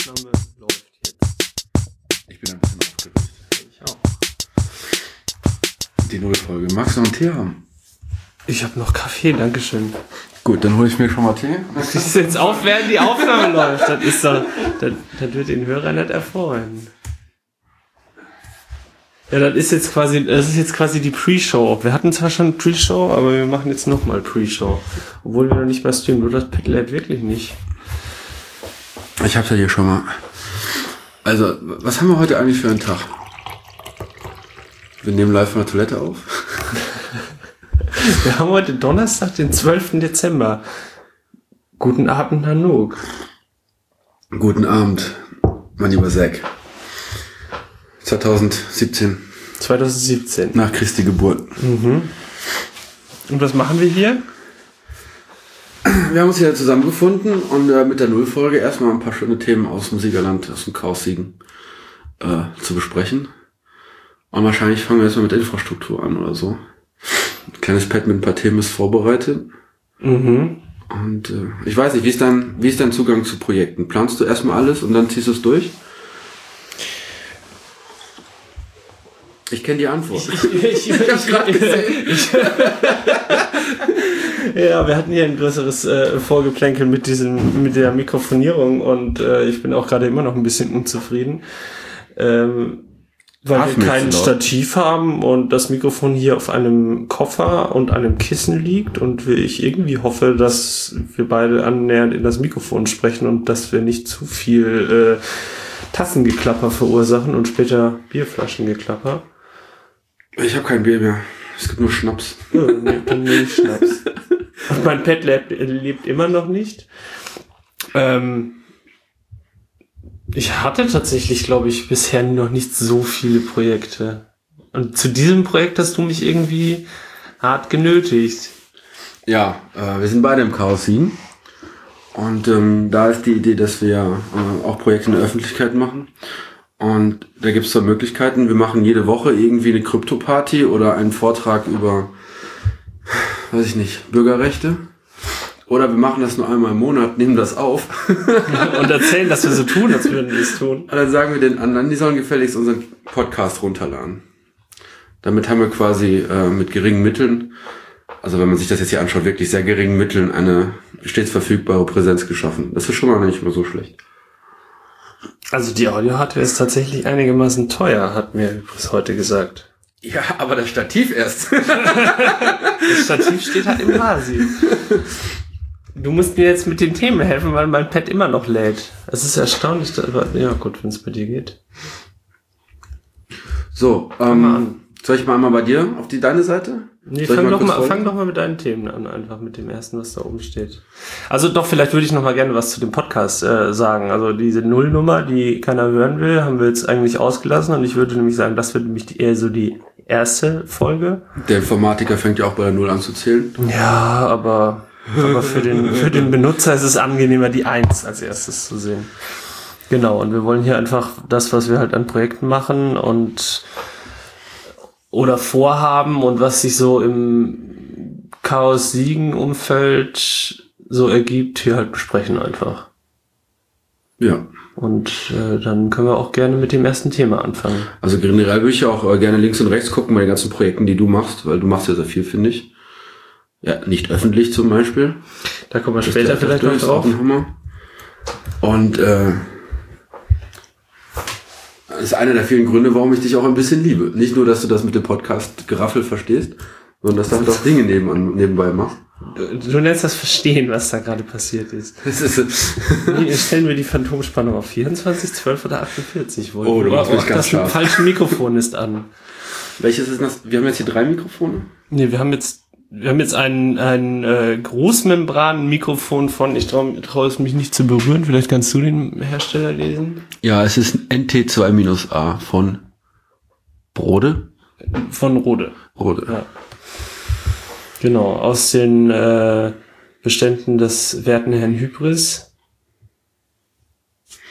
Aufnahme läuft jetzt. Ich bin ein bisschen aufgeregt. Ich auch. Die Nullfolge. Magst du noch einen Tee haben? Ich habe noch Kaffee, Dankeschön. Gut, dann hole ich mir schon mal Tee. Das ist jetzt auf, während die Aufnahme läuft. Das ist doch, das, das wird den Hörer nicht erfreuen. Ja, das ist jetzt quasi, das ist jetzt quasi die Pre-Show. Wir hatten zwar schon Pre-Show, aber wir machen jetzt nochmal Pre-Show. Obwohl wir noch nicht mehr streamen. Du das Padlet wirklich nicht. Ich hab's ja hier schon mal. Also, was haben wir heute eigentlich für einen Tag? Wir nehmen live von der Toilette auf. Wir haben heute Donnerstag, den 12. Dezember. Guten Abend, Nanook. Guten Abend, mein lieber Zack. 2017, 2017. nach Christi Geburt. Und was machen wir hier? Wir haben uns hier zusammengefunden und äh, mit der Nullfolge erstmal ein paar schöne Themen aus dem Siegerland, aus dem Chaos-Siegen äh, zu besprechen. Und wahrscheinlich fangen wir erstmal mit Infrastruktur an oder so. Ein kleines Pad mit ein paar Themen ist vorbereitet. Mhm. Und äh, ich weiß nicht, wie ist dein, wie ist dein Zugang zu Projekten? Planst du erstmal alles und dann ziehst du es durch? Ich kenne die Antwort. Ich, hab's grad gesehen. ja, wir hatten hier ein größeres äh, Vorgeplänkel mit diesem, mit der Mikrofonierung und äh, ich bin auch gerade immer noch ein bisschen unzufrieden. Ähm, weil Darf wir kein? Stativ haben und das Mikrofon hier auf einem Koffer und einem Kissen liegt und ich irgendwie hoffe, dass wir beide annähernd in das Mikrofon sprechen und dass wir nicht zu viel äh, Tassengeklapper verursachen und später Bierflaschengeklapper. Ich habe kein Bier mehr. Es gibt nur Schnaps. Ich Schnaps. Und mein Pet lebt, lebt immer noch nicht. Ähm, ich hatte tatsächlich, glaube ich, bisher noch nicht so viele Projekte. Und zu diesem Projekt hast du mich irgendwie hart genötigt. Ja, äh, wir sind beide im Chaos 7. Und ähm, da ist die Idee, dass wir äh, auch Projekte in der Öffentlichkeit machen. Und da gibt es zwei Möglichkeiten. Wir machen jede Woche irgendwie eine Krypto-Party oder einen Vortrag über, weiß ich nicht, Bürgerrechte. Oder wir machen das nur einmal im Monat, nehmen das auf. Und erzählen, dass wir so tun, als würden wir es tun. Und dann sagen wir den anderen, die sollen gefälligst unseren Podcast runterladen. Damit haben wir quasi äh, mit geringen Mitteln, also wenn man sich das jetzt hier anschaut, wirklich sehr geringen Mitteln eine stets verfügbare Präsenz geschaffen. Das ist schon mal nicht mehr so schlecht. Also die Audio-Hardware ist tatsächlich einigermaßen teuer, hat mir übrigens heute gesagt. Ja, aber das Stativ erst. Das Stativ steht halt im Vasi. Du musst mir jetzt mit den Themen helfen, weil mein Pad immer noch lädt. Es ist erstaunlich, aber, ja gut, wenn es bei dir geht. So, ähm. Soll ich mal einmal bei dir auf die deine Seite? Nee, Soll fang doch, mal, fang doch mal mit deinen Themen an, einfach mit dem ersten, was da oben steht. Also doch, vielleicht würde ich noch mal gerne was zu dem Podcast äh, sagen. Also diese Nullnummer, die keiner hören will, haben wir jetzt eigentlich ausgelassen und ich würde nämlich sagen, das wird nämlich eher so die erste Folge. Der Informatiker fängt ja auch bei der Null an zu zählen. Ja, aber, aber für, den, für den Benutzer ist es angenehmer, die Eins als erstes zu sehen. Genau, und wir wollen hier einfach das, was wir halt an Projekten machen und oder vorhaben und was sich so im Chaos-Siegen-Umfeld so ergibt, hier halt besprechen einfach. Ja. Und äh, dann können wir auch gerne mit dem ersten Thema anfangen. Also generell würde ich auch äh, gerne links und rechts gucken bei den ganzen Projekten, die du machst, weil du machst ja sehr viel, finde ich. Ja, nicht öffentlich zum Beispiel. Da kommen wir Das später vielleicht noch drauf. Und äh, ist einer der vielen Gründe, warum ich dich auch ein bisschen liebe. Nicht nur, dass du das mit dem Podcast Geraffel verstehst, sondern dass du halt auch Dinge nebenan, nebenbei machst. Du, du nennst das Verstehen, was da gerade passiert ist. Das ist, Nee, stellen wir die Phantomspannung auf 24, 12 oder 48. Wohl. Oh, du machst mich ganz das falsche Mikrofon ist an. welches ist das? Wir haben jetzt hier drei Mikrofone. Nee, wir haben jetzt, wir haben jetzt ein, ein äh, Großmembran-Mikrofon von, ich traue trau es mich nicht zu berühren, vielleicht kannst du den Hersteller lesen. Ja, es ist ein NT2-A von Brode. Von Rode. Brode. Ja. Genau, aus den äh, Beständen des werten Herrn Hybris.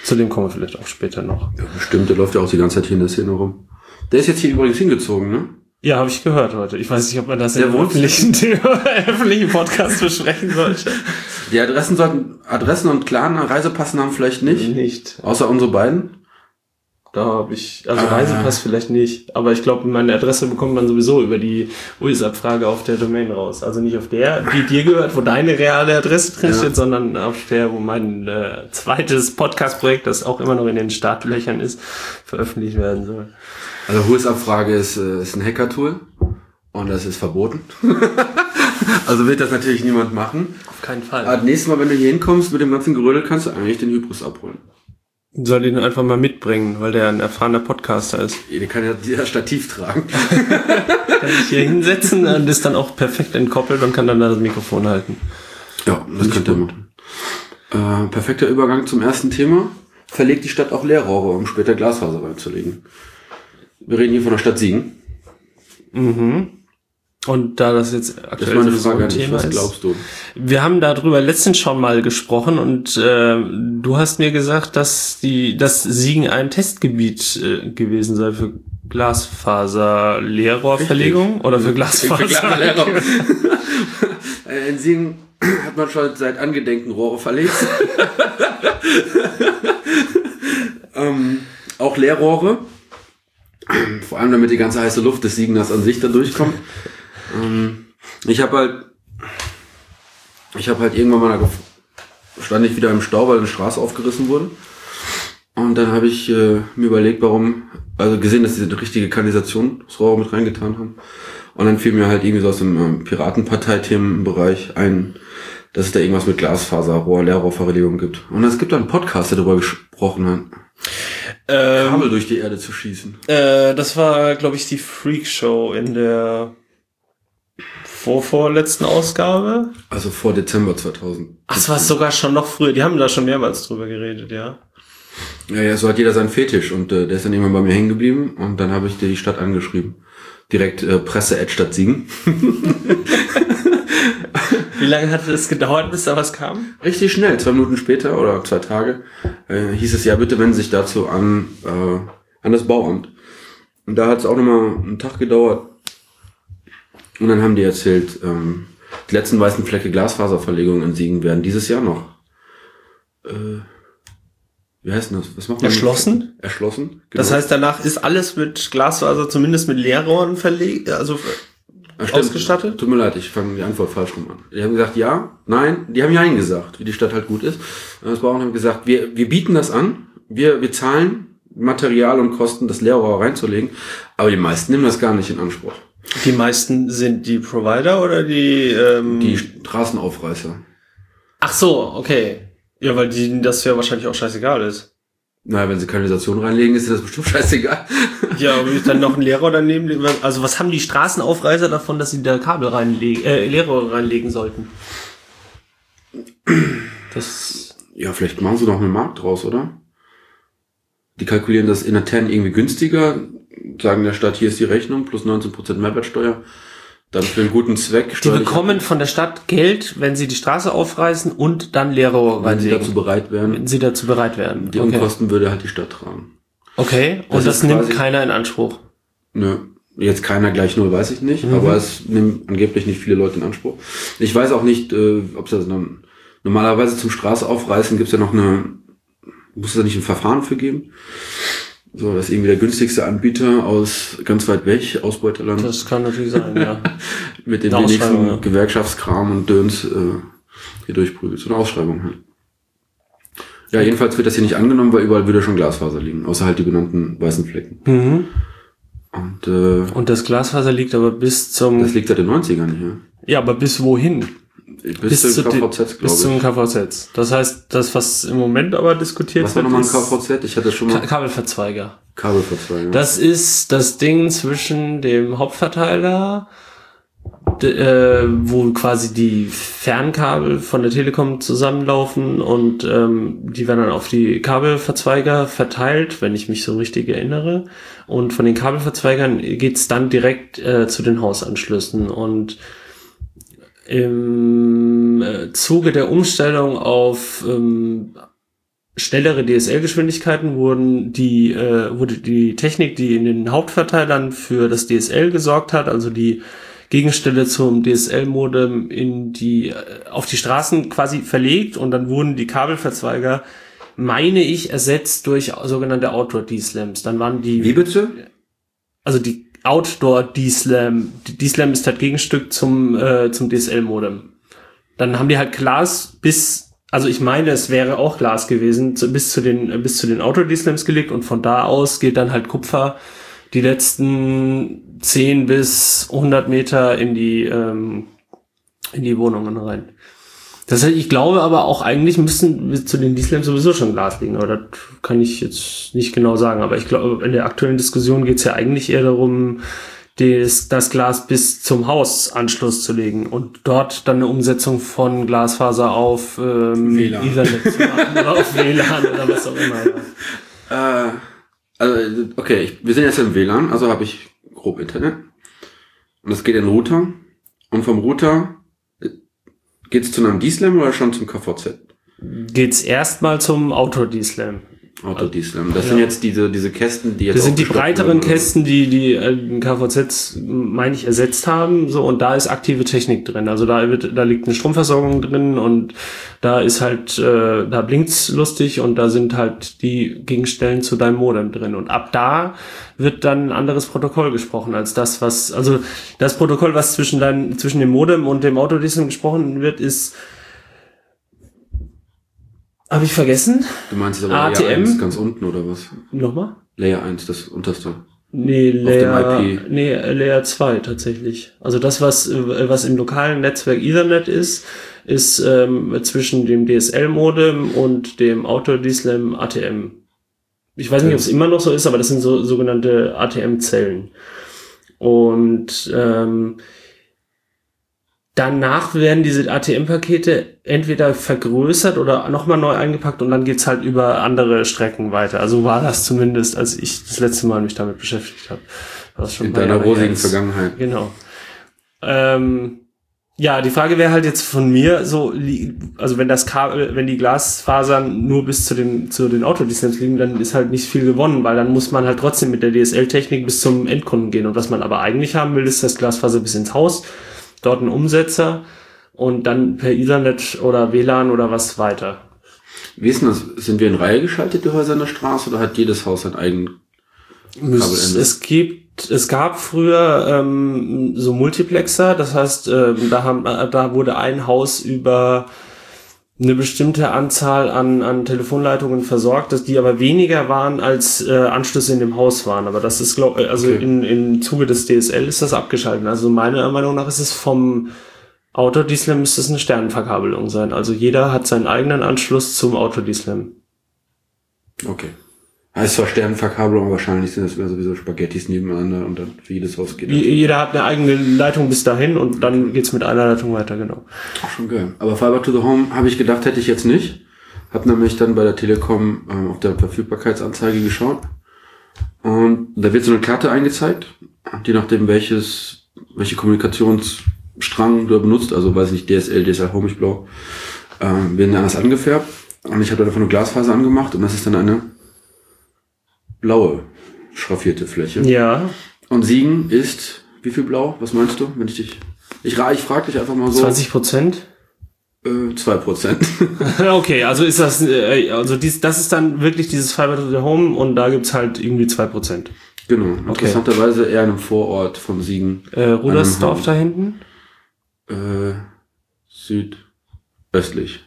Zu dem kommen wir vielleicht auch später noch. Ja, bestimmt, der läuft ja auch die ganze Zeit hier in der Szene rum. Der ist jetzt hier übrigens hingezogen, ne? Ja, habe ich gehört heute. Ich weiß nicht, ob man das wohnt- öffentlichen, öffentlichen Podcast besprechen sollte. Die Adressen sollten, Adressen und Clan Reisepassnamen vielleicht nicht. Nicht. Außer unsere beiden. Da habe ich, also Ah. Reisepass vielleicht nicht, aber ich glaube, meine Adresse bekommt man sowieso über die US-Abfrage auf der Domain raus. Also nicht auf der, die dir gehört, wo deine reale Adresse drin Ja. steht, sondern auf der, wo mein äh, zweites Podcast-Projekt, das auch immer noch in den Startlöchern ist, veröffentlicht werden soll. Also Huls-Abfrage ist, äh, ist ein Hacker-Tool. Und das ist verboten. also wird das natürlich niemand machen. Auf keinen Fall. Aber nächstes Mal, wenn du hier hinkommst mit dem ganzen Gerödel, kannst du eigentlich den Hybris abholen. Soll ihn einfach mal mitbringen, weil der ein erfahrener Podcaster ist. Der kann ja der Stativ tragen. Kann sich hier hinsetzen und ist dann auch perfekt entkoppelt und kann dann da das Mikrofon halten. Ja, das könnt ihr machen. Äh, perfekter Übergang zum ersten Thema. Verlegt die Stadt auch Leerrohre, um später Glasfaser reinzulegen. Wir reden hier von der Stadt Siegen. Und da das jetzt Das aktuell ist meine sowieso Frage ein. Thema Was ist. glaubst du? Wir haben darüber letztens schon mal gesprochen und äh, du hast mir gesagt, dass die, dass Siegen ein Testgebiet äh, gewesen sei für Glasfaser-Leerrohrverlegung oder für Glasfaser. Äh, In Siegen hat man schon seit Angedenken Rohre verlegt. ähm, auch Leerrohre. Vor allem damit die ganze heiße Luft des Siegeners an sich da durchkommt. ähm, ich habe halt, ich habe halt irgendwann mal da stand ich wieder im Stau, weil eine Straße aufgerissen wurde. Und dann habe ich äh, mir überlegt, warum, also gesehen, dass sie eine richtige Kanalisationsrohre mit reingetan haben. Und dann fiel mir halt irgendwie so aus dem ähm, Piratenpartei-Themenbereich ein, dass es da irgendwas mit Glasfaserrohr, Leerrohrverlegung gibt. Und es gibt da einen Podcast, der darüber gesprochen hat, Ähm, Kabel durch die Erde zu schießen. äh, das war, glaube ich, die Freak Show in der vorvorletzten Ausgabe. Also vor Dezember 2000. Ach, das war sogar schon noch früher. Die haben da schon mehrmals drüber geredet, ja. Ja, ja, so hat jeder seinen Fetisch und äh, der ist dann irgendwann bei mir hängen geblieben und dann habe ich die Stadt angeschrieben. Direkt äh, Presse at Stadt Siegen. Wie lange hat es gedauert, bis da was kam? Richtig schnell, zwei Minuten später oder zwei Tage, äh, hieß es ja, bitte wenden Sie sich dazu an, äh, an das Bauamt. Und da hat es auch nochmal einen Tag gedauert. Und dann haben die erzählt, ähm, die letzten weißen Flecke Glasfaserverlegungen in Siegen werden dieses Jahr noch. Äh, wie heißt denn das? Was macht man? Erschlossen? Erschlossen. Genau. Das heißt, danach ist alles mit Glasfaser, zumindest mit Leerrohren verlegt, also stimmt. ausgestattet? Tut mir leid, ich fange die Antwort falsch rum an. Die haben gesagt, ja, nein, die haben Nein gesagt, wie die Stadt halt gut ist. Das Bauern haben gesagt, wir, wir bieten das an, wir, wir zahlen Material und Kosten, das Leerrohr reinzulegen, aber die meisten nehmen das gar nicht in Anspruch. Die meisten sind die Provider oder die, ähm, Die Straßenaufreißer. Ach so, okay. Ja, weil die, das ja wahrscheinlich auch scheißegal ist. Naja, wenn sie Kanalisation reinlegen, ist das bestimmt scheißegal. Ja, aber ich dann noch ein Leerrohr daneben. Also was haben die Straßenaufreißer davon, dass sie da Kabel reinlegen, äh, Leerrohre reinlegen sollten? Das, Ja, vielleicht machen sie doch einen Markt draus, oder? Die kalkulieren das in der TEN irgendwie günstiger, sagen der Stadt, hier ist die Rechnung, plus 19% Mehrwertsteuer. Dann für einen guten Zweck. die bekommen von der Stadt Geld, wenn sie die Straße aufreißen und dann Leerrohre wenn sie dazu bereit wären. wenn sie dazu bereit werden. Die okay. Unkosten würde halt die Stadt tragen. Okay, und Das das, nimmt keiner in Anspruch. Nö. Jetzt keiner gleich null, weiß ich nicht, aber es nehmen angeblich nicht viele Leute in Anspruch. Ich weiß auch nicht, äh, ob es das dann normalerweise zum Straße aufreißen gibt's ja noch eine, muss es da nicht ein Verfahren für geben? So, das ist irgendwie der günstigste Anbieter aus ganz weit weg, Ausbeuterland, Das kann natürlich sein, ja. mit den wenigsten ja. Gewerkschaftskram und Döns äh, hier durchprügelt. So eine Ausschreibung halt. Ja, jedenfalls wird das hier nicht angenommen, weil überall würde schon Glasfaser liegen, außer halt die benannten weißen Flecken. mhm. Und äh, Und das Glasfaser liegt aber bis zum, das liegt seit den 90ern hier. ja, aber bis wohin? Bis, zu zum KVZ, Bis glaube zum. KVZ. Das heißt, das, was im Moment aber diskutiert Was war wird, nochmal ein KVZ? Ich hatte schon Ka mal Kabelverzweiger. Kabelverzweigung. Das ist das Ding zwischen dem Hauptverteiler, äh, wo quasi die Fernkabel von der Telekom zusammenlaufen und ähm, die werden dann auf die Kabelverzweiger verteilt, wenn ich mich so richtig erinnere. Und von den Kabelverzweigern geht's dann direkt äh, zu den Hausanschlüssen. Und im äh, Zuge der Umstellung auf ähm, schnellere DSL-Geschwindigkeiten wurden die, äh, wurde die Technik, die in den Hauptverteilern für das DSL gesorgt hat, also die Gegenstelle zum DSL-Modem in die, äh, auf die Straßen quasi verlegt und dann wurden die Kabelverzweiger, meine ich, ersetzt durch sogenannte Outdoor-D-Slams. Dann waren die. Wie bitte? Also die Outdoor D-Slam. D-Slam ist halt Gegenstück zum, äh, zum DSL-Modem. Dann haben die halt Glas bis, also ich meine, es wäre auch Glas gewesen, bis zu den, bis zu den Outdoor D-Slams gelegt und von da aus geht dann halt Kupfer die letzten 10 bis 100 Meter in die, ähm, in die Wohnungen rein. Das heißt, ich glaube aber auch eigentlich müssen wir zu den D-Slams sowieso schon Glas liegen, aber das kann ich jetzt nicht genau sagen. Aber ich glaube, in der aktuellen Diskussion geht es ja eigentlich eher darum, das, das Glas bis zum Hausanschluss zu legen und dort dann eine Umsetzung von Glasfaser auf ähm, WLAN. Ethernet zu machen oder auf WLAN oder was auch immer. Ja. Äh, also, okay, ich, wir sind jetzt im WLAN, also habe ich grob Internet. Und das geht in den Router. Und vom Router geht's zu einem D-Slam oder schon zum KVZ? Geht's erstmal zum Auto-D-Slam. Auto D-Slam. Das Ja. sind jetzt diese, diese Kästen, die jetzt Das sind die breiteren werden? Kästen, die die äh, KVZ, meine ich, ersetzt haben. So und da ist aktive Technik drin. Also da wird, da liegt eine Stromversorgung drin und da ist halt, äh, da blinkt's lustig und da sind halt die Gegenstellen zu deinem Modem drin. Und ab da wird dann ein anderes Protokoll gesprochen als das, was, also das Protokoll, was zwischen dein, zwischen dem Modem und dem Autodism gesprochen wird, ist habe ich vergessen? Du meinst jetzt aber ATM? Layer 1 ganz unten oder was? Nochmal? Layer 1, das unterste. Nee, Layer, nee, Layer 2 tatsächlich. Also das, was, äh, was im lokalen Netzwerk Ethernet ist, ist ähm, zwischen dem DSL-Modem und dem Auto-DSLAM ATM. Ich weiß nicht, ob es immer noch so ist, aber das sind so sogenannte ATM-Zellen. Und ähm, danach werden diese ATM-Pakete entweder vergrößert oder nochmal neu eingepackt und dann geht's halt über andere Strecken weiter. Also war das zumindest, als ich das letzte Mal mich damit beschäftigt habe. Was schon In deiner Jahre her rosigen ist. Vergangenheit. Genau. Ähm, ja, die Frage wäre halt jetzt von mir so, also wenn das Kabel, wenn die Glasfasern nur bis zu den zu den Autodistanz liegen, dann ist halt nicht viel gewonnen, weil dann muss man halt trotzdem mit der DSL-Technik bis zum Endkunden gehen. Und was man aber eigentlich haben will, ist das Glasfaser bis ins Haus, dort ein Umsetzer und dann per Ethernet oder WLAN oder was weiter. Wie ist denn das? Sind wir in Reihe geschaltet, die Häuser in der Straße, oder hat jedes Haus sein eigenen? Kabelende. es gibt, es gab früher ähm, so Multiplexer, das heißt, ähm, da haben, äh, da wurde ein Haus über eine bestimmte Anzahl an, an Telefonleitungen versorgt, dass die aber weniger waren als äh, Anschlüsse in dem Haus waren. Aber das ist, glaub, also Okay. in, im Zuge des DSL ist das abgeschaltet. Also meiner Meinung nach ist es vom Auto-D-Slam müsste es eine Sternenverkabelung sein. Also jeder hat seinen eigenen Anschluss zum Auto-D-Slam. Okay. Heißt zwar Sternenverkabelung, aber wahrscheinlich sind das wieder sowieso Spaghettis nebeneinander und dann für jedes Haus geht Jeder hat eine eigene Leitung bis dahin und dann geht's mit einer Leitung weiter, genau. Schon geil. Aber Fiber to the Home habe ich gedacht, hätte ich jetzt nicht. Hab nämlich dann bei der Telekom ähm, auf der Verfügbarkeitsanzeige geschaut. Und da wird so eine Karte eingezeigt, je nachdem welches, welche Kommunikationsstrang du da benutzt, also weiß ich nicht, DSL, DSL Home, ich blau, ähm, werden anders angefärbt. Und ich habe da einfach nur Glasfaser angemacht und das ist dann eine blaue schraffierte Fläche. Ja, Und Siegen ist, wie viel blau? Was meinst du, wenn ich dich, ich, ich frage dich einfach mal so. 20 Prozent. Äh, zwei Prozent. okay, also ist das, äh, also dies, das ist dann wirklich dieses Fiber to the Home und da gibt's halt irgendwie 2 Prozent. genau. Interessanterweise eher in einem Vorort von Siegen. Äh, Rudersdorf da hinten. Äh, südöstlich.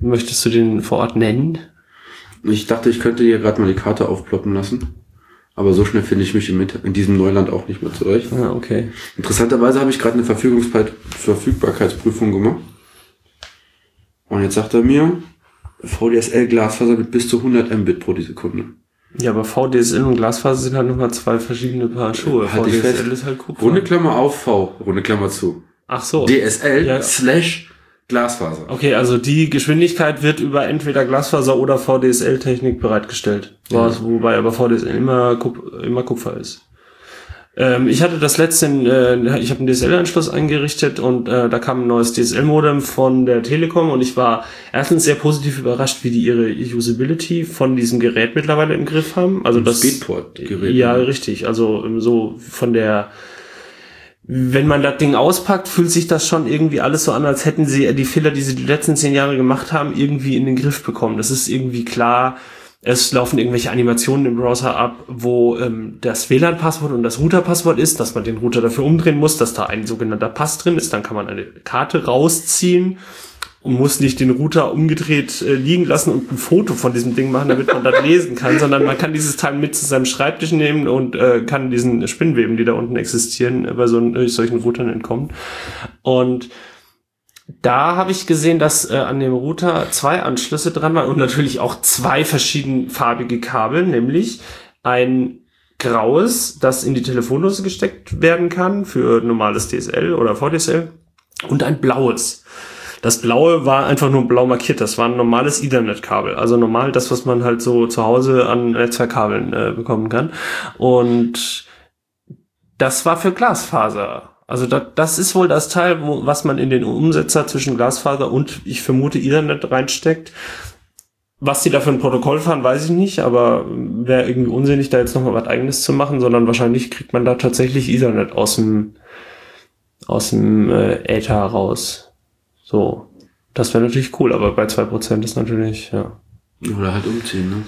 Möchtest du den Vorort nennen? Ich dachte, ich könnte hier gerade mal die Karte aufploppen lassen. Aber so schnell finde ich mich im in diesem Neuland auch nicht mehr zurecht. Ah, okay. Interessanterweise habe ich gerade eine Verfügbarkeitsprüfung gemacht. Und jetzt sagt er mir, VDSL Glasfaser mit bis zu 100 Mbit pro Sekunde. Ja, aber VDSL und Glasfaser sind halt nochmal zwei verschiedene Paar Schuhe. Halt VDSL ist halt Kupfer. Runde Klammer auf V, runde Klammer zu. Ach so. DSL Ja. slash Glasfaser. Okay, also die Geschwindigkeit wird über entweder Glasfaser oder VDSL-Technik bereitgestellt. Was, wobei aber VDSL immer, Kup immer Kupfer ist. Ähm, ich hatte das letzte, äh, ich habe einen DSL-Anschluss eingerichtet und äh, da kam ein neues DSL-Modem von der Telekom und ich war erstens sehr positiv überrascht, wie die ihre Usability von diesem Gerät mittlerweile im Griff haben. Also das Speedport-Gerät. Ja, richtig. Also ähm, so von der wenn man das Ding auspackt, fühlt sich das schon irgendwie alles so an, als hätten sie die Fehler, die sie die letzten zehn Jahre gemacht haben, irgendwie in den Griff bekommen. Das ist irgendwie klar. Es laufen irgendwelche Animationen im Browser ab, wo ähm, das WLAN-Passwort und das Router-Passwort ist, dass man den Router dafür umdrehen muss, dass da ein sogenannter Pass drin ist. Dann kann man eine Karte rausziehen und muss nicht den Router umgedreht äh, liegen lassen und ein Foto von diesem Ding machen, damit man das lesen kann, sondern man kann dieses Teil mit zu seinem Schreibtisch nehmen und äh, kann diesen Spinnweben, die da unten existieren, bei so äh, solchen Routern entkommen. Und da habe ich gesehen, dass äh, an dem Router zwei Anschlüsse dran waren und natürlich auch zwei verschiedenfarbige Kabel, nämlich ein graues, das in die Telefondose gesteckt werden kann für normales DSL oder VDSL und ein blaues. Das blaue war einfach nur blau markiert. Das war ein normales Ethernet-Kabel. Also normal das, was man halt so zu Hause an Netzwerkkabeln äh, bekommen kann. Und das war für Glasfaser. Also das, das ist wohl das Teil, wo, was man in den Umsetzer zwischen Glasfaser und ich vermute Ethernet reinsteckt. Was die da für ein Protokoll fahren, weiß ich nicht, aber wäre irgendwie unsinnig, da jetzt nochmal was eigenes zu machen, sondern wahrscheinlich kriegt man da tatsächlich Ethernet aus dem, aus dem äh, Äther raus. So. Das wäre natürlich cool, aber bei 2% ist natürlich, ja. Oder halt umziehen, ne?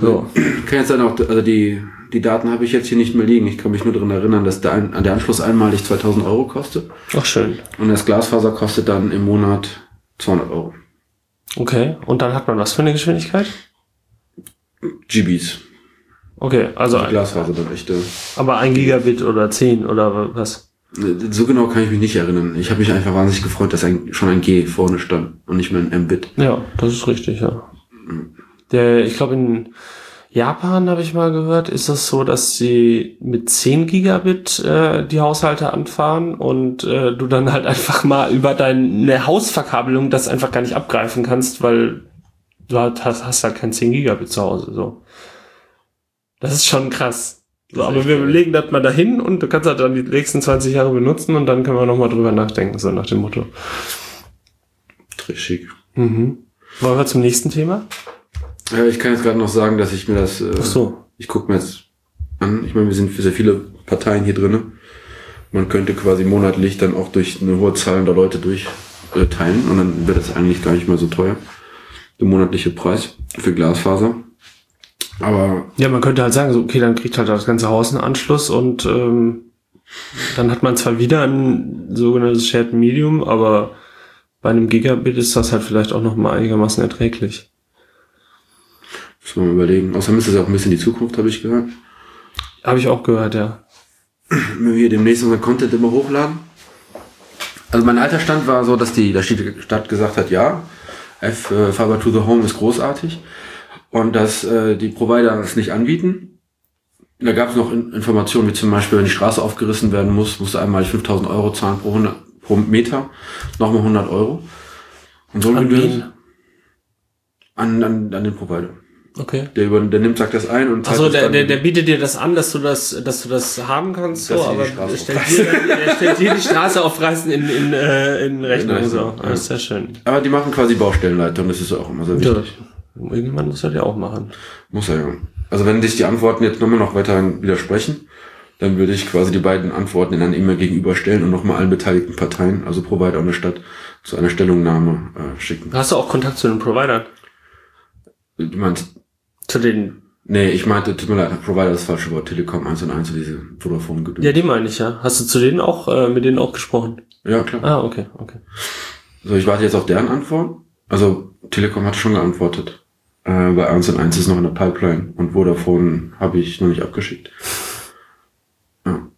So. Kann jetzt dann auch, also die, die Daten habe ich jetzt hier nicht mehr liegen. Ich kann mich nur daran erinnern, dass der, ein, der Anschluss einmalig 2000 Euro kostet. Ach, schön. Und das Glasfaser kostet dann im Monat 200 Euro. Okay. Und dann hat man was für eine Geschwindigkeit? GBs. Okay, also. Die Glasfaser dann echte. Aber ein Gigabit oder 10 oder was? So genau kann ich mich nicht erinnern. Ich habe mich einfach wahnsinnig gefreut, dass ein, schon ein G vorne stand und nicht mehr ein M-Bit. Ja, das ist richtig, ja. Der, ich glaube, in Japan habe ich mal gehört, ist das so, dass sie mit 10 Gigabit äh, die Haushalte anfahren und äh, du dann halt einfach mal über deine Hausverkabelung das einfach gar nicht abgreifen kannst, weil du hast, hast halt kein 10 Gigabit zu Hause. So. Das ist schon krass. So, aber wir legen das mal dahin und du kannst halt dann die nächsten 20 Jahre benutzen und dann können wir nochmal drüber nachdenken, so nach dem Motto. Trishig. Mhm. Wollen wir zum nächsten Thema? Ja, ich kann jetzt gerade noch sagen, dass ich mir das, äh, Ach so. ich gucke mir jetzt an. Ich meine, wir sind sehr viele Parteien hier drinne. Man könnte quasi monatlich dann auch durch eine hohe Zahl der Leute durchteilen äh, und dann wird es eigentlich gar nicht mehr so teuer. Der monatliche Preis für Glasfaser. Aber ja, man könnte halt sagen, so, okay, dann kriegt halt das ganze Haus einen Anschluss und ähm, dann hat man zwar wieder ein sogenanntes Shared Medium, aber bei einem Gigabit ist das halt vielleicht auch noch mal einigermaßen erträglich. Muss man mal überlegen. Außerdem ist das ja auch ein bisschen die Zukunft, habe ich gehört. Habe ich auch gehört, ja. Wenn wir hier demnächst unseren Content immer hochladen. Also mein alter Stand war so, dass die, dass die Stadt gesagt hat, ja, F äh, Fiber to the Home ist großartig und dass äh, die Provider es nicht anbieten. Da gab es noch in Informationen, wie zum Beispiel, wenn die Straße aufgerissen werden muss, musst du einmal 5000 Euro zahlen pro, 100, pro Meter, nochmal 100 Euro. Und so An wen? An, an, an den Provider. Okay. Der, über, der nimmt, sagt das ein und Also der, der, der bietet dir das an, dass du das, dass du das haben kannst, so, aber der stellt, dir, der stellt dir die Straße aufreißen in, in, äh, in Rechnung. In So. Ja. Das ist sehr schön. Aber die machen quasi Baustellenleitung, das ist auch immer sehr Ja, wichtig. Irgendwann muss er ja auch machen. Muss er ja. Also wenn sich die Antworten jetzt nochmal noch weiter widersprechen, dann würde ich quasi die beiden Antworten in einer E-Mail gegenüberstellen und nochmal allen beteiligten Parteien, also Provider und der Stadt, zu einer Stellungnahme äh, schicken. Hast du auch Kontakt zu den Providern? Du meinst, Zu den, nee, ich meinte, tut mir leid, Provider ist das falsche Wort, Telekom 1 und 1, so diese vodafone geduld ja, die meine ich ja. Hast du zu denen auch, äh, mit denen auch gesprochen? ja, klar. Ah, okay, okay. So, ich warte jetzt auf deren Antwort. Also, Telekom hat schon geantwortet. Äh, bei 1 und 1 ist noch in der Pipeline und Vodafone habe ich noch nicht abgeschickt. Ja,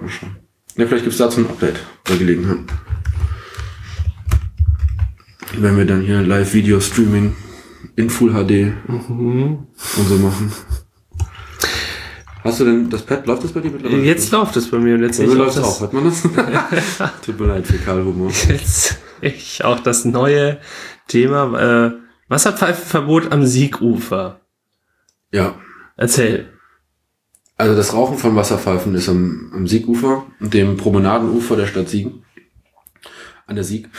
mal schauen. Ja, vielleicht gibt's dazu ein Update bei Gelegenheit. Wenn wir dann hier Live-Video-Streaming in Full HD Mhm. und so machen. Hast du denn das Pad? Läuft das bei dir mittlerweile? Jetzt läuft es bei mir und jetzt Bei sehe mir ich auch hört man das? Tut mir leid, Fäkalhumor. jetzt ich auch das neue Thema, äh, Wasserpfeifenverbot am Siegufer. Ja, Erzähl. Also das Rauchen von Wasserpfeifen ist am, am Siegufer, dem Promenadenufer der Stadt Siegen, an der Sieg,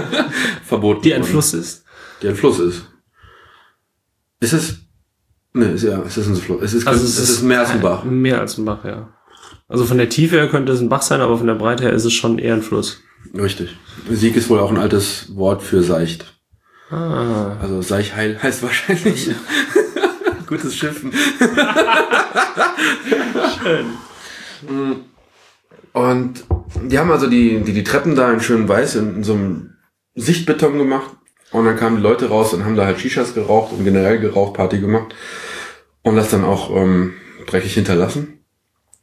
verboten. Die ein worden. Fluss ist. Die ein Fluss ist. Ist es? Ne, ist ja, es ist ein Fluss. Es ist, Also es ist mehr als ein Bach. Mehr als ein Bach, ja. Also von der Tiefe her könnte es ein Bach sein, aber von der Breite her ist es schon eher ein Fluss. Richtig. Sieg ist wohl auch ein altes Wort für seicht. Ah. Also Seichheil heißt wahrscheinlich gutes Schiffen. Schön. Und die haben also die, die, die Treppen da in schön weiß in, in so einem Sichtbeton gemacht. Und dann kamen die Leute raus und haben da halt Shishas geraucht und generell geraucht, Party gemacht. Und das dann auch ähm, dreckig hinterlassen.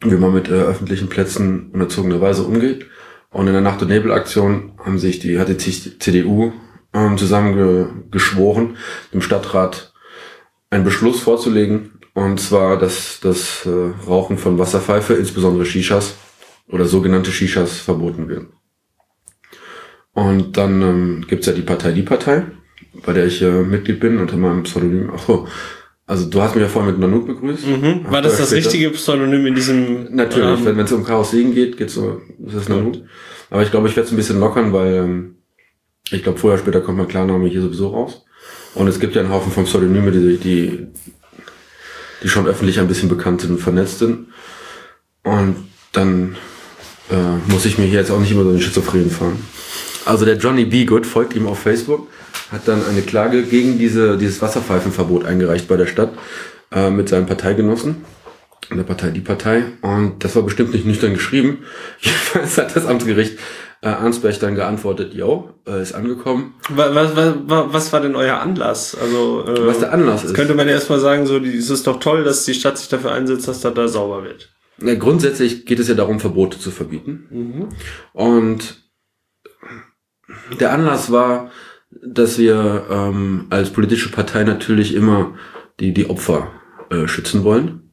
Wie man mit äh, öffentlichen Plätzen unerzogenerweise umgeht. Und in der Nacht- und Nebelaktion haben sich die, hat sich die CDU ähm, zusammengeschworen, dem Stadtrat einen Beschluss vorzulegen. Und zwar, dass das äh, Rauchen von Wasserpfeife, insbesondere Shishas oder sogenannte Shishas, verboten wird. Und dann ähm, gibt's ja die Partei Die Partei, bei der ich äh, Mitglied bin unter meinem Pseudonym. Ach so, also du hast mich ja vorher mit Nanook begrüßt. Mhm. War das das später. richtige Pseudonym in diesem? Natürlich, Ähm, wenn es um Chaos Siegen geht, geht's ist das Nanook. Aber ich glaube, ich werde es ein bisschen lockern, weil ähm, ich glaube, vorher später kommt mein Klarname hier sowieso raus. Und es gibt ja einen Haufen von Pseudonyme, die, die, die schon öffentlich ein bisschen bekannt sind und vernetzt sind. Und dann äh, muss ich mir hier jetzt auch nicht immer so den Schizophren fahren. Also der Johnny B. Good folgt ihm auf Facebook, hat dann eine Klage gegen diese, dieses Wasserpfeifenverbot eingereicht bei der Stadt äh, mit seinen Parteigenossen in der Partei Die Partei. Und das war bestimmt nicht nüchtern geschrieben. Jedenfalls hat das Amtsgericht äh, Arnsberg dann geantwortet, yo, äh, ist angekommen. wa- Was, was, wa- was war denn euer Anlass? Also äh, Was der Anlass ist. könnte man ja erstmal sagen, so die- es ist doch toll, dass die Stadt sich dafür einsetzt, dass da, da sauber wird. Ja, grundsätzlich geht es ja darum, Verbote zu verbieten. Und der Anlass war, dass wir ähm, als politische Partei natürlich immer die, die Opfer äh, schützen wollen.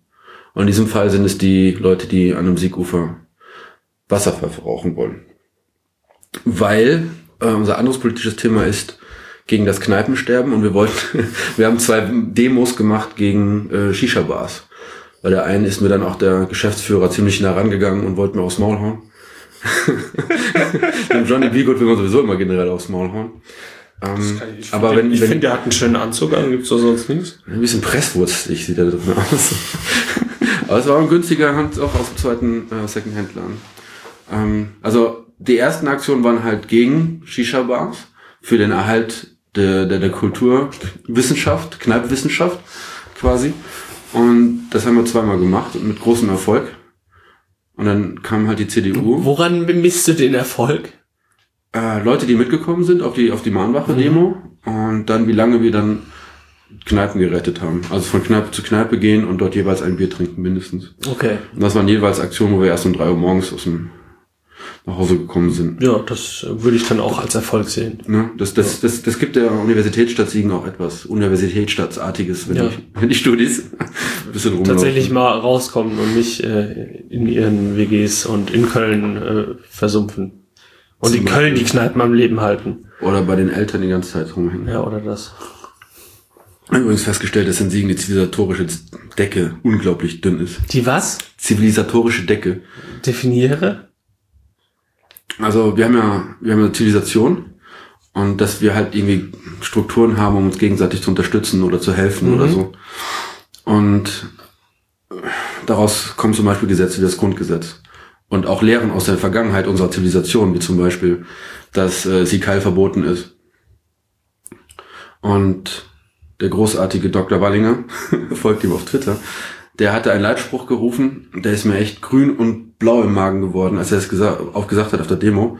Und in diesem Fall sind es die Leute, die an einem Siegufer Wasserpfeife rauchen wollen. Weil äh, unser anderes politisches Thema ist gegen das Kneipensterben und wir wollten, wir haben zwei Demos gemacht gegen äh, Shisha-Bars. Bei der einen ist mir dann auch der Geschäftsführer ziemlich nah rangegangen und wollte mir aufs Maul hauen. Dem Johnny Beagood will man sowieso immer generell aufs Maul hauen. Ähm, Ich aber find, wenn, ich finde, der hat einen schönen Anzug an, gibt's doch sonst nichts. ein bisschen presswurzig sieht er da drin aus. aber es war ein günstiger Hand auch aus dem zweiten äh, Secondhand-Laden. Ähm, also die ersten Aktionen waren halt gegen Shisha-Bars für den Erhalt der, der, der Kulturwissenschaft, Kneippwissenschaft quasi. Und das haben wir zweimal gemacht und mit großem Erfolg. Und dann kam halt die CDU. Woran bemisst du den Erfolg? Äh, Leute, die mitgekommen sind auf die, auf die Mahnwache-Demo. Und dann, wie lange wir dann Kneipen gerettet haben. Also von Kneipe zu Kneipe gehen und dort jeweils ein Bier trinken, mindestens. Okay. Und das waren jeweils Aktionen, wo wir erst um drei Uhr morgens aus dem nach Hause gekommen sind. Ja, das äh, würde ich dann auch als Erfolg sehen. Ne? Das, das, das, das gibt der Universitätsstadt Siegen auch etwas Universitätsstadtartiges, wenn, Ja. die, wenn die Studis ein bisschen rumlaufen. Tatsächlich mal rauskommen und nicht äh, in ihren WGs und in Köln äh, versumpfen. Und in Köln die. Kneipen am Leben halten. Oder bei den Eltern die ganze Zeit rumhängen. Ja, oder das. Übrigens festgestellt, dass in Siegen die zivilisatorische Decke unglaublich dünn ist. Die was? Zivilisatorische Decke. Definiere? Also wir haben ja, wir haben eine Zivilisation und dass wir halt irgendwie Strukturen haben, um uns gegenseitig zu unterstützen oder zu helfen oder so. Und daraus kommen zum Beispiel Gesetze wie das Grundgesetz. Und auch Lehren aus der Vergangenheit unserer Zivilisation, wie zum Beispiel, dass äh, Sikal verboten ist. Und der großartige Dr. Wallinger, folgt ihm auf Twitter, der hatte einen Leitspruch gerufen, der ist mir echt grün und blau im Magen geworden, als er es gesa auch gesagt hat auf der Demo.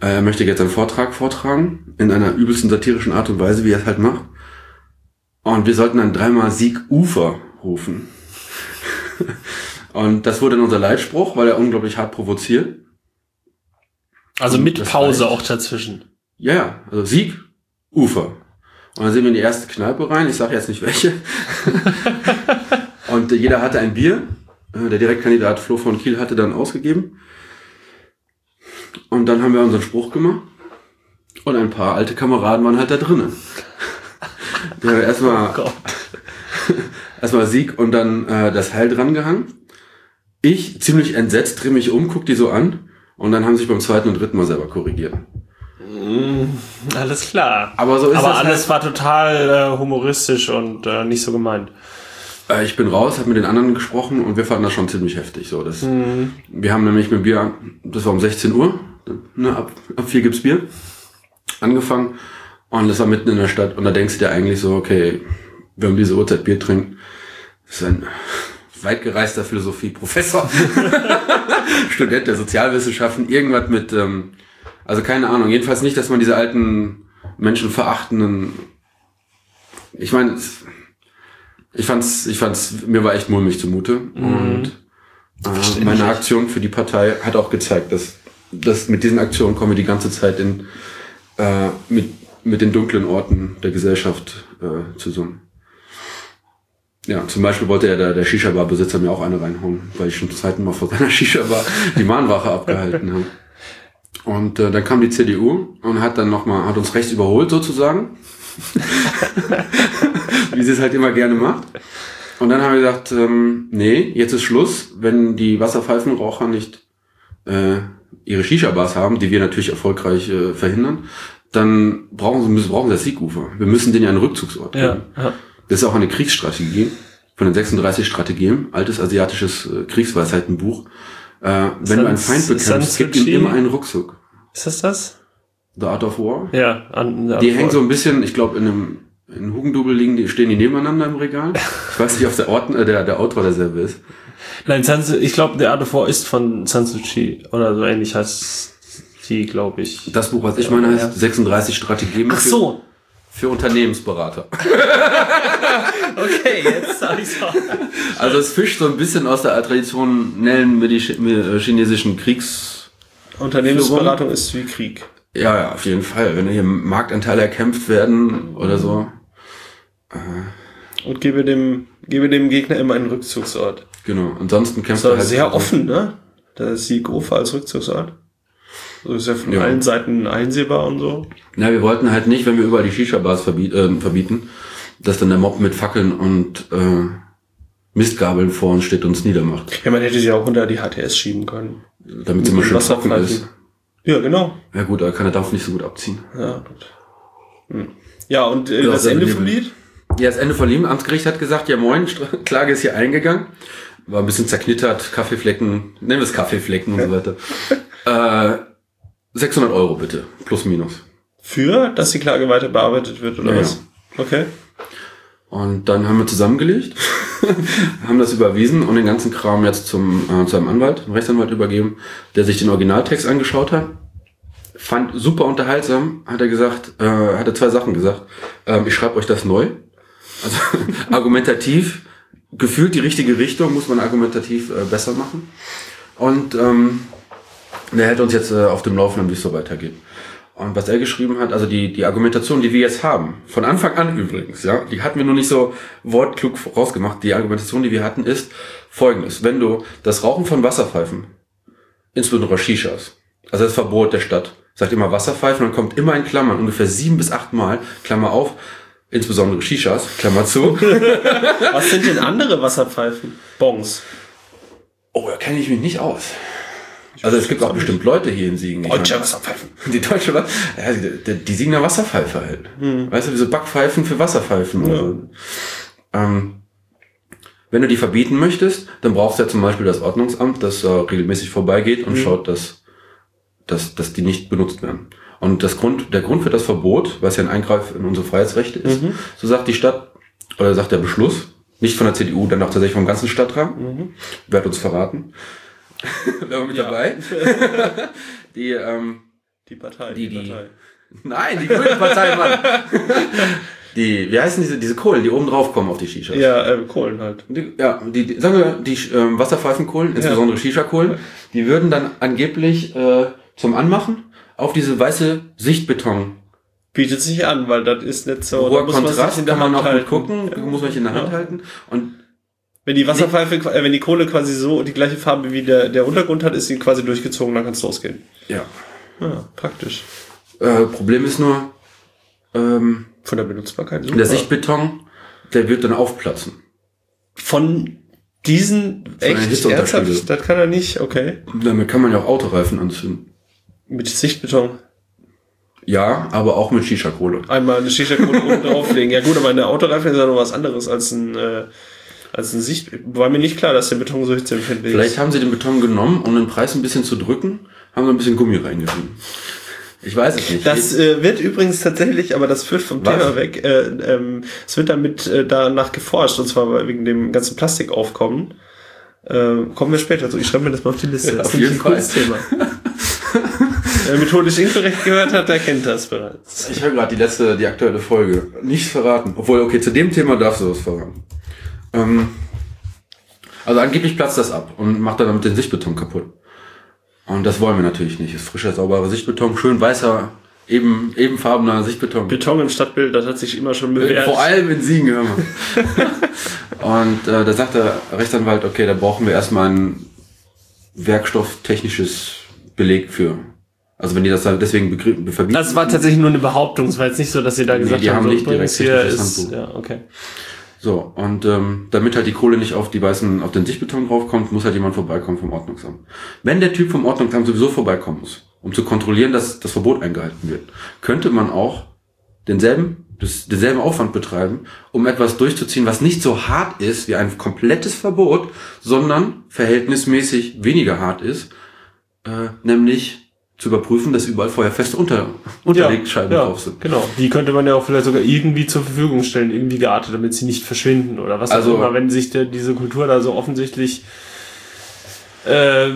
Äh, Er möchte jetzt einen Vortrag vortragen, in einer übelsten satirischen Art und Weise, wie er es halt macht. Und wir sollten dann dreimal Sieg Ufer rufen. und das wurde dann unser Leitspruch, weil er unglaublich hart provoziert. Also mit Pause reicht. auch dazwischen. Ja, ja, also Sieg, Ufer. Und dann sind wir in die erste Kneipe rein, ich sage jetzt nicht welche. und äh, jeder hatte ein Bier. Äh, Der Direktkandidat Flo von Kiel hatte dann ausgegeben. Und dann haben wir unseren Spruch gemacht. Und ein paar alte Kameraden waren halt da drinnen. Haben erstmal Gott. erstmal Sieg und dann äh, das Heil dran gehangen. Ich ziemlich entsetzt drehe mich um, guck die so an und dann haben sie sich beim zweiten und dritten Mal selber korrigiert. Alles klar. Aber so ist Aber alles war total äh, humoristisch und äh, nicht so gemeint. Äh, ich bin raus, habe mit den anderen gesprochen und wir fanden das schon ziemlich heftig. So, das, Wir haben nämlich mit Bier, das war um 16 Uhr, ne, ab, ab 4 gibt's Bier, angefangen und das war mitten in der Stadt und da denkst du dir eigentlich so, okay, wir haben diese Uhrzeit Bier trinken, das ist ein weitgereister Philosophie-Professor, Student der Sozialwissenschaften, irgendwas mit, ähm, also keine Ahnung, jedenfalls nicht, dass man diese alten menschenverachtenden, ich meine, es- ich fand's, ich fand's, mir war echt mulmig zumute. Und äh, meine Aktion für die Partei hat auch gezeigt, dass, dass mit diesen Aktionen kommen wir die ganze Zeit in, äh, mit, mit den dunklen Orten der Gesellschaft äh, zusammen. Ja, zum Beispiel wollte ja der, der Shisha-Bar-Besitzer mir auch eine reinhauen, weil ich schon zum zweiten Mal vor seiner Shisha-Bar die Mahnwache abgehalten habe. Und äh, dann kam die CDU und hat dann nochmal, hat uns rechts überholt sozusagen. Wie sie es halt immer gerne macht. Und dann haben wir gesagt, ähm, nee, jetzt ist Schluss, wenn die Wasserpfeifenraucher nicht äh, ihre Shisha-Bars haben, die wir natürlich erfolgreich äh, verhindern, dann brauchen sie, müssen, brauchen sie das Siegufer. Wir müssen denen ja einen Rückzugsort geben. Ja, ja. Das ist auch eine Kriegsstrategie von den 36 Strategien, altes asiatisches äh, Kriegsweisheitenbuch. Äh, wenn du einen Feind bekämpfst, gibt ihm immer einen Rückzug. Ist das das? The Art of War. Ja. An, Die hängen so ein bisschen, ich glaube, in einem in Hugendubel liegen die, stehen die nebeneinander im Regal. Ich weiß nicht, ob der, Ort, äh, der, der Autor derselbe ist. Nein, Sansu, ich glaube, der Art of War ist von Sansuchi oder so ähnlich heißt die, glaube ich. Das Buch, was ich meine, heißt Ja. 36 Strategien Ach für, so. für Unternehmensberater. Okay, jetzt habe ich's auch. Also es fischt so ein bisschen aus der traditionellen äh, chinesischen Kriegs... Unternehmensberatung ist wie Krieg. Ja, ja, auf jeden Fall. Wenn hier Marktanteile erkämpft werden oder so. Und gebe dem, gebe dem Gegner immer einen Rückzugsort. Genau. Ansonsten kämpft Das er war halt sehr offen, ne? Der Siegofer als Rückzugsort. So ist ja von Ja. allen Seiten einsehbar und so. Na, wir wollten halt nicht, wenn wir überall die Shisha-Bars verbiet, äh, verbieten, dass dann der Mob mit Fackeln und äh, Mistgabeln vor uns steht und uns niedermacht. Ja, man hätte sie auch unter die HTS schieben können. Damit es immer schön trocken ist. Ja, genau. Ja gut, aber kann er darf nicht so gut abziehen. Ja, gut. Hm. Ja, und äh, Ja, das sehr Ende vom Lied? Ja, das Ende von Lieben. Amtsgericht hat gesagt, ja moin, Klage ist hier eingegangen. War ein bisschen zerknittert, Kaffeeflecken, nennen wir es Kaffeeflecken und so weiter. Äh, 600 Euro bitte, plus minus. Für, dass die Klage weiter bearbeitet wird, oder Ja, was? Okay. Und dann haben wir zusammengelegt, haben das überwiesen und den ganzen Kram jetzt zum, äh, zu einem Anwalt, einem Rechtsanwalt übergeben, der sich den Originaltext angeschaut hat. Fand super unterhaltsam, hat er gesagt, äh, hat er zwei Sachen gesagt. Ähm, ich schreibe euch das neu. Also argumentativ, gefühlt die richtige Richtung, muss man argumentativ äh, besser machen. Und ähm, der hält uns jetzt äh, auf dem Laufenden, wie es so weitergeht. Und was er geschrieben hat, also die, die Argumentation, die wir jetzt haben, von Anfang an übrigens, ja, die hatten wir nur nicht so wortklug rausgemacht. Die Argumentation, die wir hatten, ist folgendes. Wenn du das Rauchen von Wasserpfeifen, insbesondere Shishas, also das Verbot der Stadt, sagt immer Wasserpfeifen, dann kommt immer in Klammern ungefähr sieben bis acht Mal, Klammer auf, insbesondere Shishas, Klammer zu. Was sind denn andere Wasserpfeifen? Bongs. Oh, da kenne ich mich nicht aus. Also es gibt auch bestimmt Leute hier in Siegen. Deutsche Wasserpfeifen. Die deutsche Wa- ja, die, die, Siegener Wasserpfeife halt. Weißt du, wie so Backpfeifen für Wasserpfeifen. oder so. Ähm, wenn du die verbieten möchtest, dann brauchst du ja zum Beispiel das Ordnungsamt, das äh, regelmäßig vorbeigeht und schaut, dass, dass, dass die nicht benutzt werden. Und das Grund, der Grund für das Verbot, was ja ein Eingreif in unsere Freiheitsrechte ist, so sagt die Stadt, oder sagt der Beschluss, nicht von der CDU, dann auch tatsächlich vom ganzen Stadtrat, wer hat uns verraten, war mit Ja. dabei, die, ähm, Die Partei. Die- die- Nein, die grüne Partei, Mann. Die, wie heißen diese, diese Kohlen, die oben drauf kommen auf die Shishas? Ja, äh, Kohlen halt. Die, ja, die, die, sagen wir, die ähm, Wasserpfeifenkohlen, insbesondere Shisha-Kohlen, die würden dann angeblich äh, zum Anmachen auf diese weiße Sichtbeton Bietet sich an, weil das ist nicht so. da hoher muss man sich Kontrast, in der kann man Hand auch gut halten. gucken, Ja. muss man sich in der Hand Ja. halten. Und Wenn die Wasserpfeife, äh, wenn die Kohle quasi so die gleiche Farbe wie der, der Untergrund hat, ist sie quasi durchgezogen, dann kann es losgehen. ja, Ja, praktisch. äh, Problem ist nur, ähm, Von der Benutzbarkeit super. der Sichtbeton, der wird dann aufplatzen. Von Diesen einen echt ernsthaft? Das kann er nicht, okay. Damit kann man ja auch Autoreifen anzünden. Mit Sichtbeton. Ja, aber auch mit Shisha-Kohle. Einmal eine Shisha-Kohle oben drauflegen. Ja gut, aber eine Autoreifen ist ja noch was anderes als ein, äh, als ein Sicht. War mir nicht klar, dass der Beton so hitzeempfindlich ist. Vielleicht haben sie den Beton genommen, um den Preis ein bisschen zu drücken, haben sie ein bisschen Gummi reingerieben. Ich weiß es nicht. Das äh, wird übrigens tatsächlich, aber das führt vom Was? Thema weg. Äh, ähm, es wird damit äh, danach geforscht, und zwar wegen dem ganzen Plastikaufkommen. Äh, kommen wir später zu. Ich schreibe mir das mal auf die Liste. Ja, das ist jeden ein cooles Thema. Wer methodisch inkorrekt gehört hat, der kennt das bereits. Ich höre gerade die letzte, die aktuelle Folge. Nichts verraten. Obwohl, okay, zu dem Thema darfst du was verraten. Ähm, also angeblich platzt das ab und macht dann damit den Sichtbeton kaputt. Und das wollen wir natürlich nicht. Ist frischer, sauberer Sichtbeton, schön weißer, eben, ebenfarbener Sichtbeton. Beton im Stadtbild, das hat sich immer schon bewährt. Vor allem in Siegen, hör mal. und äh, da sagt der Rechtsanwalt, okay, da brauchen wir erstmal ein werkstofftechnisches Beleg für. Also wenn die das dann deswegen verbieten. Das war tatsächlich nur eine Behauptung. Es war jetzt nicht so, dass sie da gesagt die haben, haben so, nicht direkt hier ist, ja, okay. So, und ähm, damit halt die Kohle nicht auf die weißen, auf den Sichtbeton draufkommt, muss halt jemand vorbeikommen vom Ordnungsamt. Wenn der Typ vom Ordnungsamt sowieso vorbeikommen muss, um zu kontrollieren, dass das Verbot eingehalten wird, könnte man auch denselben, das, denselben Aufwand betreiben, um etwas durchzuziehen, was nicht so hart ist wie ein komplettes Verbot, sondern verhältnismäßig weniger hart ist, äh, nämlich zu überprüfen, dass überall feuerfeste Unter Unterlegscheiben ja, drauf sind. Genau. Die könnte man ja auch vielleicht sogar irgendwie zur Verfügung stellen, irgendwie geartet, damit sie nicht verschwinden oder was Also- auch immer, wenn sich der, diese Kultur da so offensichtlich äh,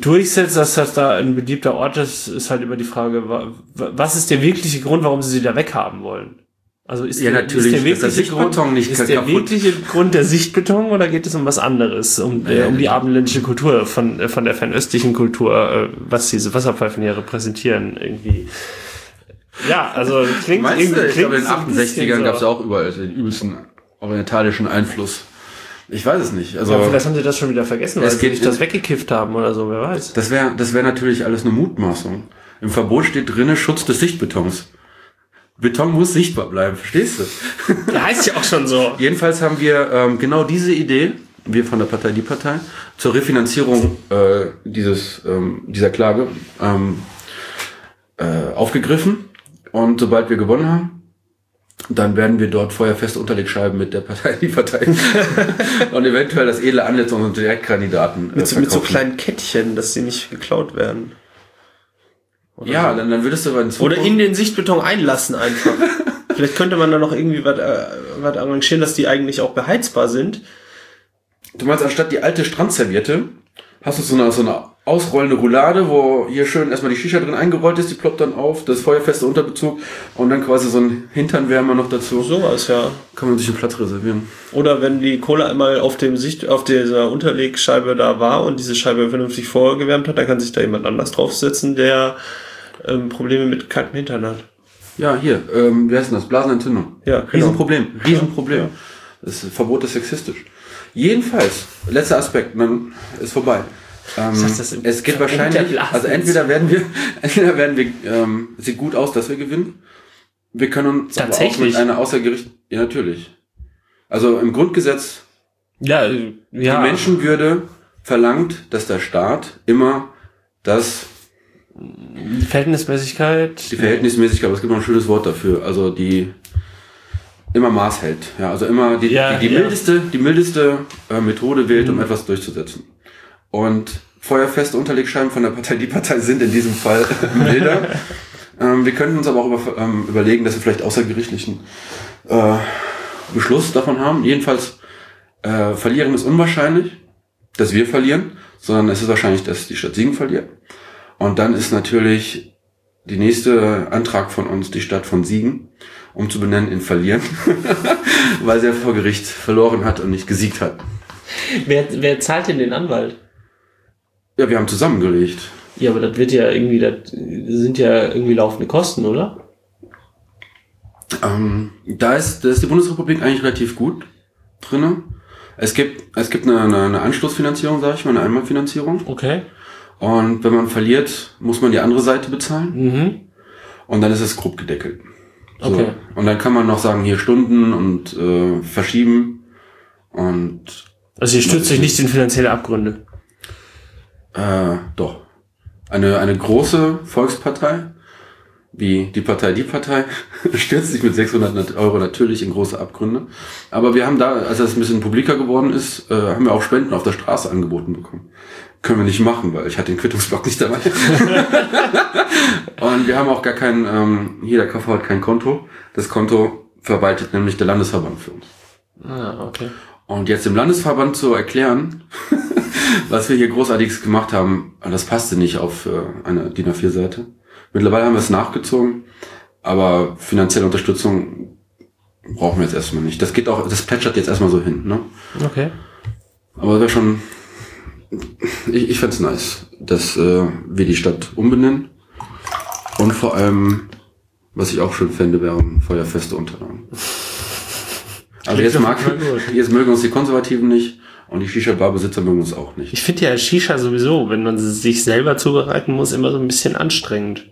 durchsetzt, dass das da ein beliebter Ort ist, ist halt immer die Frage, wa- wa- was ist der wirkliche Grund, warum sie sie da weghaben wollen? Also ist Ja, der, natürlich, ist der wirkliche Grund, ist der wirkliche Grund der Sichtbeton oder geht es um was anderes, um, äh, um die abendländische Kultur von, äh, von der fernöstlichen Kultur, äh, was diese Wasserpfeifen hier repräsentieren irgendwie? Ja, also klingt Meinst du? irgendwie Ich glaube, in den klingt so ein bisschen 68ern so. gab es auch überall den übelsten orientalischen Einfluss. Ich weiß es nicht. Also Ja, vielleicht haben sie das schon wieder vergessen, weil sie sich das weggekifft haben oder so, wer weiß. das wäre das wäre natürlich alles eine Mutmaßung. Im Verbot steht drinne Schutz des Sichtbetons. Beton muss sichtbar bleiben, verstehst du? Der heißt ja auch schon so. Jedenfalls haben wir ähm, genau diese Idee, wir von der Partei Die Partei, zur Refinanzierung äh, dieses, ähm, dieser Klage ähm, äh, aufgegriffen. Und sobald wir gewonnen haben, dann werden wir dort feuerfeste Unterlegscheiben mit der Partei Die Partei und eventuell das edle Antlitz unserer Direktkandidaten äh, Mit, so- mit so kleinen Kettchen, dass sie nicht geklaut werden. Oder Ja, so. dann, dann würdest du aber in Oder Zukunft- in den Sichtbeton einlassen einfach. Vielleicht könnte man da noch irgendwie was, äh, was arrangieren, dass die eigentlich auch beheizbar sind. Du meinst, anstatt die alte Strandserviette, hast du so eine, so eine ausrollende Roulade, wo hier schön erstmal die Shisha drin eingerollt ist, die ploppt dann auf, das feuerfeste Unterbezug und dann quasi so ein Hinternwärmer noch dazu. Sowas, ja. Kann man sich einen Platz reservieren. Oder wenn die Kohle einmal auf dem Sicht, auf dieser Unterlegscheibe da war und diese Scheibe vernünftig vorgewärmt hat, dann kann sich da jemand anders draufsetzen, der ähm, Probleme mit kaltem Hintern hat. Ja, hier, ähm, wie heißt denn das? Blasenentzündung. Ja, genau. Riesenproblem, Riesenproblem. Ja. Das Verbot ist sexistisch. Jedenfalls, letzter Aspekt, dann ist vorbei. Ähm, das im es geht wahrscheinlich, also entweder werden wir, entweder werden wir, ähm, sieht gut aus, dass wir gewinnen. Wir können uns aber auch Tatsächlich? mit einer Außergericht, ja natürlich. Also im Grundgesetz, Ja, ja. die Menschenwürde verlangt, dass der Staat immer das Die Verhältnismäßigkeit. Die Verhältnismäßigkeit, aber es gibt noch ein schönes Wort dafür. Also die immer Maß hält. Ja, also immer die, Ja, die, die ja. mildeste, die mildeste äh, Methode wählt, um etwas durchzusetzen. Und feuerfeste Unterlegscheiben von der Partei Die Partei sind in diesem Fall milder. ähm, wir könnten uns aber auch über, ähm, überlegen, dass wir vielleicht außergerichtlichen äh, Beschluss davon haben. Jedenfalls äh, verlieren ist unwahrscheinlich, dass wir verlieren, sondern es ist wahrscheinlich, dass die Stadt Siegen verliert. Und dann ist natürlich die nächste Antrag von uns die Stadt von Siegen, um zu benennen in Verlieren, weil sie ja vor Gericht verloren hat und nicht gesiegt hat. Wer, wer zahlt denn den Anwalt? Ja, wir haben zusammengelegt. Ja, aber das wird ja irgendwie, das sind ja irgendwie laufende Kosten, oder? Ähm, da ist, da ist die Bundesrepublik eigentlich relativ gut drinne. Es gibt, es gibt eine, eine, eine Anschlussfinanzierung, sage ich mal, eine Einmalfinanzierung. Okay. Und wenn man verliert, muss man die andere Seite bezahlen. Mhm. Und dann ist es grob gedeckelt. So. Okay. Und dann kann man noch sagen, hier Stunden und äh, verschieben. Und Also ihr stürzt euch nicht in finanzielle Abgründe. Äh, doch. Eine, eine große Volkspartei, wie die Partei Die Partei, stürzt sich mit 600 Euro natürlich in große Abgründe. Aber wir haben da, als das ein bisschen publiker geworden ist, äh, haben wir auch Spenden auf der Straße angeboten bekommen. Können wir nicht machen, weil ich hatte den Quittungsblock nicht dabei. Und wir haben auch gar kein, ähm, jeder KV hat kein Konto. Das Konto verwaltet nämlich der Landesverband für uns. Ah, okay. Und jetzt dem Landesverband zu erklären, was wir hier großartiges gemacht haben, das passte nicht auf äh, eine DIN A4-Seite. Mittlerweile haben wir es nachgezogen, aber finanzielle Unterstützung brauchen wir jetzt erstmal nicht. Das geht auch, das plätschert jetzt erstmal so hin, ne? Okay. Aber es wäre schon, ich, ich fände es nice, dass äh, wir die Stadt umbenennen. Und vor allem, was ich auch schön fände, wären feuerfeste Unterlagen. Also jetzt, mag, jetzt mögen uns die Konservativen nicht und die Shisha-Bar-Besitzer mögen uns auch nicht. Ich finde ja Shisha sowieso, wenn man sich selber zubereiten muss, immer so ein bisschen anstrengend.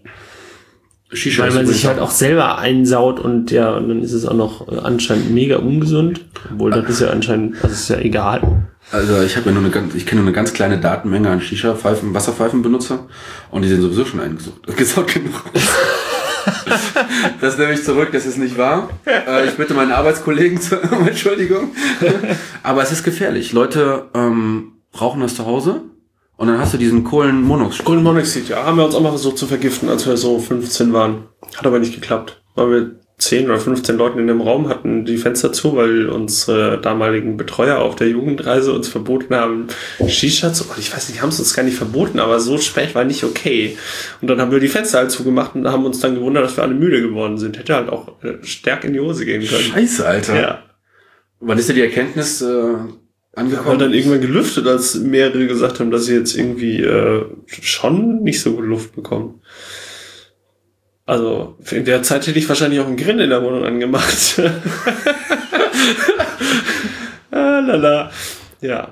Shisha Weil man sich halt auch selber einsaut und ja, und dann ist es auch noch äh, anscheinend mega ungesund. Obwohl das ist ja anscheinend, das ist ja egal. Also ich habe ja nur eine ganz, ich kenne nur eine ganz kleine Datenmenge an Shisha-Pfeifen, Wasserpfeifenbenutzer und die sind sowieso schon eingesucht, gesaugt genug. das nehme ich zurück, das ist nicht wahr. Äh, ich bitte meine Arbeitskollegen um Entschuldigung. Aber es ist gefährlich. Leute ähm, brauchen das zu Hause und dann hast du diesen Kohlenmonoxid. Kohlenmonoxid, ja, haben wir uns auch mal versucht zu vergiften, als wir so 15 waren. Hat aber nicht geklappt. Weil wir 10 oder 15 Leuten in dem Raum hatten die Fenster zu, weil unsere damaligen Betreuer auf der Jugendreise uns verboten haben, Shisha zu. Ich weiß nicht, die haben es uns gar nicht verboten, aber so spät war nicht okay. Und dann haben wir die Fenster halt zugemacht und haben uns dann gewundert, dass wir alle müde geworden sind. Hätte halt auch äh, stark in die Hose gehen können. Scheiße, Alter. Ja. Wann ist dir die Erkenntnis äh, angekommen? dann irgendwann gelüftet, als mehrere gesagt haben, dass sie jetzt irgendwie äh, schon nicht so gut Luft bekommen. Also in der Zeit hätte ich wahrscheinlich auch einen Grill in der Wohnung angemacht. ah, lala. Ja.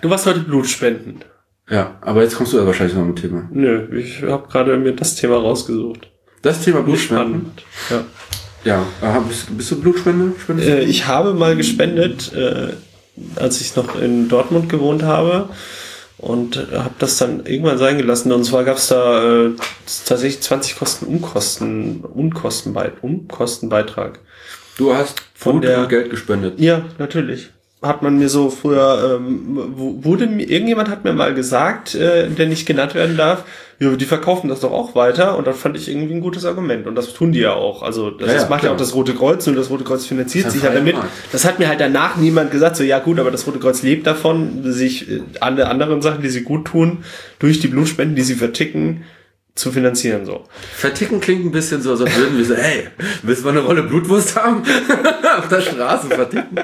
Du warst heute Blutspenden. ja, aber jetzt kommst du ja wahrscheinlich noch mit dem Thema. Nö, ich habe gerade mir das Thema rausgesucht. Das Thema Blutspenden. Ja. Ja, aha, bist, bist du Blutspende? Spendest du? Äh, ich habe mal gespendet, äh, als ich noch in Dortmund gewohnt habe und habe das dann irgendwann sein gelassen. Und zwar gab es da äh, tatsächlich 20 Kosten Unkosten Unkostenbeit Unkostenbeitrag. Du hast Von Blut der- Geld gespendet. Ja, natürlich. Hat man mir so früher, ähm, wurde mir, irgendjemand hat mir mal gesagt, äh, der nicht genannt werden darf, die verkaufen das doch auch weiter und das fand ich irgendwie ein gutes Argument und das tun die ja auch. Also das, Ja, ja, das macht ja auch das Rote Kreuz und das Rote Kreuz finanziert sich halt damit. Markt. Das hat mir halt danach niemand gesagt, so ja gut, aber das Rote Kreuz lebt davon, sich äh, alle anderen Sachen, die sie gut tun, durch die Blutspenden, die sie verticken, zu finanzieren so. Verticken klingt ein bisschen so, als würden wir so, hey, willst du mal eine Rolle Blutwurst haben? Auf der Straße verticken.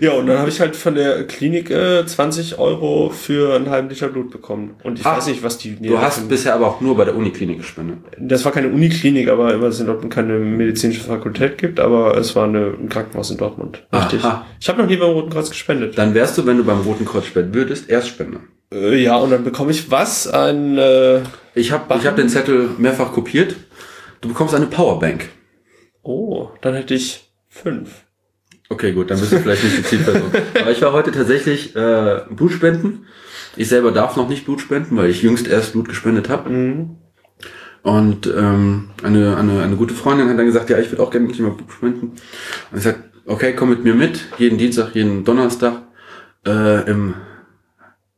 Ja, und dann habe ich halt von der Klinik äh, 20 Euro für einen halben Liter Blut bekommen. Und ich Ah, weiß nicht, was die... Du hast bisher aber auch nur bei der Uniklinik gespendet. Das war keine Uniklinik, aber weil es in Dortmund keine medizinische Fakultät gibt, aber es war eine, ein Krankenhaus in Dortmund. Richtig. Aha. Ich habe noch nie beim Roten Kreuz gespendet. Dann wärst du, wenn du beim Roten Kreuz spenden würdest, Erstspender. Äh, ja, und dann bekomme ich was? Ein äh, Ich habe ich hab den Zettel mehrfach kopiert. Du bekommst eine Powerbank. Oh, dann hätte ich fünf. Okay, gut, dann bist du vielleicht nicht die Zielperson. Aber ich war heute tatsächlich äh, Blutspenden. Ich selber darf noch nicht Blut spenden, weil ich jüngst erst Blut gespendet habe. Mhm. Und ähm, eine, eine, eine gute Freundin hat dann gesagt, ja, ich würde auch gerne mit dir mal Blut spenden. Und ich sag, okay, komm mit mir mit, jeden Dienstag, jeden Donnerstag äh, im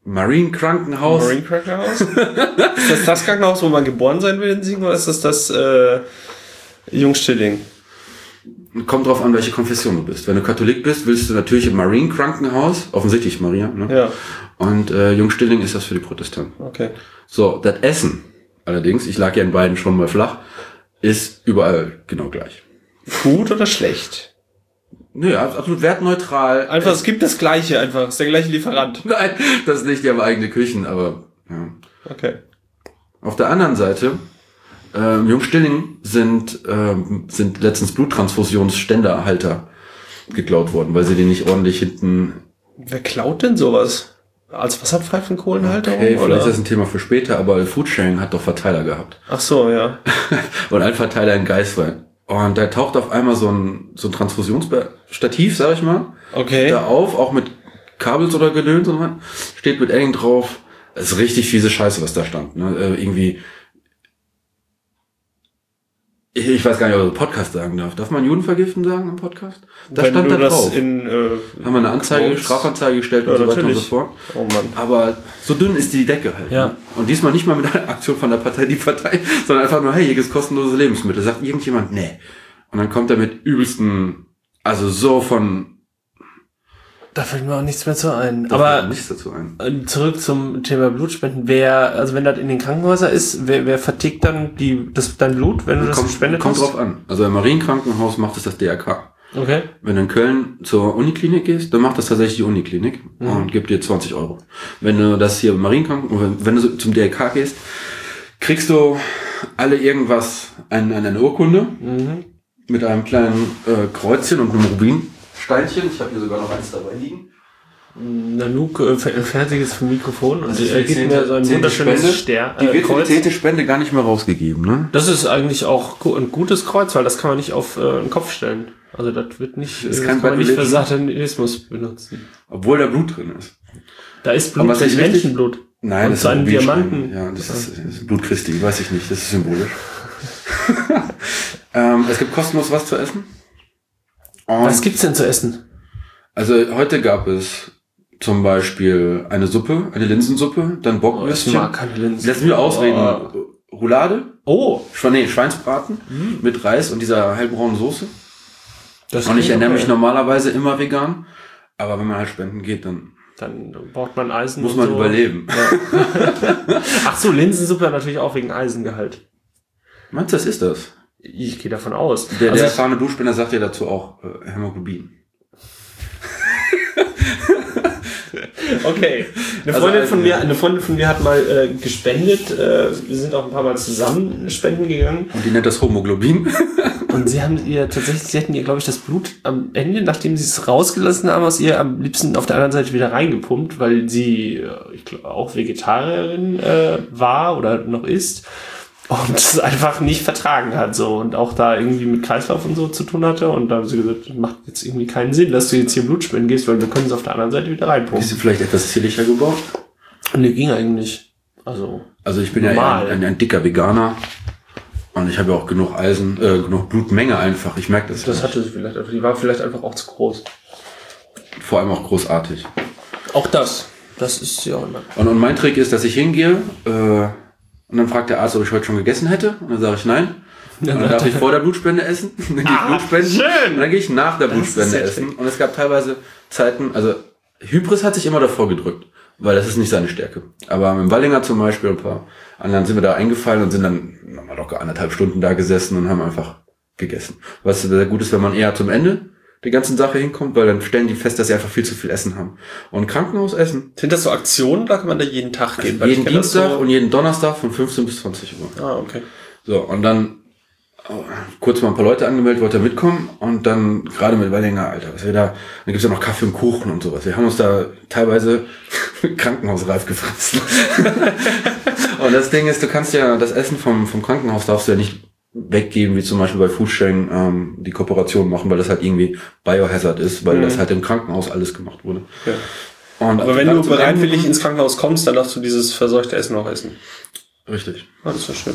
Marine Krankenhaus. Marine Krankenhaus? ist das das Krankenhaus, wo man geboren sein will in Siegen, oder ist das das äh, Jungstilling? Kommt drauf an, welche Konfession du bist. Wenn du Katholik bist, willst du natürlich im Marine Krankenhaus, offensichtlich Maria, ne? Ja, Und äh, Jungstilling ist das für die Protestanten. okay. So, das Essen allerdings, ich lag ja in beiden schon mal flach, ist überall genau gleich. Gut oder schlecht? Nö, ab- absolut wertneutral. Einfach, es gibt das Gleiche, einfach. Es ist der gleiche Lieferant. Nein, das ist nicht, die haben eigene Küchen, aber ja. Okay. Auf der anderen Seite, ähm, Jungstilling sind, ähm, sind letztens Bluttransfusionsständerhalter geklaut worden, weil sie die nicht ordentlich hinten. Wer klaut denn sowas? Als Wasserpfeifenkohlenhalterung? Hey, vielleicht oder? ist das ein Thema für später, aber Foodsharing hat doch Verteiler gehabt. Ach so, ja. Und ein Verteiler in Geiswein. Und da taucht auf einmal so ein, so ein Transfusionsstativ, sag ich mal, Okay. da auf, auch mit Kabels oder Gedöns und. Steht mit Edding drauf. Das ist richtig fiese Scheiße, was da stand. Ne? Äh, irgendwie. Ich, ich weiß gar nicht, ob ich Podcast sagen darf. Darf man Juden vergiften sagen im Podcast? Da Wenn stand da das drauf. in, äh, Haben wir eine Anzeige, Quotes- Strafanzeige gestellt und Ja, so weiter und so fort. Oh Mann. Aber so dünn ist die Decke halt. Ja. Ne? Und diesmal nicht mal mit einer Aktion von der Partei, die Partei, sondern einfach nur, hey, hier gibt's kostenlose Lebensmittel. Sagt irgendjemand, nee. Und dann kommt er mit übelsten, also so von, Da fällt mir auch nichts mehr zu ein. da Aber nichts dazu ein. äh, zurück zum Thema Blutspenden. Wer, also wenn das in den Krankenhäusern ist, wer, wer vertickt dann die, das, dein Blut, wenn du das Kommt, gespendet kommt hast? drauf an. Also im Marienkrankenhaus macht es das DRK. Okay. Wenn du in Köln zur Uniklinik gehst, dann macht das tatsächlich die Uniklinik Mhm. und gibt dir 20 Euro. Wenn du das hier im Marienkrankenhaus, wenn du zum DRK gehst, kriegst du alle irgendwas, eine, eine Urkunde Mhm. mit einem kleinen äh, Kreuzchen und einem Rubinsteinchen. Ich habe hier sogar noch eins dabei liegen. Nanook äh, fer- fertiges Mikrofon und Das ist er gibt zehnte- mir so ein wunderschönes. Stern, Die äh, wird die Kreuz. zehnte Spende gar nicht mehr rausgegeben, ne? Das ist eigentlich auch ein gutes Kreuz, weil das kann man nicht auf äh, den Kopf stellen. Also das wird nicht, Ist das kein kann man nicht für. Satanismus benutzen. Obwohl da Blut drin ist. Da ist Blut, ich richtig- Menschenblut. Nein, Und das ist ein. Diamanten. Ja, das ist, das ist Blut Christi, weiß ich nicht, das ist symbolisch. ähm, es gibt kostenlos was zu essen. Und Was gibt's denn zu essen? Also heute gab es zum Beispiel eine Suppe, eine Linsensuppe, dann Oh, ich Bockwürstchen. mag keine Linsen. Lass mich ausreden. Oh. Roulade, Oh, Schwe nee, Schweinsbraten mit Reis und dieser hellbraunen Soße. das Und ich ernähre okay. mich normalerweise immer vegan. Aber wenn man halt spenden geht, dann Dann braucht man Eisen. muss man so. überleben. Ach so, Linsensuppe natürlich auch wegen Eisengehalt. Meinst du, das ist das? Ich gehe davon aus. Der, Also der erfahrene Duschspender sagt ja dazu auch äh, Hämoglobin. Okay. Eine Also Freundin ein- von mir, eine Freundin von mir hat mal äh, gespendet. Äh, wir sind auch ein paar Mal zusammen spenden gegangen. Und die nennt das Homoglobin. Und sie haben ihr tatsächlich, sie hätten ihr, glaube ich, das Blut am Ende, nachdem sie es rausgelassen haben, aus ihr am liebsten auf der anderen Seite wieder reingepumpt, weil sie, äh, ich glaube, auch Vegetarierin äh, war oder noch ist und es einfach nicht vertragen hat so und auch da irgendwie mit Kreislauf und so zu tun hatte und da haben sie gesagt, macht jetzt irgendwie keinen Sinn, dass du jetzt hier Blut spenden gehst, weil wir können es auf der anderen Seite wieder Ist reinpumpen. sie vielleicht etwas zierlicher gebaut? Und die ging eigentlich. Also, Also ich bin ja Normal. ein, ein, ein dicker Veganer. Und ich habe ja auch genug Eisen, äh, genug Blutmenge einfach. Ich merke das. das ja. hatte sie vielleicht, die war vielleicht einfach auch zu groß. Vor allem auch großartig. Auch das. Das ist ja. Und, und mein Trick ist, dass ich hingehe äh, und dann fragt der Arzt, ob ich heute schon gegessen hätte. Und dann sage ich nein. Und dann darf ich vor der Blutspende essen. Dann gehe ich Ah, Blutspenden. schön. Und dann gehe ich nach der Das Blutspende essen. Und es gab teilweise Zeiten, also Hybris hat sich immer davor gedrückt, weil das ist nicht seine Stärke. Aber mit dem Wallinger zum Beispiel, ein paar anderen sind wir da eingefallen und sind dann nochmal locker anderthalb Stunden da gesessen und haben einfach gegessen. Was sehr gut ist, wenn man eher zum Ende der ganzen Sache hinkommt, weil dann stellen die fest, dass sie einfach viel zu viel Essen haben. Und Krankenhausessen, Sind das so Aktionen, da kann man da jeden Tag gehen? jeden Dienstag so- und jeden Donnerstag von 15 bis 20 Uhr. Ah, okay. So, und dann oh, kurz mal ein paar Leute angemeldet, wollte mitkommen und dann gerade mit Wallinger, Alter, was wir da, dann gibt's ja noch Kaffee und Kuchen und sowas. Wir haben uns da teilweise krankenhausreif gefressen. und das Ding ist, du kannst ja das Essen vom, vom Krankenhaus darfst du ja nicht weggeben, wie zum Beispiel bei Foodsharing ähm, die Kooperation machen, weil das halt irgendwie Biohazard ist, weil Mhm. das halt im Krankenhaus alles gemacht wurde. Ja. Und Aber wenn du bereitwillig ins Krankenhaus kommst, dann darfst du dieses verseuchte Essen auch essen. Richtig. Ah, das war schön.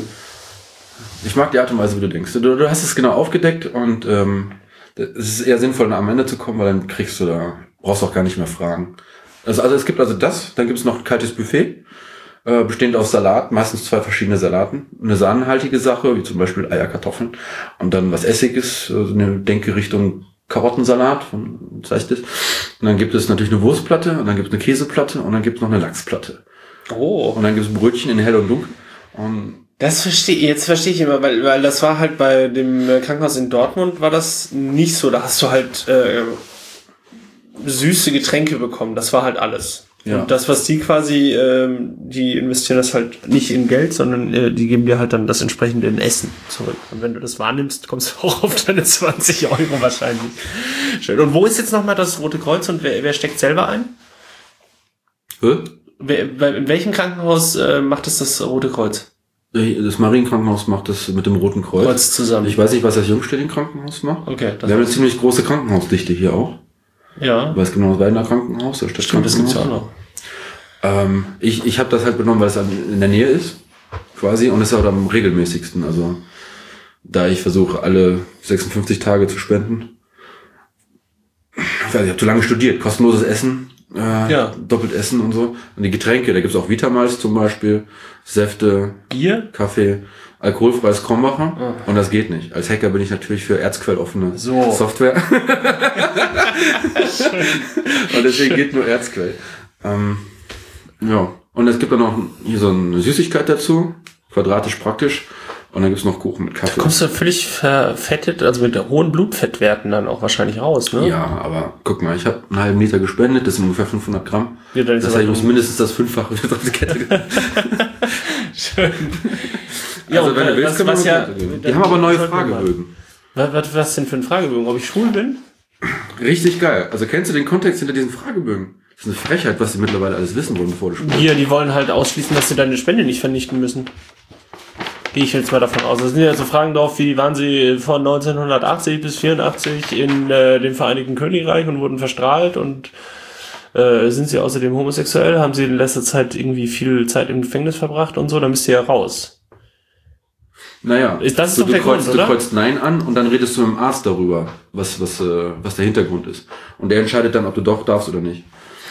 Ich mag die Art und Weise, wie du denkst. Du, du hast es genau aufgedeckt und ähm, es ist eher sinnvoll, am Ende zu kommen, weil dann kriegst du da, brauchst auch gar nicht mehr fragen. Also, also es gibt also das, dann gibt es noch ein kaltes Buffet, äh, bestehend aus Salat, meistens zwei verschiedene Salaten, eine sahnenhaltige Sache, wie zum Beispiel Eier, Kartoffeln und dann was Essiges, also eine Denke Richtung Karottensalat, von, was heißt das? Und dann gibt es natürlich eine Wurstplatte und dann gibt es eine Käseplatte und dann gibt es noch eine Lachsplatte. Oh. Und dann gibt es Brötchen in hell und dunkel. Und Das verstehe jetzt verstehe ich immer, weil, weil das war halt bei dem äh, Krankenhaus in Dortmund war das nicht so. Da hast du halt äh, süße Getränke bekommen. Das war halt alles. Ja. Und das, was die quasi, ähm, die investieren das halt nicht in Geld, sondern äh, die geben dir halt dann das entsprechende in Essen zurück. Und wenn du das wahrnimmst, kommst du auch auf deine 20 Euro wahrscheinlich. Schön. Und wo ist jetzt nochmal das Rote Kreuz und wer, wer steckt selber ein? Hä? Wer, bei, in welchem Krankenhaus äh, macht es das Rote Kreuz? Das Marienkrankenhaus macht das mit dem Roten Kreuz. Kreuz zusammen. Ich weiß nicht, was das Jungstillienkrankenhaus macht. Okay, das Wir haben eine ziemlich große Krankenhausdichte hier auch. Ja. Weil es genau das Weidner Krankenhaus, das Stimmt, das gibt's ja auch noch. Ähm, ich ich habe das halt benommen, weil es in der Nähe ist, quasi, und es ist auch am regelmäßigsten. Also da ich versuche, alle 56 Tage zu spenden. Ich weiß, ich habe zu lange studiert, kostenloses Essen, äh, Ja. doppelt Essen und so. Und die Getränke, da gibt's auch Vitamals zum Beispiel, Säfte, Bier? Kaffee, alkoholfreies Krombacher. Und das geht nicht. Als Hacker bin ich natürlich für erzquelloffene So. Software. und deswegen geht nur Erzquell. Ähm, ja. Und es gibt dann noch hier so eine Süßigkeit dazu. Quadratisch praktisch. Und dann gibt's noch Kuchen mit Kaffee. Kommst du völlig verfettet, also mit hohen Blutfettwerten dann auch wahrscheinlich raus, ne? Ja, aber guck mal, ich habe einen halben Liter gespendet, das sind ungefähr 500 Gramm. Ja, das heißt, ich muss mindestens das Fünffache wieder auf die Kette Schön. Ja, Also wenn du willst, was, können wir ja. Die haben aber neue. Fragebögen. Was, was, was denn für ein Fragebogen? Ob ich schwul bin? Richtig geil. Also kennst du den Kontext hinter diesen Fragebögen? Das ist eine Frechheit, was sie mittlerweile alles wissen wollen, bevor du spielst. Hier, die wollen halt ausschließen, dass sie deine Spende nicht vernichten müssen. Gehe ich jetzt mal davon aus. Da sind ja so Fragen drauf, wie waren sie von 1980 bis 84 in äh, dem Vereinigten Königreich und wurden verstrahlt und äh, sind sie außerdem homosexuell? Haben sie in letzter Zeit irgendwie viel Zeit im Gefängnis verbracht und so? Dann bist du ja raus. Naja, Ist- das ist du, doch du, kreuzt, Grund, du kreuzt Nein an und dann redest du mit dem Arzt darüber, was, was, äh, was der Hintergrund ist. Und der entscheidet dann, ob du doch darfst oder nicht.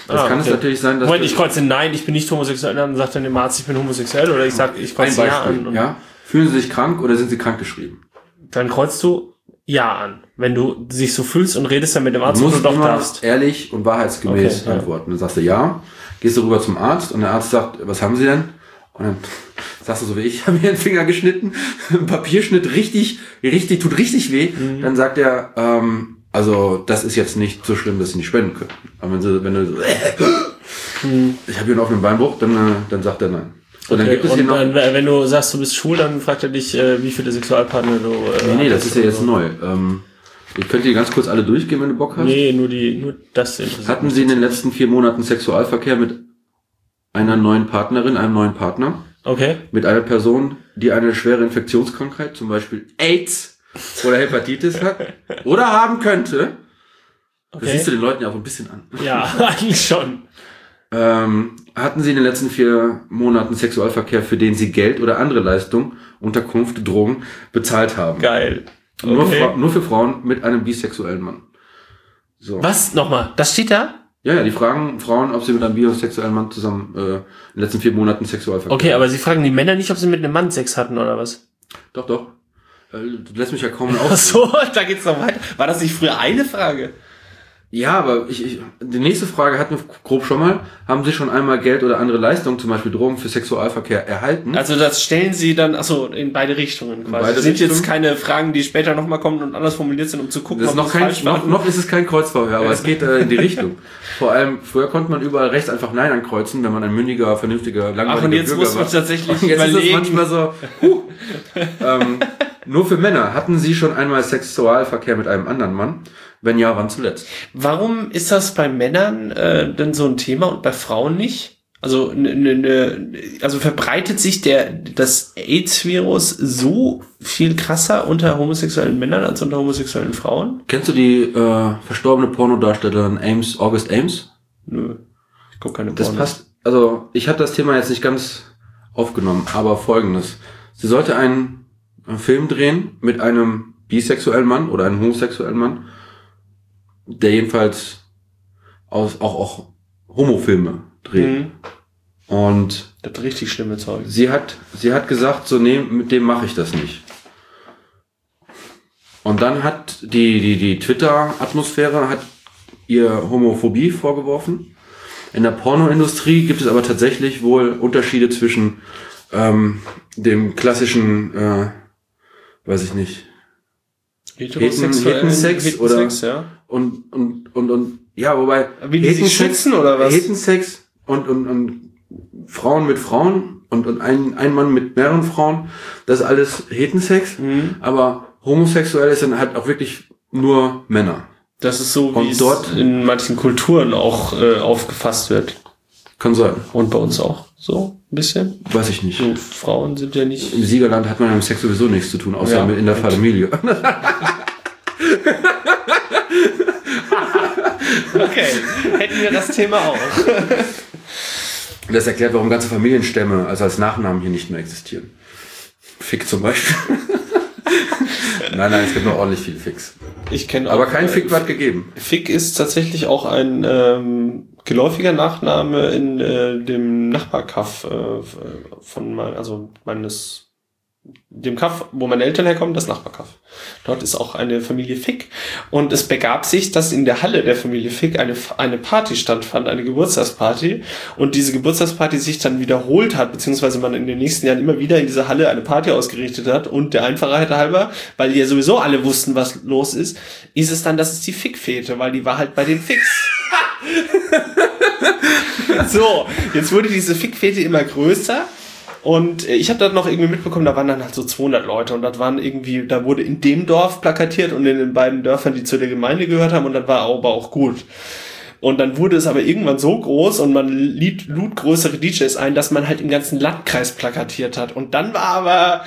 Das Ah, kann es okay. natürlich sein, dass Moment, du, ich kreuze Nein, ich bin nicht homosexuell, dann sagt dann der Arzt, ich bin homosexuell oder ich sag, ich kreuze Ja an. Und ja? Fühlen sie sich krank oder sind sie krankgeschrieben? Dann kreuzt du Ja an. Wenn du dich so fühlst und redest dann mit dem Du Arzt, du musst doch immer darfst. ehrlich und wahrheitsgemäß Okay, antworten. Dann sagst du ja, gehst du rüber zum Arzt und der Arzt sagt, was haben sie denn? Und dann sagst du so wie ich, habe mir den Finger geschnitten, ein Papierschnitt richtig, richtig, tut richtig weh. Mhm. Dann sagt er, ähm, also das ist jetzt nicht so schlimm, dass sie nicht spenden können. Aber wenn, sie, wenn du so, ich habe hier einen offenen Beinbruch, dann, äh, dann sagt er nein. Und dann Okay, gibt es hier noch. dann, wenn du sagst, du bist schwul, dann fragt er dich, äh, wie viele Sexualpartner du. Äh, nee, nee, das ist ja jetzt so. neu. Ähm, ich könnte die ganz kurz alle durchgehen, wenn du Bock hast. Nee, nur die, nur das interessiert Hatten Sie in den letzten vier Monaten Sexualverkehr mit einer neuen Partnerin, einem neuen Partner? Okay. Mit einer Person, die eine schwere Infektionskrankheit, zum Beispiel AIDS oder Hepatitis hat oder haben könnte? Das Okay. siehst du den Leuten ja auch ein bisschen an. Ja, eigentlich schon. Ähm, hatten Sie in den letzten vier Monaten Sexualverkehr, für den Sie Geld oder andere Leistung, Unterkunft, Drogen bezahlt haben? Geil. Nur, Okay. Fra nur für Frauen mit einem bisexuellen Mann. So. Was? Nochmal? Das steht da? Ja, ja, die fragen Frauen, ob sie mit einem bisexuellen Mann zusammen äh, in den letzten vier Monaten Sexualverkehr Okay, aber sie fragen die Männer nicht, ob sie mit einem Mann Sex hatten oder was? Doch, doch. Äh, Du lässt mich ja kaum Ach auf. so, da geht's noch weiter. War das nicht früher eine Frage? Ja, aber ich, ich, die nächste Frage hatten wir grob schon mal. Haben Sie schon einmal Geld oder andere Leistungen, zum Beispiel Drogen für Sexualverkehr, erhalten? Also das stellen sie dann, achso, in beide Richtungen quasi. beide das sind jetzt Richtungen? keine Fragen, die später nochmal kommen und anders formuliert sind, um zu gucken, das ist ob noch kein, falsch noch, noch ist es kein Kreuzverhör, aber es geht äh, in die Richtung. Vor allem, früher konnte man überall rechts einfach Nein ankreuzen, wenn man ein mündiger, vernünftiger, langweiliger Ach, und jetzt Bürger muss man war. tatsächlich Und jetzt ist es überlegen. manchmal so, huh. ähm, nur für Männer. Hatten Sie schon einmal Sexualverkehr mit einem anderen Mann? Wenn ja, wann zuletzt? Warum ist das bei Männern äh, denn so ein Thema und bei Frauen nicht? Also, ne, ne, ne, also verbreitet sich der das AIDS-Virus so viel krasser unter homosexuellen Männern als unter homosexuellen Frauen? Kennst du die äh, verstorbene Pornodarstellerin Ames, August Ames? Nö. Ich guck keine Das Pornos. passt. Also, ich habe das Thema jetzt nicht ganz aufgenommen, aber folgendes. Sie sollte einen, einen Film drehen mit einem bisexuellen Mann oder einem homosexuellen Mann, der jedenfalls aus, auch, auch Homofilme dreht. Mhm. Und Das richtig schlimme Zeug. sie hat, sie hat gesagt, so nee, mit dem mache ich das nicht. Und dann hat die, die, die Twitter-Atmosphäre hat ihr Homophobie vorgeworfen. In der Pornoindustrie gibt es aber tatsächlich wohl Unterschiede zwischen ähm, dem klassischen, äh, weiß ich nicht, Heterosexuellen- Hetensex oder- Hetensex, ja. Und, und, und, und ja, wobei Wie die sich schützen oder was? Hetensex und, und, und Frauen mit Frauen und, und ein, ein Mann mit mehreren Frauen, das ist alles Hetensex, Mhm. aber homosexuell ist dann halt auch wirklich nur Männer. Das ist so, Und wie es dort- in manchen Kulturen auch äh, aufgefasst wird. Kann sein, Und bei uns auch so ein bisschen. weiß ich nicht. So, Frauen sind ja nicht. Im Siegerland hat man mit Sex sowieso nichts zu tun, außer Ja. mit in der Familie. Okay, hätten wir das Thema auch. Das erklärt, warum ganze Familienstämme also als Nachnamen hier nicht mehr existieren. Fick zum Beispiel. nein, nein, es gibt noch ordentlich viel Fix. Ich kenne Aber kein Fick wird gegeben. Fick ist tatsächlich auch ein ähm, geläufiger Nachname in äh, dem Nachbarkaff äh, von mein, also meines dem Kaff, wo meine Eltern herkommen, das Nachbarkaff. Dort ist auch eine Familie Fick. Und es begab sich, dass in der Halle der Familie Fick eine, eine Party stattfand, eine Geburtstagsparty. Und diese Geburtstagsparty sich dann wiederholt hat, beziehungsweise man in den nächsten Jahren immer wieder in dieser Halle eine Party ausgerichtet hat. Und der Einfachheit halber, weil die ja sowieso alle wussten, was los ist, ist es dann, dass es die Fick-Fete, weil die war halt bei den Ficks. so, jetzt wurde diese Fick-Fete immer größer. Und äh, ich habe dann noch irgendwie mitbekommen, da waren dann halt so 200 Leute und das waren irgendwie, da wurde in dem Dorf plakatiert und in den beiden Dörfern, die zu der Gemeinde gehört haben und das war aber auch gut. Und dann wurde es aber irgendwann so groß und man lud, lud größere DJs ein, dass man halt im ganzen Landkreis plakatiert hat. Und dann war aber,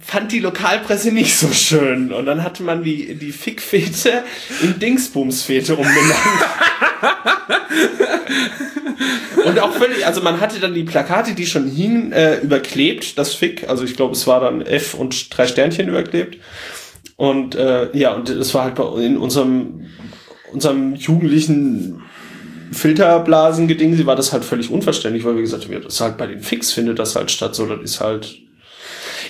fand die Lokalpresse nicht so schön. Und dann hatte man die, die Fickfete in Dingsbumsfete umbenannt. Und auch völlig, also man hatte dann die Plakate, die schon hingen, äh, überklebt, das Fick, also ich glaube, es war dann F und drei Sternchen überklebt. Und äh, ja, und es war halt bei, in unserem, unserem jugendlichen Filterblasen-Geding, sie war das halt völlig unverständlich, weil wir gesagt haben, ja, das ist halt bei den Fix findet das halt statt, so, das ist halt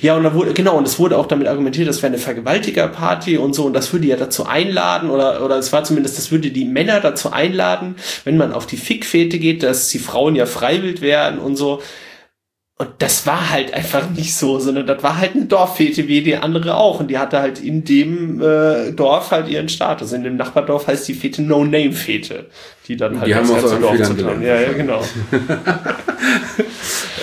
ja, und da wurde, genau, und es wurde auch damit argumentiert, das wäre eine Vergewaltigerparty und so, und das würde ja dazu einladen, oder, oder es war zumindest, das würde die Männer dazu einladen, wenn man auf die Fickfete geht, dass die Frauen ja freiwillig werden und so. Und das war halt einfach nicht so, sondern das war halt eine Dorffete wie die andere auch. Und die hatte halt in dem äh, Dorf halt ihren Status. In dem Nachbardorf heißt die Fete No-Name-Fete. Die dann halt die das haben ganze Dorf zu tun. Ja, ja, genau.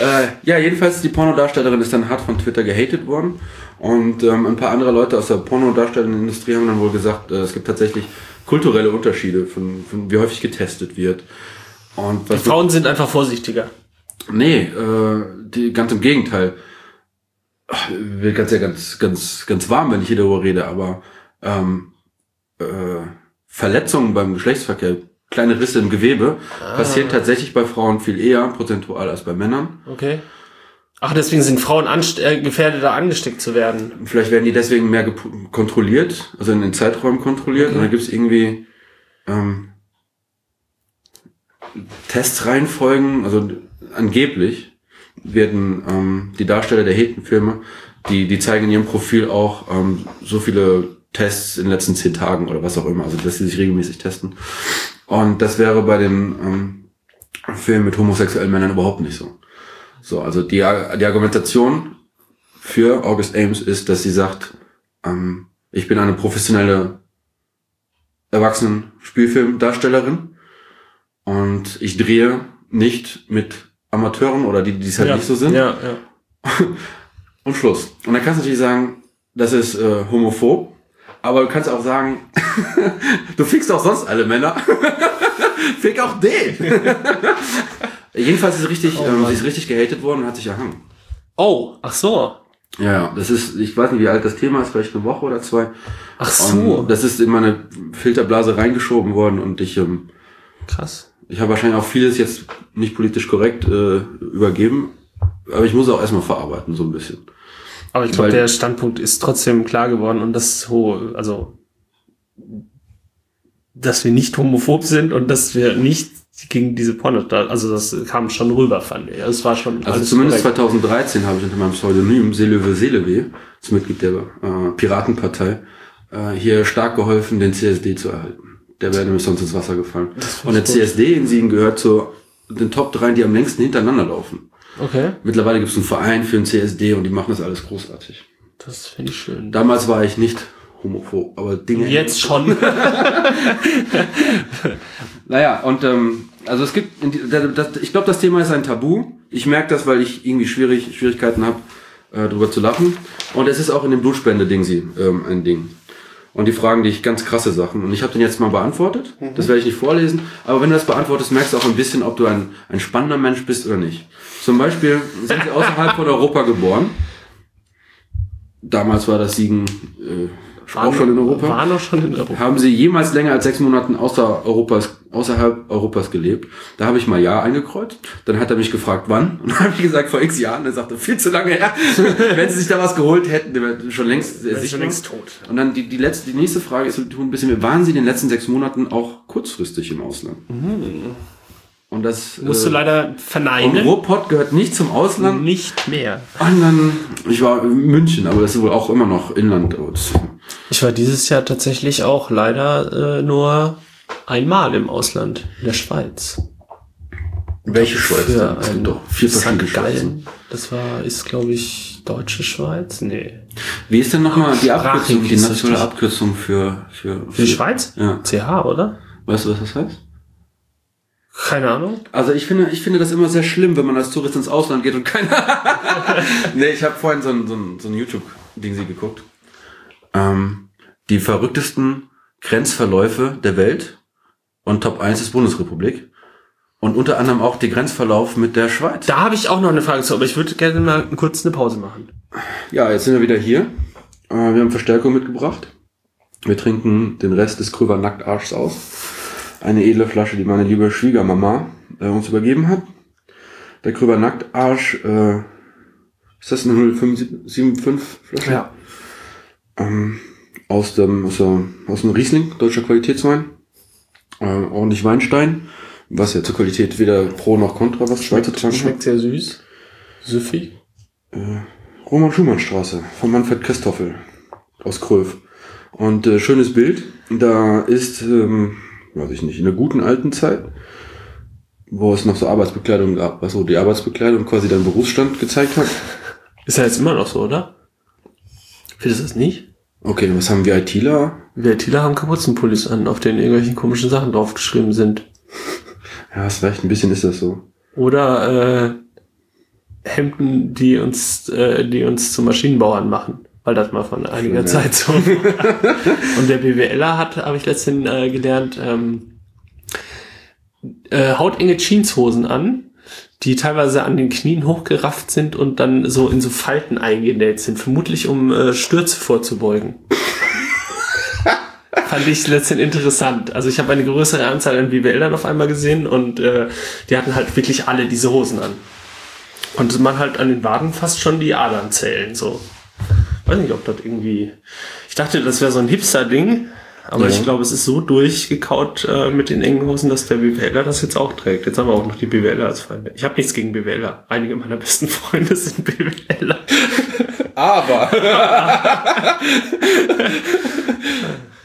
Äh, ja, jedenfalls die Pornodarstellerin ist dann hart von Twitter gehatet worden. Und ähm, ein paar andere Leute aus der pornodarstellenden Industrie haben dann wohl gesagt, äh, es gibt tatsächlich kulturelle Unterschiede, von, von wie häufig getestet wird. Und was Frauen sind einfach vorsichtiger. Nee, äh, die, ganz im Gegenteil. Ach, Mir ganz ja ganz, ganz, ganz warm, wenn ich hier darüber rede, aber ähm, äh, Verletzungen beim Geschlechtsverkehr, kleine Risse im Gewebe, passieren tatsächlich bei Frauen viel eher prozentual als bei Männern. Okay. Ach, deswegen sind Frauen anst äh, gefährdeter angesteckt zu werden. Vielleicht werden die deswegen mehr kontrolliert, also in den Zeiträumen kontrolliert. Okay. Und dann gibt's irgendwie ähm, Testreihenfolgen, also angeblich werden ähm, die Darsteller der Hetenfilme, die, die zeigen in ihrem Profil auch ähm, so viele Tests in den letzten zehn Tagen oder was auch immer, also dass sie sich regelmäßig testen. Und das wäre bei den ähm, Filmen mit homosexuellen Männern überhaupt nicht so. So, also die, die Argumentation für August Ames ist, dass sie sagt, ähm, ich bin eine professionelle Erwachsenen-Spielfilmdarstellerin und ich drehe nicht mit Amateuren oder die, die es halt nicht so sind. Ja, ja. Und Schluss. Und dann kannst du natürlich sagen, das ist äh, homophob, aber du kannst auch sagen, du fickst auch sonst alle Männer. Fick auch den. Jedenfalls ist richtig, Oh ähm, sie ist richtig gehatet worden und hat sich erhangen. Oh, ach so. Ja, das ist, ich weiß nicht, wie alt das Thema ist, vielleicht eine Woche oder zwei. Ach so. Und das ist in meine Filterblase reingeschoben worden und ich, ähm, Krass. ich habe wahrscheinlich auch vieles jetzt nicht politisch korrekt äh, übergeben, aber ich muss auch erstmal verarbeiten, so ein bisschen. Aber ich glaube, der Standpunkt ist trotzdem klar geworden und das so, also, dass wir nicht homophob sind und dass wir nicht gegen diese Porno, also das kam schon rüber, fand ich. Es war schon Also zumindest korrekt. 2013 habe ich unter meinem Pseudonym Selöwe Seleweh, als Mitglied der äh, Piratenpartei, äh, hier stark geholfen, den CSD zu erhalten. Der wäre nämlich sonst ins Wasser gefallen. Und der CSD in Siegen gehört zu den Top 3, die am längsten hintereinander laufen. Okay, Mittlerweile gibt es einen Verein für den CSD und die machen das alles großartig. das finde ich schön. Damals war ich nicht homophob, aber Dinge. Jetzt schon. Naja, und ähm, also es gibt, ich glaube, das Thema ist ein Tabu. Ich merke das, weil ich irgendwie schwierig, Schwierigkeiten habe, äh, drüber zu lachen. Und es ist auch in dem Blutspende-Ding ähm, ein Ding. Und die fragen dich ganz krasse Sachen. Und ich habe den jetzt mal beantwortet. Das werde ich nicht vorlesen. Aber wenn du das beantwortest, merkst du auch ein bisschen, ob du ein, ein spannender Mensch bist oder nicht. Zum Beispiel sind sie außerhalb von Europa geboren. Damals war das Siegen äh, auch schon in Europa. Waren auch schon in Europa. Haben Sie jemals länger als sechs Monaten außer Europas, außerhalb Europas gelebt? Da habe ich mal Ja eingekreuzt. Dann hat er mich gefragt, wann? Und dann habe ich gesagt, vor x Jahren. Er sagte, viel zu lange her. Wenn Sie sich da was geholt hätten, schon längst, sicher. schon längst tot. Und dann die, die letzte, die nächste Frage ist ein bisschen, waren Sie in den letzten sechs Monaten auch kurzfristig im Ausland? Und das, Musst du äh, leider und verneinen. Ruhrpott gehört nicht zum Ausland. Nicht mehr. Und dann, ich war in München, aber das ist wohl auch immer noch Inland. Ich war dieses Jahr tatsächlich auch leider äh, nur einmal im Ausland, in der Schweiz. Welche Schweiz? Für? Es gibt doch vier verschiedene. Gallen. Das war, ist glaube ich, deutsche Schweiz? Nee. Wie ist denn nochmal die Abkürzung, die nationale. Abkürzung für, für, Für die Schweiz? Ja. CH, oder? Weißt du, was das heißt? Keine Ahnung. Also ich finde, ich finde das immer sehr schlimm, wenn man als Tourist ins Ausland geht und keiner. nee, ich habe vorhin so ein, so ein, so ein YouTube-Ding sie geguckt. Ähm, die verrücktesten Grenzverläufe der Welt und Top 1 ist Bundesrepublik. Und unter anderem auch die Grenzverlauf mit der Schweiz. Da habe ich auch noch eine Frage zu, aber ich würde gerne mal kurz eine Pause machen. Ja, jetzt sind wir wieder hier. Äh, wir haben Verstärkung mitgebracht. Wir trinken den Rest des Krüver Nacktarschs aus. Eine edle Flasche, die meine liebe Schwiegermama äh, uns übergeben hat. Der Krüver Nacktarsch, äh, ist das eine 075 Flasche? Ähm, aus dem, aus, der, aus dem Riesling, deutscher Qualitätswein. Äh, ordentlich Weinstein. Was ja zur Qualität weder pro noch contra, was Schweizer Tank Schmeckt sehr süß. Süffig. Roman-Schumann-Straße von Manfred Christoffel aus Kröv. Und äh, schönes Bild. Da ist, ähm, weiß ich nicht, in der guten alten Zeit, wo es noch so Arbeitsbekleidung gab, was so die Arbeitsbekleidung quasi deinen Berufsstand gezeigt hat. Ist ja jetzt immer noch so, oder? Findest du das nicht? Okay, was haben wir ITler? Wir ITler haben Kapuzenpullis an, auf denen irgendwelche komischen Sachen draufgeschrieben sind. Ja, hast recht, ein bisschen ist das so. Oder äh, Hemden, die uns, äh, die uns zu Maschinenbauern machen. Weil das mal von einiger ja. Zeit so. Und der BWLer hat, habe ich letztens äh, gelernt, ähm, äh, hautenge Jeanshosen an, die teilweise an den Knien hochgerafft sind und dann so in so Falten eingenäht sind, vermutlich um äh, Stürze vorzubeugen. Fand ich letztendlich interessant. Also ich habe eine größere Anzahl an BWLern auf einmal gesehen und äh, die hatten halt wirklich alle diese Hosen an. Konnte man halt an den Waden fast schon die Adern zählen, so. Weiß nicht, ob das irgendwie. Ich dachte, das wäre so ein Hipster-Ding, aber Ja. ich glaube, es ist so durchgekaut äh, mit den engen Hosen, dass der BWLer das jetzt auch trägt. Jetzt haben wir auch noch die BWLer als Feinde. Ich habe nichts gegen BWLer. Einige meiner besten Freunde sind BWLer. Aber!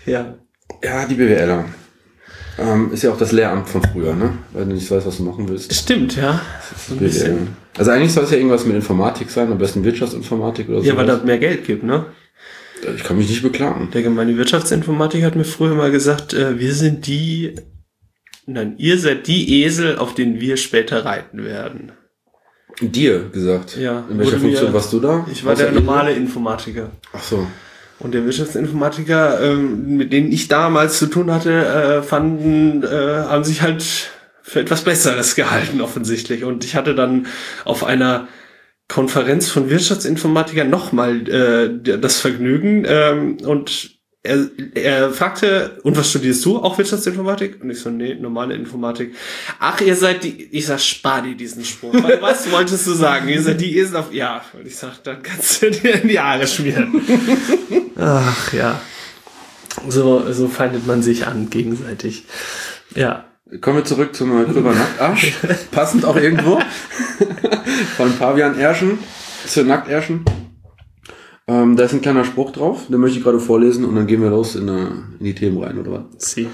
Ja. ja, die BWLer. Ähm, ist ja auch das Lehramt von früher, ne? Weil du nicht weißt, was du machen willst. Stimmt, ja. So BWL. Also eigentlich soll es ja irgendwas mit Informatik sein, am besten Wirtschaftsinformatik oder so. Ja, weil das mehr Geld gibt, ne? Ich kann mich nicht beklagen. Der gemeine Wirtschaftsinformatiker hat mir früher mal gesagt, äh, wir sind die, nein, ihr seid die Esel, auf denen wir später reiten werden. Dir gesagt. Ja, In welcher wurde mir- Funktion warst du da? Ich war Außer der Esel? normale Informatiker. Ach so. Und der Wirtschaftsinformatiker, ähm, mit denen ich damals zu tun hatte, äh, fanden, äh, haben sich halt für etwas Besseres gehalten, offensichtlich. Und ich hatte dann auf einer Konferenz von Wirtschaftsinformatikern nochmal äh, das Vergnügen ähm, und er, er fragte, und was studierst du? Auch Wirtschaftsinformatik? Und ich so, nee, normale Informatik. Ach, ihr seid die, ich sag, spar dir diesen Spruch. Weil, Was wolltest du sagen? Ihr seid die Esel auf, ja. Und ich sag, dann kannst du dir in die Haare schmieren. Ach, ja. So, so feindet man sich an, gegenseitig. Ja. Kommen wir zurück zum Krüber Nacktarsch. Passend auch irgendwo. Von Pavian Erschen zu Nackterschen. Ähm, da ist ein kleiner Spruch drauf, den möchte ich gerade vorlesen und dann gehen wir los in, äh, in die Themen rein, oder was? Sie.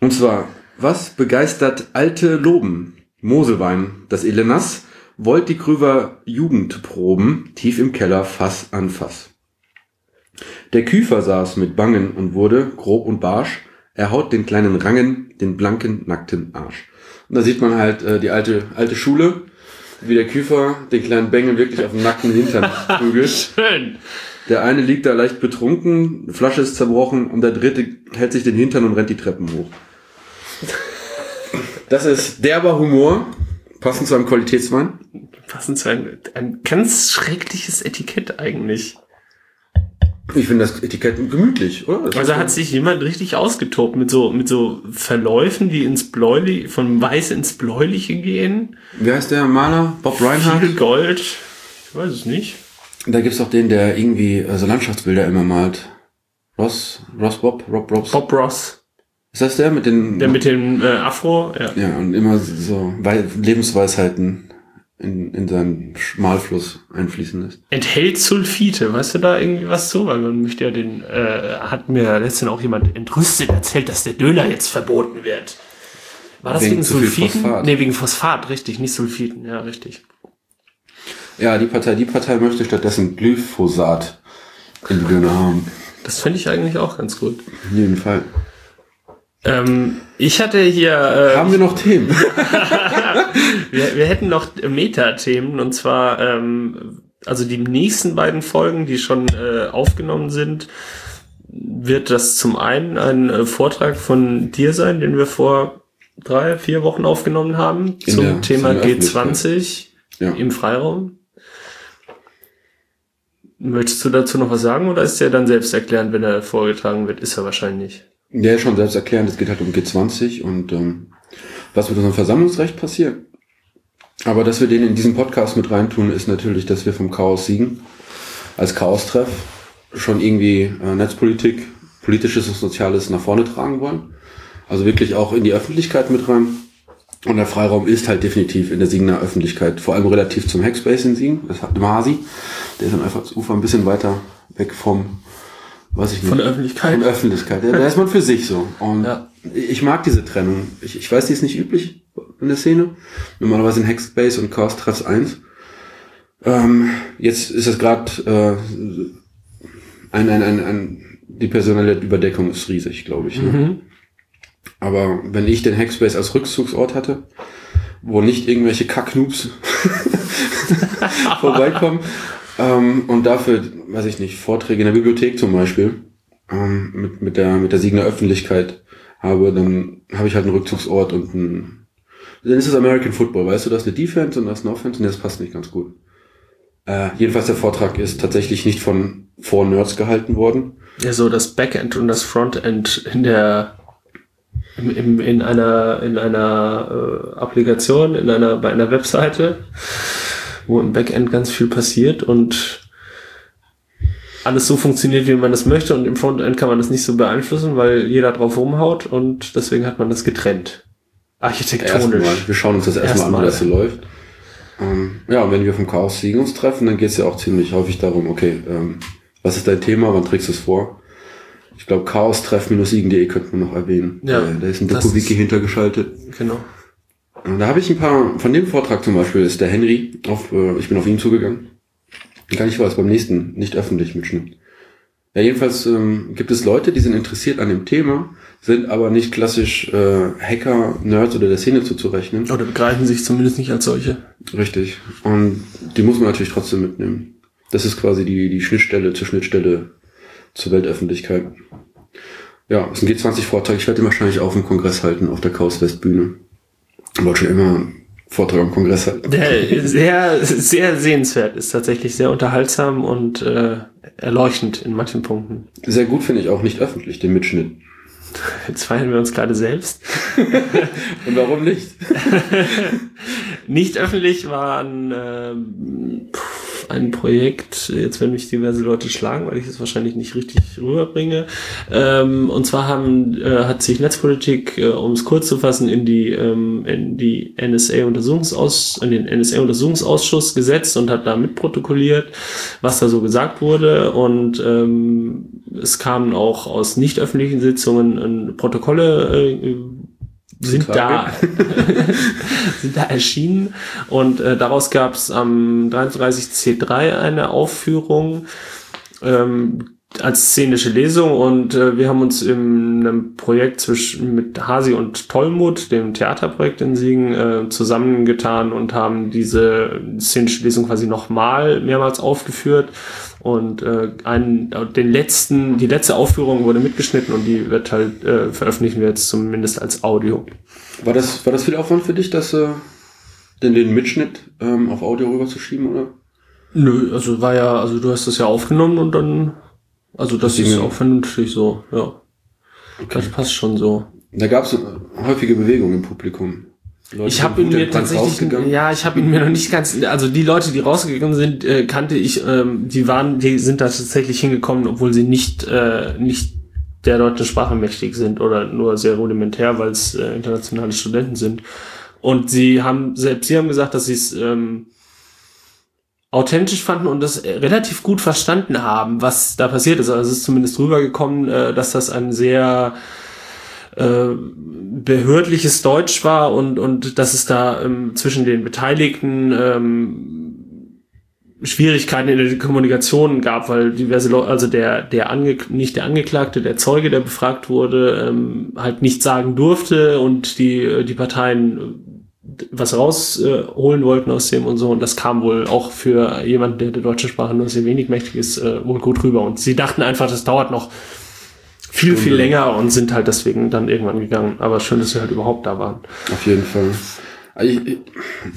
Und zwar, was begeistert alte Loben? Moselwein, das Elenas, wollt die Krüver Jugend proben, tief im Keller, Fass an Fass. Der Küfer saß mit Bangen und wurde, grob und barsch, er haut den kleinen Rangen, den blanken, nackten Arsch. Und da sieht man halt äh, die alte, alte Schule, wie der Küfer den kleinen Bengel wirklich auf den nackten Hintern prügelt. Schön. Der eine liegt da leicht betrunken, Flasche ist zerbrochen und der dritte hält sich den Hintern und rennt die Treppen hoch. Das ist derber Humor, passend zu einem Qualitätswein. Passend zu einem, ein ganz schreckliches Etikett eigentlich. Ich finde das Etikett gemütlich, oder? Das Also hat sich jemand richtig ausgetobt mit so, mit so Verläufen, die ins Bläuliche, von Weiß ins Bläuliche gehen. Wie heißt der Maler? Bob Reinhardt? Viel Gold. Ich weiß es nicht. Da gibt's auch den, der irgendwie so Landschaftsbilder immer malt. Ross, Ross Bob, Rob Robs. Bob Ross. Ist das der mit den... Der mit dem äh, Afro, ja. ja, und immer so Wei- Lebensweisheiten in, in seinen Schmalfluss einfließen lässt. Enthält Sulfite, weißt du da irgendwie was zu? Weil man möchte ja den, äh, hat mir letztens auch jemand entrüstet erzählt, dass der Döner jetzt verboten wird. War das Wegen wegen, Sulfiten? Phosphat. Nee, wegen Phosphat, richtig, nicht Sulfiten, ja, richtig. Ja, die Partei, die Partei möchte stattdessen Glyphosat in die Döner haben. Das finde ich eigentlich auch ganz gut. In jedem Fall. Ähm, ich hatte hier, äh, Haben wir noch Themen? wir, wir hätten noch Meta-Themen und zwar, ähm, also die nächsten beiden Folgen, die schon äh, aufgenommen sind, wird das zum einen ein äh, Vortrag von dir sein, den wir vor drei, vier Wochen aufgenommen haben In zum der- Thema in der G20 Ja. im Freiraum. Möchtest du dazu noch was sagen oder ist der dann selbst erklärend, wenn er vorgetragen wird? Ist er wahrscheinlich. Der ist schon selbst erklärend, es geht halt um G20 und ähm, was mit unserem Versammlungsrecht passiert. Aber dass wir den in diesen Podcast mit reintun, ist natürlich, dass wir vom Chaos siegen. Als Chaos-Treff schon irgendwie äh, Netzpolitik, politisches und Soziales nach vorne tragen wollen. Also wirklich auch in die Öffentlichkeit mit rein. Und der Freiraum ist halt definitiv in der Siegener Öffentlichkeit, vor allem relativ zum Hackspace in Siegen, das hat im Hasi. Der ist dann einfach das Ufer ein bisschen weiter weg vom, weiß ich nicht. Von der Öffentlichkeit? Von der Öffentlichkeit. Da, da ist man für sich so. Und Ja. ich mag diese Trennung. Ich, ich weiß, die ist nicht üblich in der Szene. Normalerweise in Hackspace und Chaos Treffs 1. Ähm, jetzt ist es gerade äh, ein, ein, ein, ein, die personelle Überdeckung ist riesig, glaube ich. Ne? Mhm. Aber wenn ich den Hackspace als Rückzugsort hatte, wo nicht irgendwelche Kacknoobs vorbeikommen ähm, und dafür, weiß ich nicht, Vorträge in der Bibliothek zum Beispiel ähm, mit, mit der mit der Siegener Öffentlichkeit habe, dann habe ich halt einen Rückzugsort und ein dann ist es American Football, weißt du, das ist eine Defense und das ist eine Offense und das passt nicht ganz gut. Äh, jedenfalls der Vortrag ist tatsächlich nicht von vor Nerds gehalten worden. Ja, so das Backend und das Frontend in der im, im, in einer in einer äh, Applikation, in einer bei einer Webseite, wo im Backend ganz viel passiert und alles so funktioniert, wie man das möchte und im Frontend kann man das nicht so beeinflussen, weil jeder drauf rumhaut und deswegen hat man das getrennt. Architektonisch. Erstmal, wir schauen uns das erstmal an, wie Erstmal. das so läuft. Ähm, ja, und wenn wir vom Chaos Siegen uns treffen, dann geht es ja auch ziemlich häufig darum, okay, ähm, was ist dein Thema, wann trägst du es vor? Ich glaube, chaos-treff-siegen.de könnte man noch erwähnen. Ja, Äh, da ist ein Doku-Wiki hintergeschaltet. Genau. Da habe ich ein paar, von dem Vortrag zum Beispiel ist der Henry, auf, äh, ich bin auf ihn zugegangen. Gar nicht was, beim nächsten, nicht öffentlich Mitschnitt. Ja, jedenfalls ähm, gibt es Leute, die sind interessiert an dem Thema, sind aber nicht klassisch äh, Hacker, Nerds oder der Szene zuzurechnen. Oder begreifen sich zumindest nicht als solche. Richtig. Und die muss man natürlich trotzdem mitnehmen. Das ist quasi die, die Schnittstelle zur Schnittstelle zur Weltöffentlichkeit. Ja, es ist ein G20-Vortrag. Ich werde den wahrscheinlich auch im Kongress halten, auf der Chaos West Bühne. Wollte schon immer Vortrag am Kongress halten. Sehr, sehr sehenswert ist, tatsächlich sehr unterhaltsam und äh, erleuchtend in manchen Punkten. Sehr gut finde ich auch nicht öffentlich, den Mitschnitt. Jetzt feiern wir uns gerade selbst. Und warum nicht? Nicht öffentlich war ein, ein Projekt, jetzt werden mich diverse Leute schlagen, weil ich es wahrscheinlich nicht richtig rüberbringe. Ähm, und zwar haben, äh, hat sich Netzpolitik, äh, um es kurz zu fassen, in die, ähm, in die NSA-Untersuchungsaus, in den NSA-Untersuchungsausschuss gesetzt und hat da mitprotokolliert, was da so gesagt wurde. Und ähm, es kamen auch aus nicht öffentlichen Sitzungen äh, Protokolle äh, sind da, sind da erschienen. Und äh, daraus gab es am 33C3 eine Aufführung ähm, als szenische Lesung. Und äh, wir haben uns in einem Projekt zwischen mit Hasi und Tollmut, dem Theaterprojekt in Siegen, äh, zusammengetan und haben diese szenische Lesung quasi nochmal mehrmals aufgeführt und äh, einen, den letzten, die letzte Aufführung wurde mitgeschnitten und die wird halt äh, veröffentlichen wir jetzt zumindest als Audio. War das, war das viel Aufwand für dich, das, äh, den, den Mitschnitt ähm, auf Audio rüberzuschieben, oder? Nö, also war ja, also du hast das ja aufgenommen und dann Also das Deswegen- ist auch vernünftig so, ja. Das passt schon so. Da gab es häufige Bewegung im Publikum. Leute Ich habe ihn mir tatsächlich, ja, ich habe ihn mir noch nicht ganz, also die Leute, die rausgegangen sind, äh, kannte ich, ähm, die waren, die sind da tatsächlich hingekommen, obwohl sie nicht, äh, nicht der deutschen Sprache mächtig sind oder nur sehr rudimentär, weil es äh, internationale Studenten sind. Und sie haben, selbst sie haben gesagt, dass sie es ähm, authentisch fanden und das äh, relativ gut verstanden haben, was da passiert ist. Also es ist zumindest rübergekommen, äh, dass das ein sehr äh, behördliches Deutsch war und, und dass es da ähm, zwischen den Beteiligten ähm, Schwierigkeiten in der Kommunikation gab, weil diverse Leute, also der, der Ange nicht der Angeklagte, der Zeuge, der befragt wurde, ähm, halt nichts sagen durfte und die, die Parteien äh, was rausholen äh, wollten aus dem und so. Und das kam wohl auch für jemanden, der der deutschen Sprache nur sehr wenig mächtig ist, äh, wohl gut rüber. Und sie dachten einfach, das dauert noch viel, viel Stunde. länger und sind halt deswegen dann irgendwann gegangen. Aber schön, dass sie halt überhaupt da waren. Auf jeden Fall. Also ich,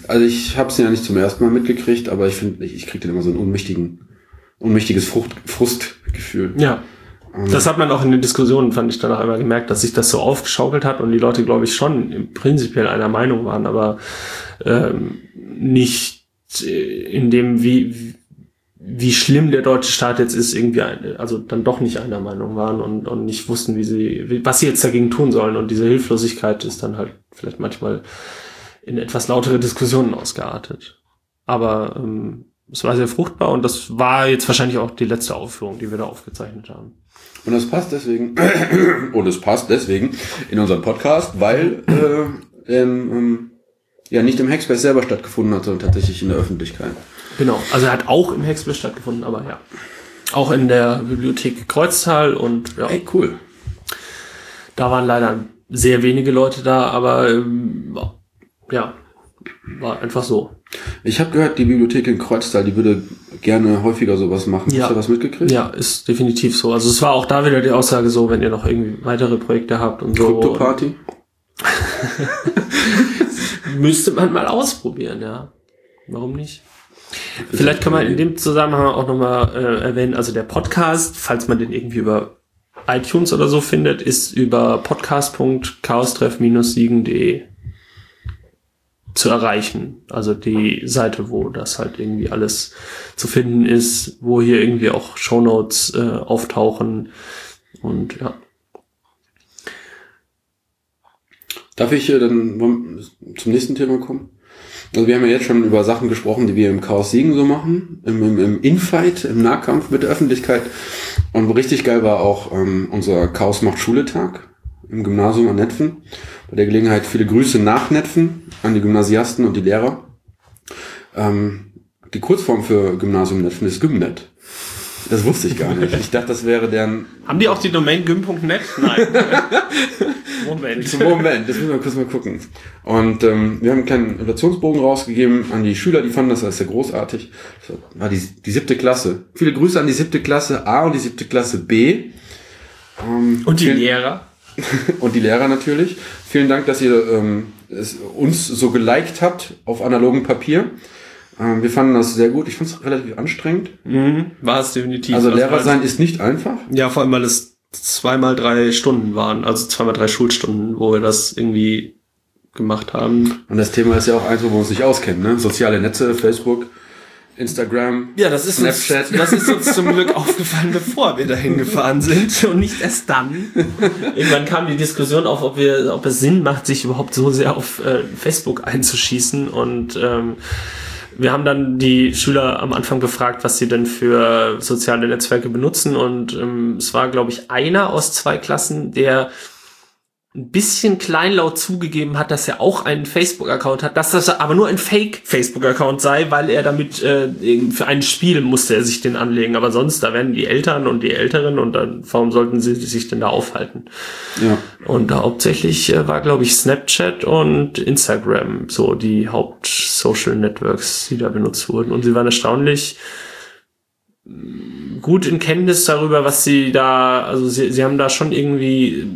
also ich habe es ja nicht zum ersten Mal mitgekriegt, aber ich finde, ich, ich kriege dann immer so ein unmächtigen, unmächtiges Frucht, Frustgefühl. Ja. Das hat man auch in den Diskussionen, fand ich danach einmal gemerkt, dass sich das so aufgeschaukelt hat und die Leute, glaube ich, schon prinzipiell einer Meinung waren, aber ähm, nicht äh, in dem, wie, wie- schlimm der deutsche Staat jetzt ist, irgendwie, ein, also dann doch nicht einer Meinung waren und, und nicht wussten, wie sie, wie, was sie jetzt dagegen tun sollen. Und diese Hilflosigkeit ist dann halt vielleicht manchmal in etwas lautere Diskussionen ausgeartet. Aber ähm, es war sehr fruchtbar und das war jetzt wahrscheinlich auch die letzte Aufführung, die wir da aufgezeichnet haben. Und das passt deswegen, und es passt deswegen in unseren Podcast, weil äh, ähm, ähm, ja nicht im Hackspace selber stattgefunden hat, sondern tatsächlich in der Öffentlichkeit. Genau, also er hat auch im Hexbill stattgefunden, aber ja. Auch in der Bibliothek Kreuztal und ja, Ey, cool. da waren leider sehr wenige Leute da, aber ähm, ja, war einfach so. Ich habe gehört, die Bibliothek in Kreuztal, die würde gerne häufiger sowas machen. Ja. Hast du was mitgekriegt? Ja, ist definitiv so. Also es war auch da wieder die Aussage so, wenn ihr noch irgendwie weitere Projekte habt und so. Krypto-Party? Müsste man mal ausprobieren, ja. Warum nicht? Vielleicht kann man in dem Zusammenhang auch nochmal äh, erwähnen, also der Podcast, falls man den irgendwie über iTunes oder so findet, ist über podcast.chaostreff-siegen.de zu erreichen. Also die Seite, wo das halt irgendwie alles zu finden ist, wo hier irgendwie auch Shownotes äh, auftauchen und ja. Darf ich äh, dann zum nächsten Thema kommen? Also wir haben ja jetzt schon über Sachen gesprochen, die wir im Chaos Siegen so machen, im, im, im Infight, im Nahkampf mit der Öffentlichkeit. Und richtig geil war auch ähm, unser Chaos macht Schule Tag im Gymnasium an Netfen. Bei der Gelegenheit viele Grüße nach Netfen an die Gymnasiasten und die Lehrer. Ähm, die Kurzform für Gymnasium Netfen ist Gymnet. Das wusste ich gar nicht. Ich dachte, das wäre deren Haben die auch die Domain gym.net? Nein. Moment. Zum Moment, das müssen wir kurz mal gucken. Und ähm, wir haben einen kleinen Evaluationsbogen rausgegeben an die Schüler, die fanden das als sehr großartig. Das war die, die siebte Klasse. Viele Grüße an die siebte Klasse A und die siebte Klasse B. Ähm, Und die vielen- Lehrer? und die Lehrer natürlich. Vielen Dank, dass ihr ähm, es uns so geliked habt auf analogem Papier. Ähm, wir fanden das sehr gut. Ich fand es relativ anstrengend. Mhm, war es definitiv. Also Lehrer weil- sein ist nicht einfach. Ja, vor allem, weil es zweimal drei Stunden waren, also zweimal drei Schulstunden, wo wir das irgendwie gemacht haben. Und das Thema ist ja auch eins, wo wir uns nicht auskennen. Ne? Soziale Netze, Facebook, Instagram. Ja, das ist Snapchat. Uns, das ist uns zum Glück aufgefallen, bevor wir dahin gefahren sind und nicht erst dann. Irgendwann kam die Diskussion auf, ob wir, ob es Sinn macht, sich überhaupt so sehr auf äh, Facebook einzuschießen und ähm, wir haben dann die Schüler am Anfang gefragt, was sie denn für soziale Netzwerke benutzen. Und ähm, es war, glaube ich, einer aus zwei Klassen, der ein bisschen kleinlaut zugegeben hat, dass er auch einen Facebook-Account hat, dass das aber nur ein Fake-Facebook-Account sei, weil er damit äh, für ein Spiel musste er sich den anlegen. Aber sonst, da werden die Eltern und die Älteren und dann, warum sollten sie sich denn da aufhalten? Ja. Und da hauptsächlich äh, war, glaube ich, Snapchat und Instagram so die Haupt-Social-Networks, die da benutzt wurden. Und sie waren erstaunlich mh, gut in Kenntnis darüber, was sie da, also sie, sie haben da schon irgendwie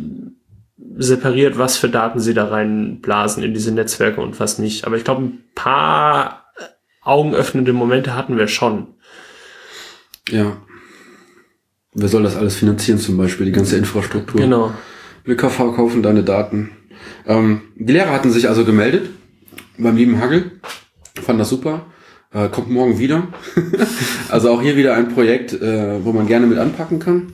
separiert, was für Daten sie da reinblasen in diese Netzwerke und was nicht. Aber ich glaube, ein paar augenöffnende Momente hatten wir schon. Ja. wer soll das alles finanzieren zum Beispiel, die ganze Infrastruktur? Genau. Wir verkaufen deine Daten. Ähm, die Lehrer hatten sich also gemeldet beim lieben Hagel, fanden das super. Äh, kommt morgen wieder. also auch hier wieder ein Projekt, äh, wo man gerne mit anpacken kann,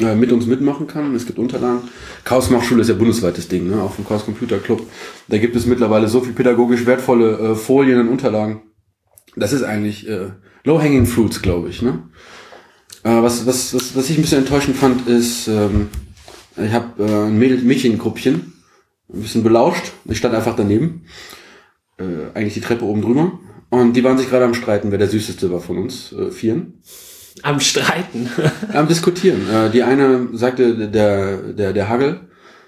äh, mit uns mitmachen kann. Es gibt Unterlagen. Chaos Machschule ist ja bundesweites Ding, ne? auch vom Chaos Computer Club. Da gibt es mittlerweile so viel pädagogisch wertvolle äh, Folien und Unterlagen. Das ist eigentlich äh, low-hanging fruits, glaube ich. Ne? Äh, was, was, was, was ich ein bisschen enttäuschend fand, ist, ähm, ich habe äh, ein Mädel Mädchengruppchen ein bisschen belauscht. Ich stand einfach daneben. Äh, eigentlich die Treppe oben drüber. Und die waren sich gerade am Streiten, wer der süßeste war von uns äh, Vieren. Am Streiten. am Diskutieren. Äh, die eine sagte, der, der, der Hagel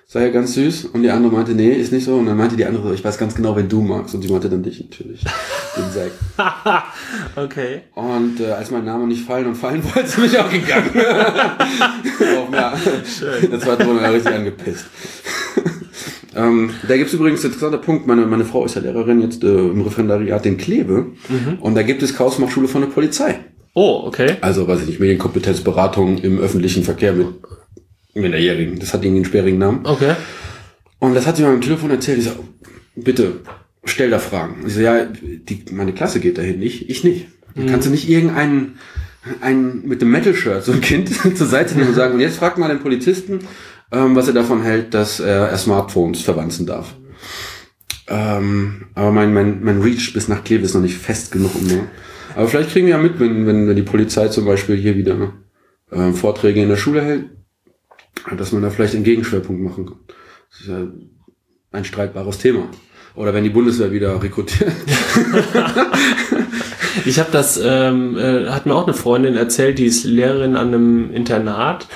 sei ja ganz süß. Und die andere meinte, nee, ist nicht so. Und dann meinte die andere so, ich weiß ganz genau, wenn du magst. Und sie meinte dann dich natürlich. Den Zack. okay. Und äh, als mein Name nicht fallen und fallen wollte, bin ich auch gegangen. auch, ja. Schön. Das war drin richtig angepisst. Ähm, da gibt es übrigens ein interessanter Punkt. Meine, meine Frau ist ja Lehrerin jetzt äh, im Referendariat in Kleve. Mhm. Und da gibt es Chaosmachschule von der Polizei. Oh, okay. Also, weiß ich nicht, Medienkompetenzberatung im öffentlichen Verkehr mit Minderjährigen. Das hat irgendwie einen sperrigen Namen. Okay. Und das hat sie mir am Telefon erzählt. Ich so, bitte, stell da Fragen. Ich so, ja, die, meine Klasse geht dahin, nicht, ich nicht. Mhm. Kannst du nicht irgendeinen einen mit dem Metal-Shirt, so ein Kind zur Seite nehmen und sagen, und jetzt frag mal den Polizisten, ähm, was er davon hält, dass er, er Smartphones verwanzen darf. Ähm, aber mein, mein, mein Reach bis nach Kleve ist noch nicht fest genug. Um? Aber vielleicht kriegen wir ja mit, wenn, wenn, wenn die Polizei zum Beispiel hier wieder äh, Vorträge in der Schule hält, dass man da vielleicht einen Gegenschwerpunkt machen kann. Das ist ja ein streitbares Thema. Oder wenn die Bundeswehr wieder rekrutiert. ich habe das, ähm, äh, hat mir auch eine Freundin erzählt, die ist Lehrerin an einem Internat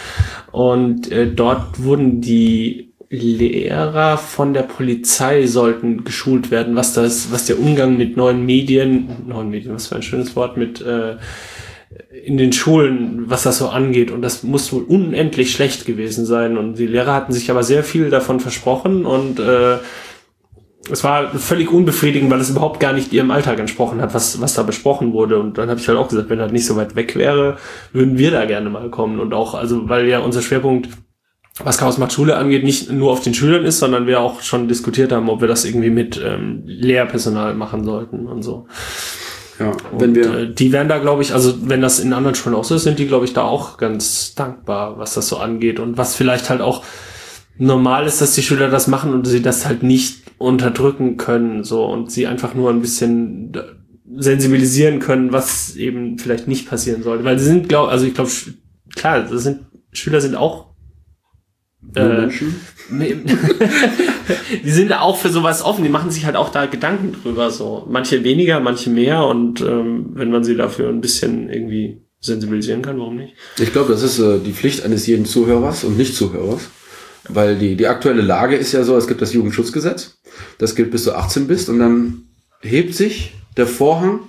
und äh, dort wurden die Lehrer von der Polizei sollten geschult werden, was das, was der Umgang mit neuen Medien, neuen Medien, was für ein schönes Wort, mit äh, in den Schulen, was das so angeht. Und das muss wohl unendlich schlecht gewesen sein. Und die Lehrer hatten sich aber sehr viel davon versprochen und äh, es war völlig unbefriedigend, weil es überhaupt gar nicht ihrem Alltag entsprochen hat, was, was da besprochen wurde. Und dann habe ich halt auch gesagt, wenn er nicht so weit weg wäre, würden wir da gerne mal kommen. Und auch, also weil ja unser Schwerpunkt, was Chaos macht Schule angeht, nicht nur auf den Schülern ist, sondern wir auch schon diskutiert haben, ob wir das irgendwie mit ähm, Lehrpersonal machen sollten und so. Ja, wenn und, wir äh, die werden da, glaube ich, also wenn das in anderen Schulen auch so ist, sind die, glaube ich, da auch ganz dankbar, was das so angeht und was vielleicht halt auch normal ist, dass die Schüler das machen und sie das halt nicht unterdrücken können, so und sie einfach nur ein bisschen sensibilisieren können, was eben vielleicht nicht passieren sollte. Weil sie sind, glaube also ich glaube, klar, das sind Schüler sind auch äh, die sind da auch für sowas offen, die machen sich halt auch da Gedanken drüber, so. Manche weniger, manche mehr. Und ähm, wenn man sie dafür ein bisschen irgendwie sensibilisieren kann, warum nicht? Ich glaube, das ist äh, die Pflicht eines jeden Zuhörers und Nicht-Zuhörers. Weil die, die aktuelle Lage ist ja so, es gibt das Jugendschutzgesetz, das gilt bis du 18 bist. Und dann hebt sich der Vorhang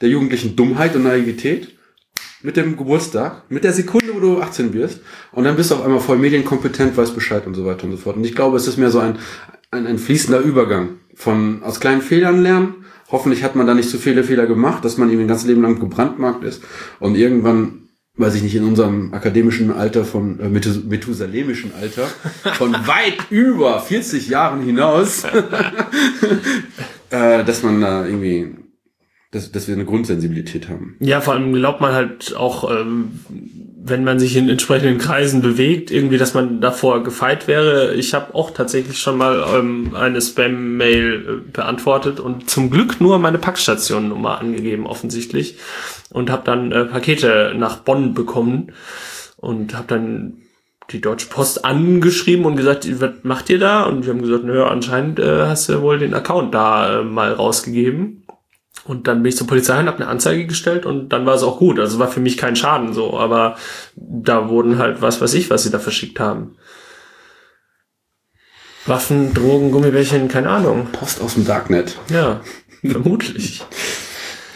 der jugendlichen Dummheit und Naivität mit dem Geburtstag, mit der Sekunde, wo du 18 wirst und dann bist du auf einmal voll medienkompetent, weißt Bescheid und so weiter und so fort. Und ich glaube, es ist mehr so ein, ein, ein fließender Übergang von aus kleinen Fehlern lernen. Hoffentlich hat man da nicht zu viele Fehler gemacht, dass man eben ein ganzes Leben lang gebrandmarkt ist und irgendwann weiß ich nicht, in unserem akademischen Alter von äh, methusalemischen Alter von weit über 40 Jahren hinaus, äh, dass man da irgendwie, dass, dass wir eine Grundsensibilität haben. Ja, vor allem glaubt man halt auch, ähm, wenn man sich in entsprechenden Kreisen bewegt, irgendwie, dass man davor gefeit wäre. Ich habe auch tatsächlich schon mal ähm, eine Spam-Mail äh, beantwortet und zum Glück nur meine Packstationnummer angegeben, offensichtlich und habe dann äh, Pakete nach Bonn bekommen und habe dann die Deutsche Post angeschrieben und gesagt, was macht ihr da? Und wir haben gesagt, naja, anscheinend äh, hast du wohl den Account da äh, mal rausgegeben. Und dann bin ich zur Polizei und habe eine Anzeige gestellt und dann war es auch gut. Also war für mich kein Schaden so, aber da wurden halt was weiß ich, was sie da verschickt haben. Waffen, Drogen, Gummibärchen, keine Ahnung. Post aus dem Darknet. Ja, vermutlich.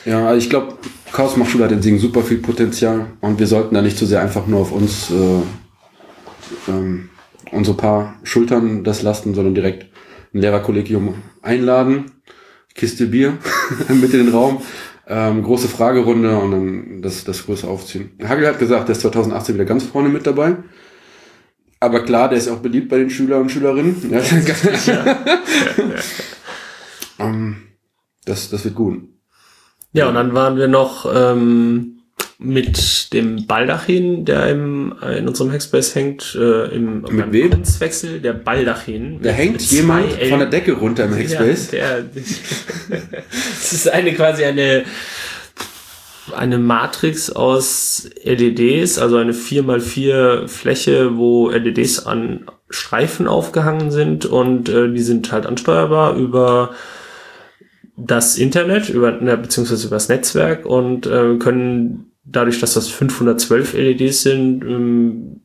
Ja, ich glaube, Chaos Machschule hat in Singen super viel Potenzial und wir sollten da nicht zu so sehr einfach nur auf uns äh, ähm, unsere paar Schultern das lasten, sondern direkt ein Lehrerkollegium einladen, Kiste Bier mit in den Raum Ähm, große Fragerunde und dann das, das große Aufziehen. Hagel hat gesagt, der ist 2018 wieder ganz vorne mit dabei. Aber klar, der ist auch beliebt bei den Schülern und Schülerinnen. Ja. ähm, das, das wird gut. Ja, und dann waren wir noch ähm, mit dem Baldachin, der im, äh, in unserem Hackspace hängt, äh, im Mit wem? Kunstwechsel, der Baldachin. Da mit- hängt mit jemand L- von der Decke runter im Hackspace. Ja, es ist eine quasi eine eine Matrix aus LEDs, also eine 4x4 Fläche, wo LEDs an Streifen aufgehangen sind und äh, die sind halt ansteuerbar über das Internet, über, na, beziehungsweise über das Netzwerk und äh, können dadurch, dass das 512 LEDs sind, ähm,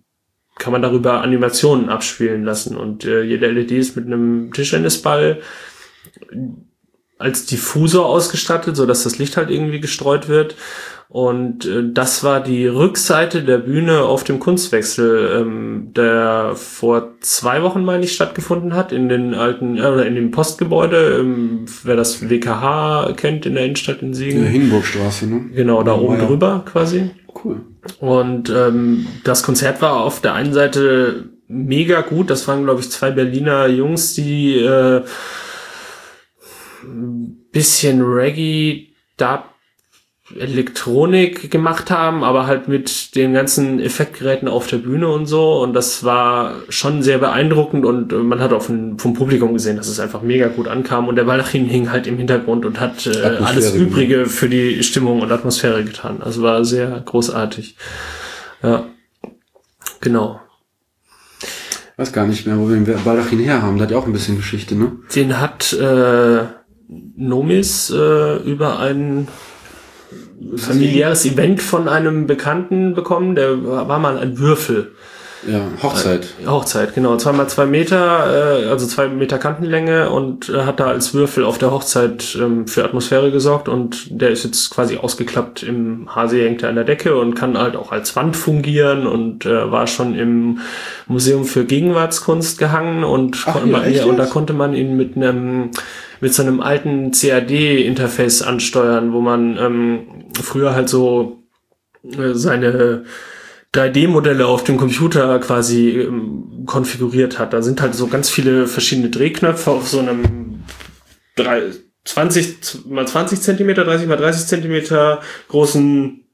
kann man darüber Animationen abspielen lassen und äh, jede LED ist mit einem Tischtennisball als Diffusor ausgestattet, so dass das Licht halt irgendwie gestreut wird. Und äh, das war die Rückseite der Bühne auf dem Kunstwechsel, ähm, der vor zwei Wochen, meine ich, stattgefunden hat, in den alten, äh, in dem Postgebäude, ähm, wer das WKH kennt in der Innenstadt in In der Siegen. Hindenburgstraße, ne? Genau, da Oh, oben ja. drüber quasi. Cool. Und ähm, das Konzert war auf der einen Seite mega gut. Das waren, glaube ich, zwei Berliner Jungs, die äh, ein bisschen Reggae, Dub, Elektronik gemacht haben, aber halt mit den ganzen Effektgeräten auf der Bühne und so. Und das war schon sehr beeindruckend und äh, man hat auch vom Publikum gesehen, dass es einfach mega gut ankam. Und der Baldachin hing halt im Hintergrund und hat äh, alles. Übrige für die Stimmung und Atmosphäre getan. Also war sehr großartig. Ja, genau. Weiß gar nicht mehr, wo wir den Baldachin her haben. Der hat ja auch ein bisschen Geschichte, ne? Den hat äh, Nomis äh, über ein familiäres Event von einem Bekannten bekommen. Der war mal ein Würfel. Ja, Hochzeit. Hochzeit, genau. Zweimal zwei Meter, äh, also zwei Meter Kantenlänge und äh, hat da als Würfel auf der Hochzeit ähm, für Atmosphäre gesorgt und der ist jetzt quasi ausgeklappt im Hase hängt er an der Decke und kann halt auch als Wand fungieren und äh, war schon im Museum für Gegenwartskunst gehangen und, Ach konnte ja, man, ja, und da konnte man ihn mit einem mit so einem alten CAD-Interface ansteuern, wo man ähm, früher halt so äh, seine 3D-Modelle auf dem Computer quasi ähm, konfiguriert hat. Da sind halt so ganz viele verschiedene Drehknöpfe auf so einem drei- 20 mal 20 Zentimeter, 30 mal 30 Zentimeter großen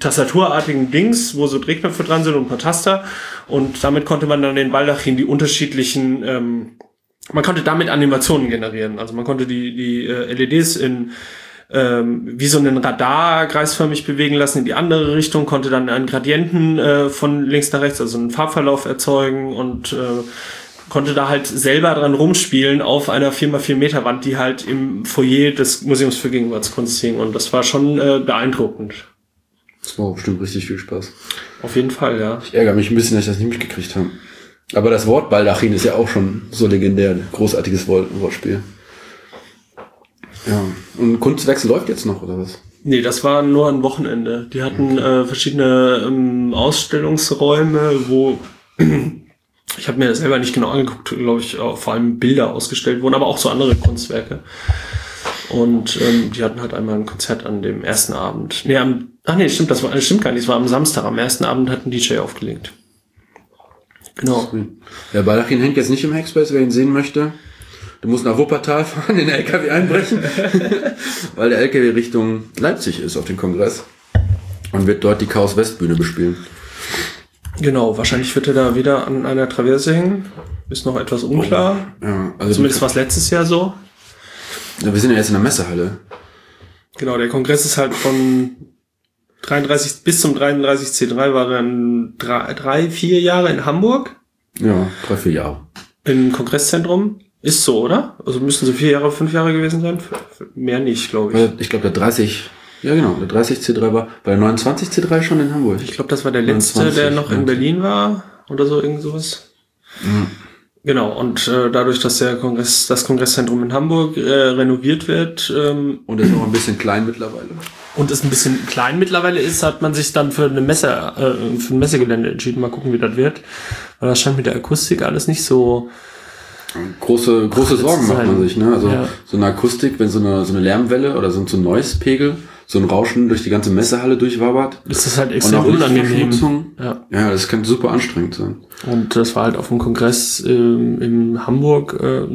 tastaturartigen Dings, wo so Drehknöpfe dran sind und ein paar Taster. Und damit konnte man dann den Baldachin die unterschiedlichen, ähm, man konnte damit Animationen generieren. Also man konnte die, die äh, LEDs in ähm, wie so einen Radar kreisförmig bewegen lassen in die andere Richtung, konnte dann einen Gradienten äh, von links nach rechts, also einen Farbverlauf erzeugen und äh, konnte da halt selber dran rumspielen auf einer 4x4 Meter Wand, die halt im Foyer des Museums für Gegenwartskunst hing. Und das war schon äh, beeindruckend. Das war bestimmt richtig viel Spaß. Auf jeden Fall, ja. Ich ärgere mich ein bisschen, dass ich das nicht mitgekriegt habe. Aber das Wort Baldachin ist ja auch schon so legendär. Ein großartiges Wort Wortspiel. Ja. Und Kunstwechsel läuft jetzt noch, oder was? Nee, das war nur ein Wochenende. Die hatten äh, verschiedene ähm, Ausstellungsräume, wo ich habe mir das selber nicht genau angeguckt, glaube ich, auch vor allem Bilder ausgestellt wurden, aber auch so andere Kunstwerke. Und ähm, die hatten halt einmal ein Konzert an dem ersten Abend. Nee, am, ach nee, stimmt, das war, das stimmt gar nicht, es war am Samstag. Am ersten Abend hat ein DJ aufgelegt. Genau. Der Baldachin hängt jetzt nicht im Hackspace, wer ihn sehen möchte. Du musst nach Wuppertal fahren, den LKW einbrechen, weil der LKW Richtung Leipzig ist auf dem Kongress und wird dort die Chaos Westbühne bespielen. Genau, wahrscheinlich wird er da wieder an einer Traverse hängen. Ist noch etwas unklar. Ja, also Zumindest war es letztes Jahr so. Ja, wir sind ja jetzt in der Messehalle. Genau, der Kongress ist halt von 33 bis zum 33 C3 war dann drei, drei, vier Jahre in Hamburg Ja, drei, vier Jahre. im Kongresszentrum. Ist so, oder? Also müssten so vier Jahre, fünf Jahre gewesen sein? Mehr nicht, glaube ich. Ich glaube, der 30, ja genau, der 30 C3 war bei der 29 C3 schon in Hamburg. Ich glaube, das war der letzte, 29, der noch in 19. Berlin war oder so, irgend sowas. Genau, und äh, dadurch, dass der Kongress, das Kongresszentrum in Hamburg äh, renoviert wird ähm, Und ist auch ein bisschen klein mittlerweile. Und es ein bisschen klein mittlerweile ist, hat man sich dann für eine Messe, äh, für ein Messegelände entschieden. Mal gucken, wie das wird. Weil das scheint mit der Akustik alles nicht so. Große, große Ach, Sorgen macht man sich, ne? Also Ja. so eine Akustik, wenn so eine, so eine Lärmwelle oder so, so ein Noise-Pegel so ein Rauschen durch die ganze Messehalle durchwabert. Das ist halt Und extrem auch unangenehm. Ja. Ja, das kann super anstrengend sein. Und das war halt auf dem Kongress ähm, in Hamburg äh,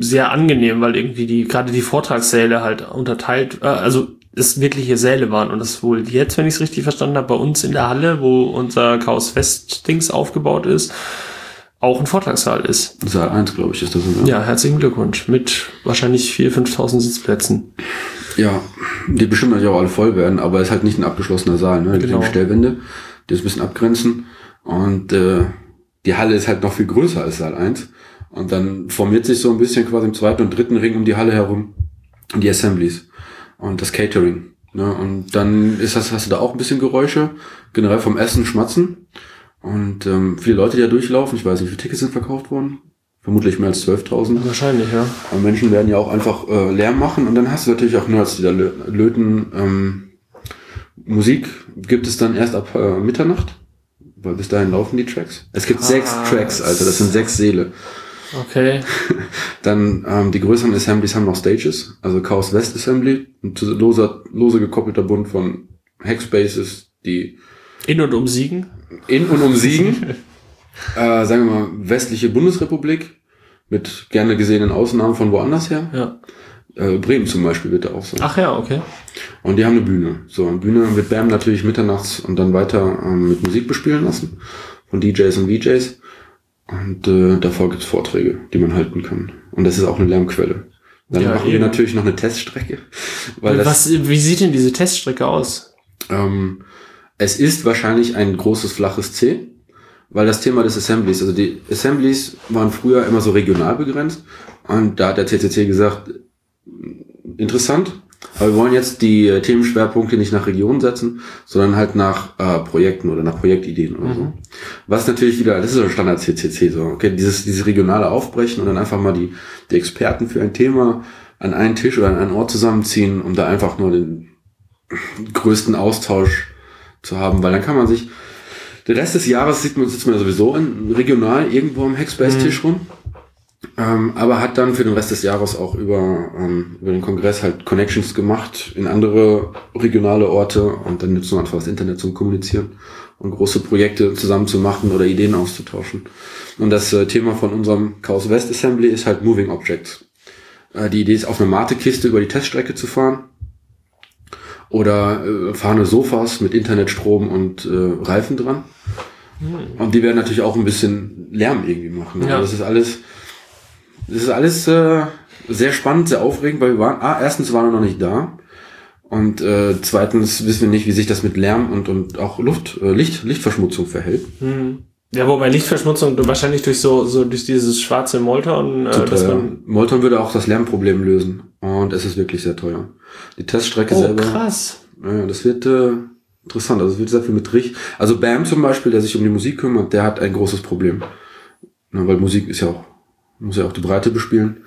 sehr angenehm, weil irgendwie die gerade die Vortragssäle halt unterteilt, äh, also es wirkliche Säle waren und das wohl jetzt, wenn ich es richtig verstanden habe, bei uns in der Halle, wo unser Chaos West Dings aufgebaut ist, auch ein Vortragssaal ist. Saal 1, glaube ich, ist das sogar. Ja, herzlichen Glückwunsch mit wahrscheinlich 4.000, 5.000 Sitzplätzen. Ja, die bestimmt natürlich auch alle voll werden, aber es ist halt nicht ein abgeschlossener Saal, ne? Die Genau. Stellwände, die das ein bisschen abgrenzen. Und äh, die Halle ist halt noch viel größer als Saal 1. Und dann formiert sich so ein bisschen quasi im zweiten und dritten Ring um die Halle herum die Assemblies und das Catering. Ne? Und dann ist das, hast du da auch ein bisschen Geräusche, generell vom Essen, Schmatzen. Und ähm, viele Leute, die da durchlaufen, ich weiß nicht, wie viele Tickets sind verkauft worden? Vermutlich mehr als 12.000. Wahrscheinlich, ja. Aber Menschen werden ja auch einfach äh, Lärm machen und dann hast du natürlich auch Nerds, die da lö löten. Ähm, Musik gibt es dann erst ab äh, Mitternacht, weil bis dahin laufen die Tracks. Es gibt Krass. sechs Tracks, Alter, das sind sechs Seele. Okay. Dann ähm, die größeren Assemblies haben noch Stages, also Chaos West Assembly, ein loser, lose gekoppelter Bund von Hackspaces, die In und um Siegen. in und um Siegen, äh, sagen wir mal, westliche Bundesrepublik, mit gerne gesehenen Ausnahmen von woanders her. Ja. Äh, Bremen zum Beispiel wird da auch sein. Ach ja, okay. Und die haben eine Bühne. So, eine Bühne wird Bam natürlich mitternachts und dann weiter ähm, mit Musik bespielen lassen. Von DJs und VJs. Und äh, davor gibt's Vorträge, die man halten kann. Und das ist auch eine Lärmquelle. Dann Ja, machen wir eben. natürlich noch eine Teststrecke. Weil das, Was, wie sieht denn diese Teststrecke aus? ähm, es ist wahrscheinlich ein großes flaches C, weil das Thema des Assemblies, also die Assemblies waren früher immer so regional begrenzt und da hat der CCC gesagt, interessant, aber wir wollen jetzt die äh, Themenschwerpunkte nicht nach Regionen setzen, sondern halt nach äh, Projekten oder nach Projektideen oder so. Was natürlich wieder, das ist so ein Standard CCC, so, okay, dieses, dieses regionale Aufbrechen und dann einfach mal die, die Experten für ein Thema an einen Tisch oder an einen Ort zusammenziehen, um da einfach nur den größten Austausch zu haben, weil dann kann man sich, den Rest des Jahres sieht man, sitzt man ja sowieso in, regional irgendwo am Hackspace-Tisch rum, ähm, aber hat dann für den Rest des Jahres auch über, ähm, über den Kongress halt Connections gemacht in andere regionale Orte und dann nutzt man einfach das Internet zum Kommunizieren und große Projekte zusammen zu machen oder Ideen auszutauschen. Und das äh, Thema von unserem Chaos West Assembly ist halt Moving Objects. Äh, die Idee ist, auf eine Mate-Kiste über die Teststrecke zu fahren oder äh, fahrende Sofas mit Internetstrom und äh, Reifen dran. Und die werden natürlich auch ein bisschen Lärm irgendwie machen. Ja. Ja. Das ist alles, das ist alles äh, sehr spannend, sehr aufregend, weil wir waren, ah, erstens waren wir noch nicht da. Und äh, zweitens wissen wir nicht, wie sich das mit Lärm und, und auch Luft, äh, Licht, Lichtverschmutzung verhält. Hm. Ja, wobei Lichtverschmutzung wahrscheinlich durch so, so durch dieses schwarze Molton, äh, dass Total. man. Molton würde auch das Lärmproblem lösen. Und es ist wirklich sehr teuer. Die Teststrecke Oh, selber. krass. Ja, das wird äh, interessant. Also es wird sehr viel mit Richt. Also Bam zum Beispiel, der sich um die Musik kümmert, der hat ein großes Problem. Na, weil Musik ist ja auch, muss ja auch die Breite bespielen.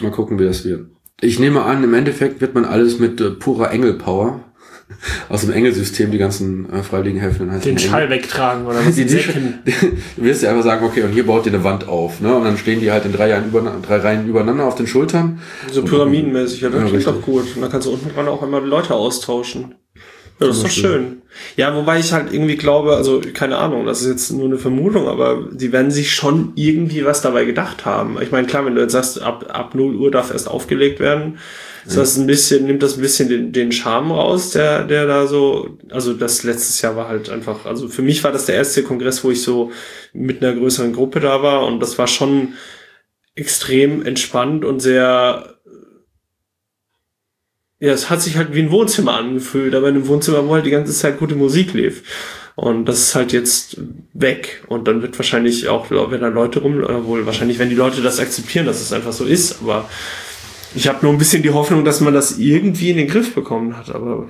Mal gucken, wie das wird. Ich nehme an, im Endeffekt wird man alles mit äh, purer Engelpower aus dem Engelsystem, die ganzen äh, freiwilligen Helfer, heißt Den Engel. Schall wegtragen oder was? Die, die, du wirst ja einfach sagen, okay, und hier baut ihr eine Wand auf, ne? Und dann stehen die halt in drei, Jahren über, drei Reihen übereinander auf den Schultern. So pyramidenmäßig, ja, das Ja, klingt richtig. doch gut. Und dann kannst du unten dran auch immer Leute austauschen. Ja, das ist doch schön. Ja, wobei ich halt irgendwie glaube, also keine Ahnung, das ist jetzt nur eine Vermutung, aber die werden sich schon irgendwie was dabei gedacht haben. Ich meine, klar, wenn du jetzt sagst, ab, ab 0 Uhr darf erst aufgelegt werden, ist das ein bisschen, nimmt das ein bisschen den, den Charme raus, der, der da so, also das letztes Jahr war halt einfach, also für mich war das der erste Kongress, wo ich so mit einer größeren Gruppe da war und das war schon extrem entspannt und sehr ja, es hat sich halt wie ein Wohnzimmer angefühlt, aber in einem Wohnzimmer, wo halt die ganze Zeit gute Musik lief. Und das ist halt jetzt weg. Und dann wird wahrscheinlich auch, wenn da Leute rum, äh, wohl wahrscheinlich, wenn die Leute das akzeptieren, dass es einfach so ist. Aber ich habe nur ein bisschen die Hoffnung, dass man das irgendwie in den Griff bekommen hat. Aber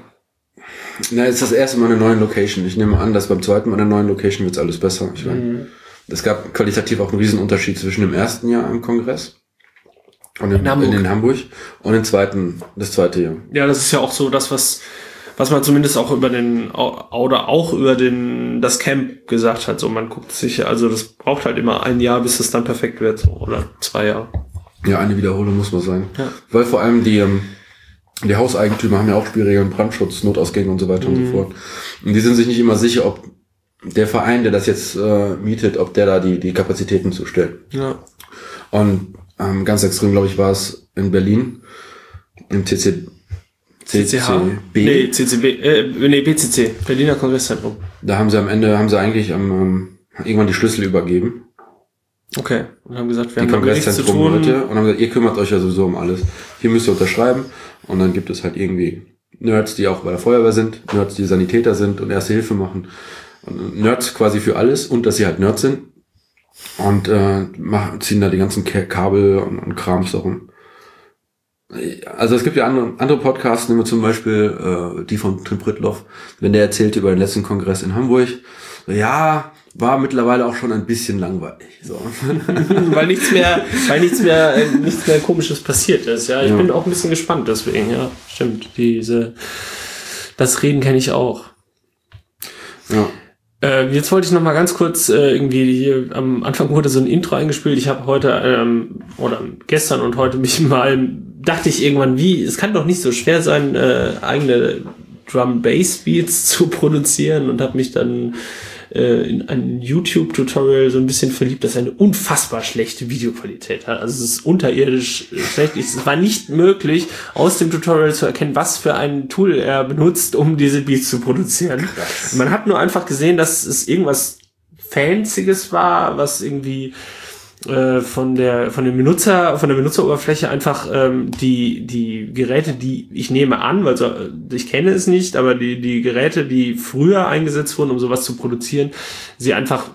Na, es ist das erste Mal in einer neuen Location. Ich nehme an, dass beim zweiten Mal in einer neuen Location wird's alles besser. Ich meine, es gab qualitativ auch einen Riesenunterschied zwischen dem ersten Jahr im Kongress und in, In Hamburg. in, in Hamburg und dem zweiten, das zweite Jahr. ja, das ist ja auch so das, was was man zumindest auch über den oder auch über den das Camp gesagt hat. So, man guckt sich, also das braucht halt immer ein Jahr, bis es dann perfekt wird, so, oder zwei Jahre. Ja, eine Wiederholung muss man sein. Ja. Weil vor allem die, ähm, die Hauseigentümer haben ja auch Spielregeln, Brandschutz, Notausgänge und so weiter mhm. und so fort. Und die sind sich nicht immer sicher, ob der Verein, der das jetzt äh, mietet, ob der da die, die Kapazitäten zustellt. Ja. Und ähm, ganz extrem, glaube ich, war es in Berlin, im CC, CCH? Nee, CCB, äh, nee, BCC, Berliner Kongresszentrum. Da haben sie am Ende, haben sie eigentlich ähm, irgendwann die Schlüssel übergeben. Okay. Und haben gesagt, wir die haben nichts zu tun. Leute, und haben gesagt, ihr kümmert euch ja sowieso um alles. Hier müsst ihr unterschreiben. Und dann gibt es halt irgendwie Nerds, die auch bei der Feuerwehr sind, Nerds, die Sanitäter sind und Erste Hilfe machen. Und Nerds quasi für alles und dass sie halt Nerds sind. Und äh, machen, ziehen da die ganzen Kabel und, und Krams darum. Also es gibt ja andere, andere Podcasts, nehmen wir zum Beispiel äh, die von Tim Pritloff, wenn der erzählt über den letzten Kongress in Hamburg. So, ja, war mittlerweile auch schon ein bisschen langweilig. So. weil nichts mehr, weil nichts mehr, äh, nichts mehr komisches passiert ist. Ja, ich ja. bin auch ein bisschen gespannt deswegen. Ja, stimmt. Diese, das Reden kenne ich auch. Ja. Äh, jetzt wollte ich noch mal ganz kurz äh, irgendwie hier am Anfang wurde so ein Intro eingespielt. Ich habe heute ähm, oder gestern und heute mich mal dachte ich irgendwann, wie es kann doch nicht so schwer sein, äh, eigene Drum Bass Beats zu produzieren und habe mich dann äh, in ein YouTube-Tutorial so ein bisschen verliebt, das eine unfassbar schlechte Videoqualität hat. Also es ist unterirdisch schlecht. Es war nicht möglich, aus dem Tutorial zu erkennen, was für ein Tool er benutzt, um diese Beats zu produzieren. Man hat nur einfach gesehen, dass es irgendwas Fancyes war, was irgendwie äh, von der von dem Benutzer von der Benutzeroberfläche einfach ähm, die die Geräte die ich nehme an weil so, ich kenne es nicht aber die die Geräte die früher eingesetzt wurden um sowas zu produzieren sie einfach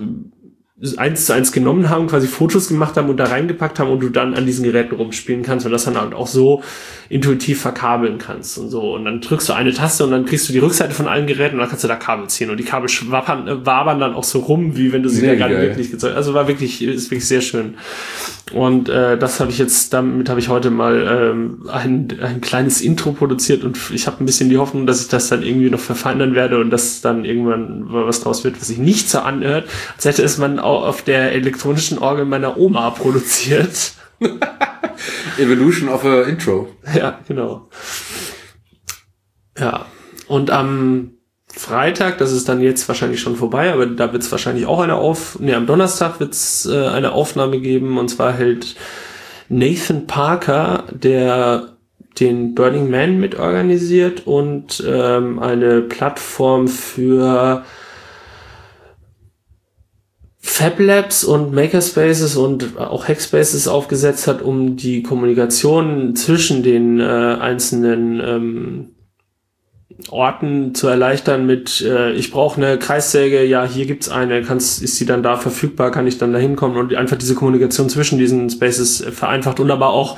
eins zu eins genommen haben, quasi Fotos gemacht haben und da reingepackt haben und du dann an diesen Geräten rumspielen kannst und das dann halt auch so intuitiv verkabeln kannst und so. Und dann drückst du eine Taste und dann kriegst du die Rückseite von allen Geräten und dann kannst du da Kabel ziehen und die Kabel schwappern, äh, wabern dann auch so rum, wie wenn du sie da gerade wirklich gezeigt hast. Also war wirklich, ist wirklich sehr schön. Und äh, das habe ich jetzt, damit habe ich heute mal ähm, ein, ein kleines Intro produziert und ich habe ein bisschen die Hoffnung, dass ich das dann irgendwie noch verfeinern werde und dass dann irgendwann was draus wird, was sich nicht so anhört, als hätte es man auf der elektronischen Orgel meiner Oma produziert. Evolution of a Intro. Ja, genau. Ja. Und am Freitag, das ist dann jetzt wahrscheinlich schon vorbei, aber da wird es wahrscheinlich auch eine Auf, nee, am Donnerstag wird es äh, eine Aufnahme geben und zwar hält Nathan Parker, der den Burning Man mitorganisiert und ähm, eine Plattform für Fab Labs und Makerspaces und auch Hackspaces aufgesetzt hat, um die Kommunikation zwischen den äh, einzelnen ähm, Orten zu erleichtern mit, äh, ich brauche eine Kreissäge, ja, hier gibt's eine, kannst, ist sie dann da verfügbar, kann ich dann da hinkommen und einfach diese Kommunikation zwischen diesen Spaces vereinfacht und aber auch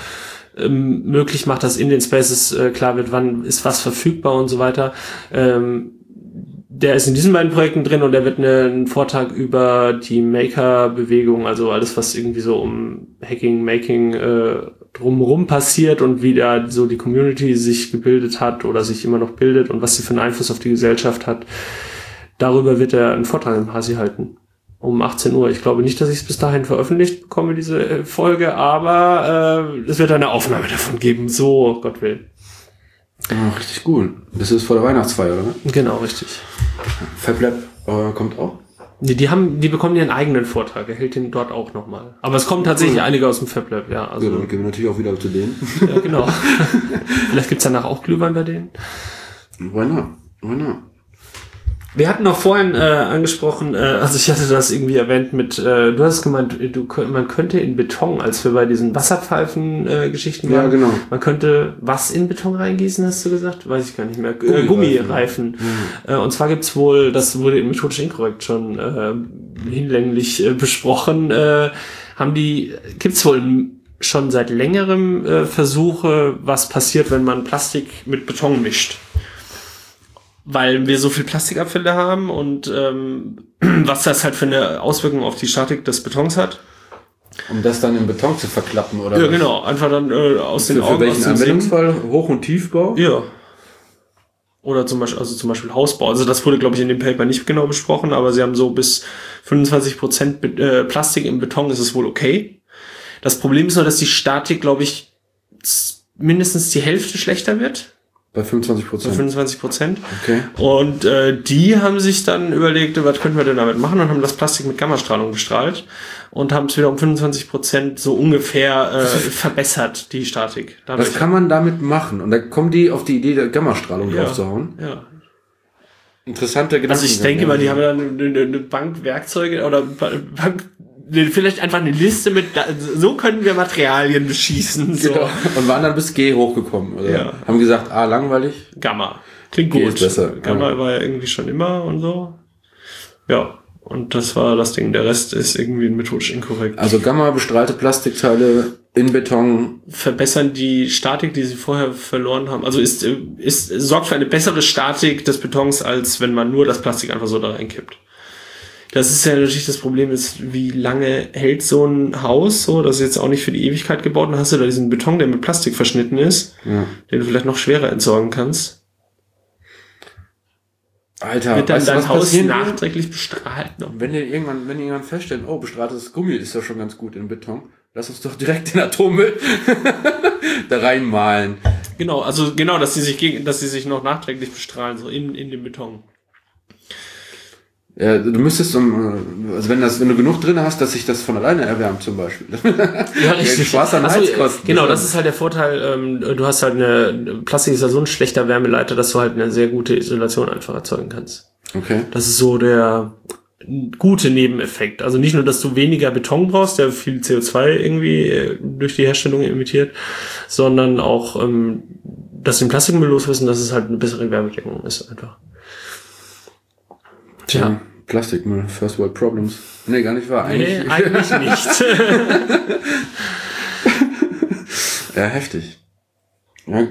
ähm, möglich macht, dass in den Spaces äh, klar wird, wann ist was verfügbar und so weiter. Ähm, der ist in diesen beiden Projekten drin und er wird eine, einen Vortrag über die Maker-Bewegung, also alles, was irgendwie so um Hacking, Making äh, drumherum passiert und wie da so die Community sich gebildet hat oder sich immer noch bildet und was sie für einen Einfluss auf die Gesellschaft hat. Darüber wird er einen Vortrag im Hasi halten. Um 18 Uhr. Ich glaube nicht, dass ich es bis dahin veröffentlicht bekomme, diese äh, Folge, aber äh, es wird eine Aufnahme davon geben. So, Gott will. Ja, richtig gut. Das ist vor der Weihnachtsfeier, oder? Genau, richtig. FabLab äh, kommt auch? Die, die haben, die bekommen ihren eigenen Vortrag. Er hält den dort auch nochmal. Aber es kommen tatsächlich cool. einige aus dem FabLab, ja. Also, ja, dann gehen wir natürlich auch wieder zu denen. ja, genau. Vielleicht gibt's danach auch Glühwein bei denen. Why not? Why not? Wir hatten noch vorhin äh, angesprochen, äh, also ich hatte das irgendwie erwähnt mit, äh, du hast gemeint, du, man könnte in Beton, als wir bei diesen Wasserpfeifen-Geschichten äh, waren, ja, genau. man könnte was in Beton reingießen, hast du gesagt? Weiß ich gar nicht mehr. Gummireifen. Äh, Gummireifen. Mhm. Äh, und zwar gibt's wohl, das wurde methodisch inkorrekt schon äh, hinlänglich äh, besprochen, äh, haben die, gibt's wohl schon seit längerem äh, Versuche, was passiert, wenn man Plastik mit Beton mischt weil wir so viel Plastikabfälle haben und ähm, was das halt für eine Auswirkung auf die Statik des Betons hat. Um das dann in Beton zu verklappen, oder? Ja, was? genau. Einfach dann äh, aus für, den Augen. Für welchen Anwendungsfall? Hoch- und Tiefbau? Ja. Oder zum Beispiel, also zum Beispiel Hausbau. Also das wurde, glaube ich, in dem Paper nicht genau besprochen, aber sie haben so bis 25 Prozent äh, Plastik im Beton ist es wohl okay. Das Problem ist nur, dass die Statik, glaube ich, mindestens die Hälfte schlechter wird Bei 25 bei Prozent. 25 Prozent. Okay. Und äh, die haben sich dann überlegt, was könnten wir denn damit machen und haben das Plastik mit Gammastrahlung bestrahlt und haben es wieder um 25 Prozent so ungefähr äh, verbessert, die Statik. Dadurch. Was kann man damit machen? Und da kommen die auf die Idee, der Gammastrahlung Ja. draufzuhauen. ja. Interessante Gedanken. Also ich denke mal, die haben dann eine, eine- eine Bank Werkzeuge oder Ba- Bank, vielleicht einfach eine Liste mit, so können wir Materialien beschießen. So. Genau. Und waren dann bis G hochgekommen. Oder? Ja. Haben gesagt, ah, langweilig. Gamma. Klingt G gut. ist besser, Gamma ja. war ja irgendwie schon immer und so. Ja. Und das war das Ding. Der Rest ist irgendwie methodisch inkorrekt. Also Gamma bestrahlte Plastikteile in Beton. verbessern die Statik, die sie vorher verloren haben. Also ist, ist sorgt für eine bessere Statik des Betons, als wenn man nur das Plastik einfach so da reinkippt. Das ist ja natürlich das Problem, ist, wie lange hält so ein Haus so? Das ist jetzt auch nicht für die Ewigkeit gebaut. Dann hast du da diesen Beton, der mit Plastik verschnitten ist, Ja. den du vielleicht noch schwerer entsorgen kannst. Alter, Wird dann weißt dein Haus nachträglich bestrahlt noch. Wenn ihr irgendwann, wenn ihr irgendwann feststellt, oh, bestrahltes Gummi ist ja schon ganz gut in Beton, lass uns doch direkt den Atommüll da reinmalen. Genau, also genau, dass sie sich gegen, dass sie sich noch nachträglich bestrahlen, so in, in den Beton. Ja, du müsstest, um, äh, also wenn das, wenn du genug drin hast, dass sich das von alleine erwärmt zum Beispiel. Ja, richtig. Spaß an Ach so, Heizkosten. Genau, das ist halt der Vorteil. Ähm, du hast halt eine, Plastik ist ja so ein schlechter Wärmeleiter, dass du halt eine sehr gute Isolation einfach erzeugen kannst. Okay. Das ist so der gute Nebeneffekt. Also nicht nur, dass du weniger Beton brauchst, der viel CO2 irgendwie äh, durch die Herstellung emittiert, sondern auch, ähm, dass den Plastikmüll loswissen, dass es halt eine bessere Wärmedämmung ist einfach. Tja, Plastikmüll, First World Problems. Nee, gar nicht wahr. Eigentlich, Nee, eigentlich nicht. ja, heftig. Ja,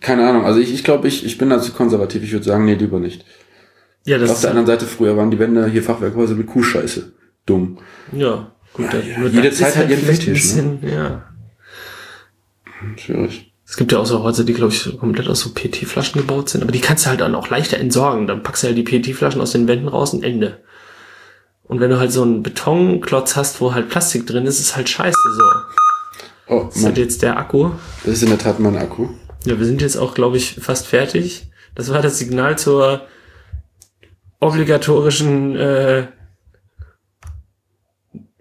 keine Ahnung. Also ich, ich glaube, ich, ich bin da zu konservativ. Ich würde sagen, nee, lieber nicht. ja, das Auf der anderen Seite, früher waren die Wände hier Fachwerkhäuser mit Kuhscheiße. Dumm. ja gut. Ja, ja, jede Zeit hat ihren vielleicht ein Fetisch, ne? bisschen, Ja. Schwierig. Es gibt ja auch so Häuser, die, glaube ich, komplett aus so PET-Flaschen gebaut sind, aber die kannst du halt dann auch leichter entsorgen. Dann packst du halt die PET-Flaschen aus den Wänden raus und Ende. Und wenn du halt so einen Betonklotz hast, wo halt Plastik drin ist, ist halt scheiße so. Oh, Das ist halt jetzt der Akku. das ist in der Tat mein Akku. Ja, wir sind jetzt auch, glaube ich, fast fertig. Das war das Signal zur obligatorischen äh,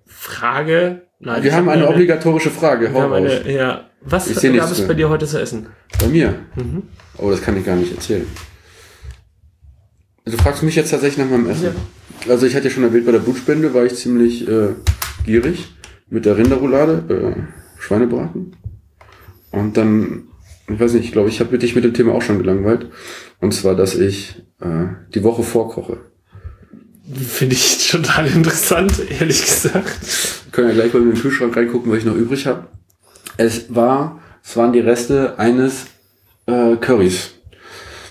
Frage. Nein, Wir haben hab eine obligatorische Frage. wir Hau haben raus. eine, ja. Was gab es drin. bei dir heute zu essen? Bei mir? Mhm. Oh, das kann ich gar nicht erzählen. Du fragst mich jetzt tatsächlich nach meinem Essen. Also ich hatte ja schon erwähnt, bei der Blutspende war ich ziemlich äh, gierig mit der Rinderroulade, äh, Schweinebraten. Und dann, ich weiß nicht, ich glaube, ich habe dich mit dem Thema auch schon gelangweilt. Und zwar, dass ich äh, die Woche vorkoche. Finde ich total interessant, ehrlich gesagt. Wir können ja gleich mal in den Kühlschrank reingucken, was ich noch übrig habe. Es war, es waren die Reste eines äh, Currys.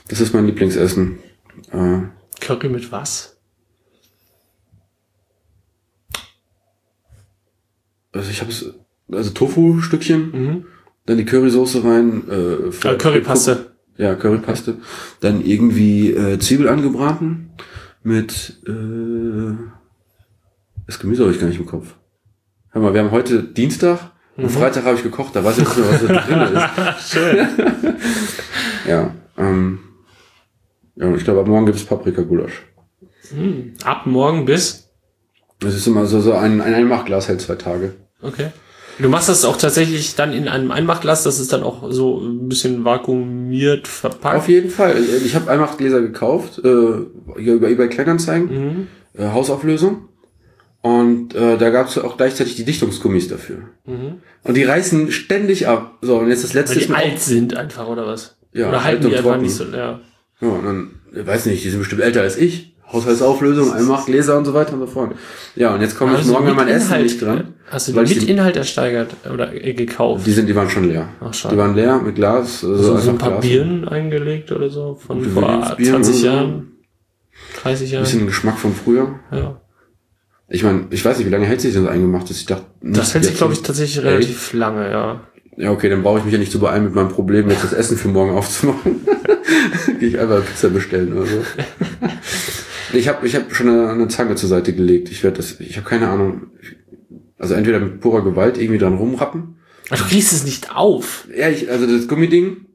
Das ist mein Lieblingsessen. Äh, Curry mit was? also ich habe es, also Tofu-Stückchen, Mhm. dann die Currysoße rein. Äh, Ah, Currypaste. Ja, Currypaste. Dann irgendwie äh, Zwiebel angebraten mit äh, das Gemüse habe ich gar nicht im Kopf. Hör mal, wir haben heute Dienstag Mhm. und Freitag habe ich gekocht, da weiß ich nicht mehr, was da drin ist. Schön. Ja, ähm, ja, ich glaube, ab morgen gibt es Paprika-Gulasch. Hm. Ab morgen bis? Das ist immer so, so ein, ein Einmachglas hält zwei Tage. Okay. Du machst das auch tatsächlich dann in einem Einmachglas, das ist dann auch so ein bisschen vakuumiert verpackt. Auf jeden Fall. Ich habe Einmachgläser gekauft, äh, hier über eBay Kleinanzeigen, Mhm. äh, Hausauflösung. Und äh, da gab es auch gleichzeitig die Dichtungsgummis dafür. Mhm. Und die reißen ständig ab. So, und jetzt das letzte Weil die alt sind einfach, oder was? Ja, oder alt halten und die einfach trocken. nicht so, ja. Ja, und dann, ich weiß nicht, die sind bestimmt älter als ich. Haushaltsauflösung, Einmachgläser und so weiter und so fort. Ja, und jetzt komme ich morgen an mein mit Essen Inhalt- nicht dran. Hast du die mit die- Inhalt ersteigert oder äh, gekauft? Die sind, die waren schon leer. Ach, schade. Die waren leer mit Glas. Also so, so ein paar Glas. Bieren eingelegt oder so von Gute vor Willensbieren 20 oder so. Jahren, 30 Ein Jahren. bisschen Geschmack von früher. Ja. Ich meine, ich weiß nicht, wie lange hält sich das eingemacht ist. Ich dachte, Das hält sich, glaube ich, tatsächlich relativ lange, ja. Ja, okay, dann brauche ich mich ja nicht zu beeilen mit meinem Problem, jetzt das Essen für morgen aufzumachen. Gehe ich einfach Pizza bestellen oder so. Ich habe ich hab schon eine, eine Zange zur Seite gelegt. Ich werde das, ich habe keine Ahnung. Also entweder mit purer Gewalt irgendwie dran rumrappen. Aber du kriegst es nicht auf. Ja, ich, also das Gummiding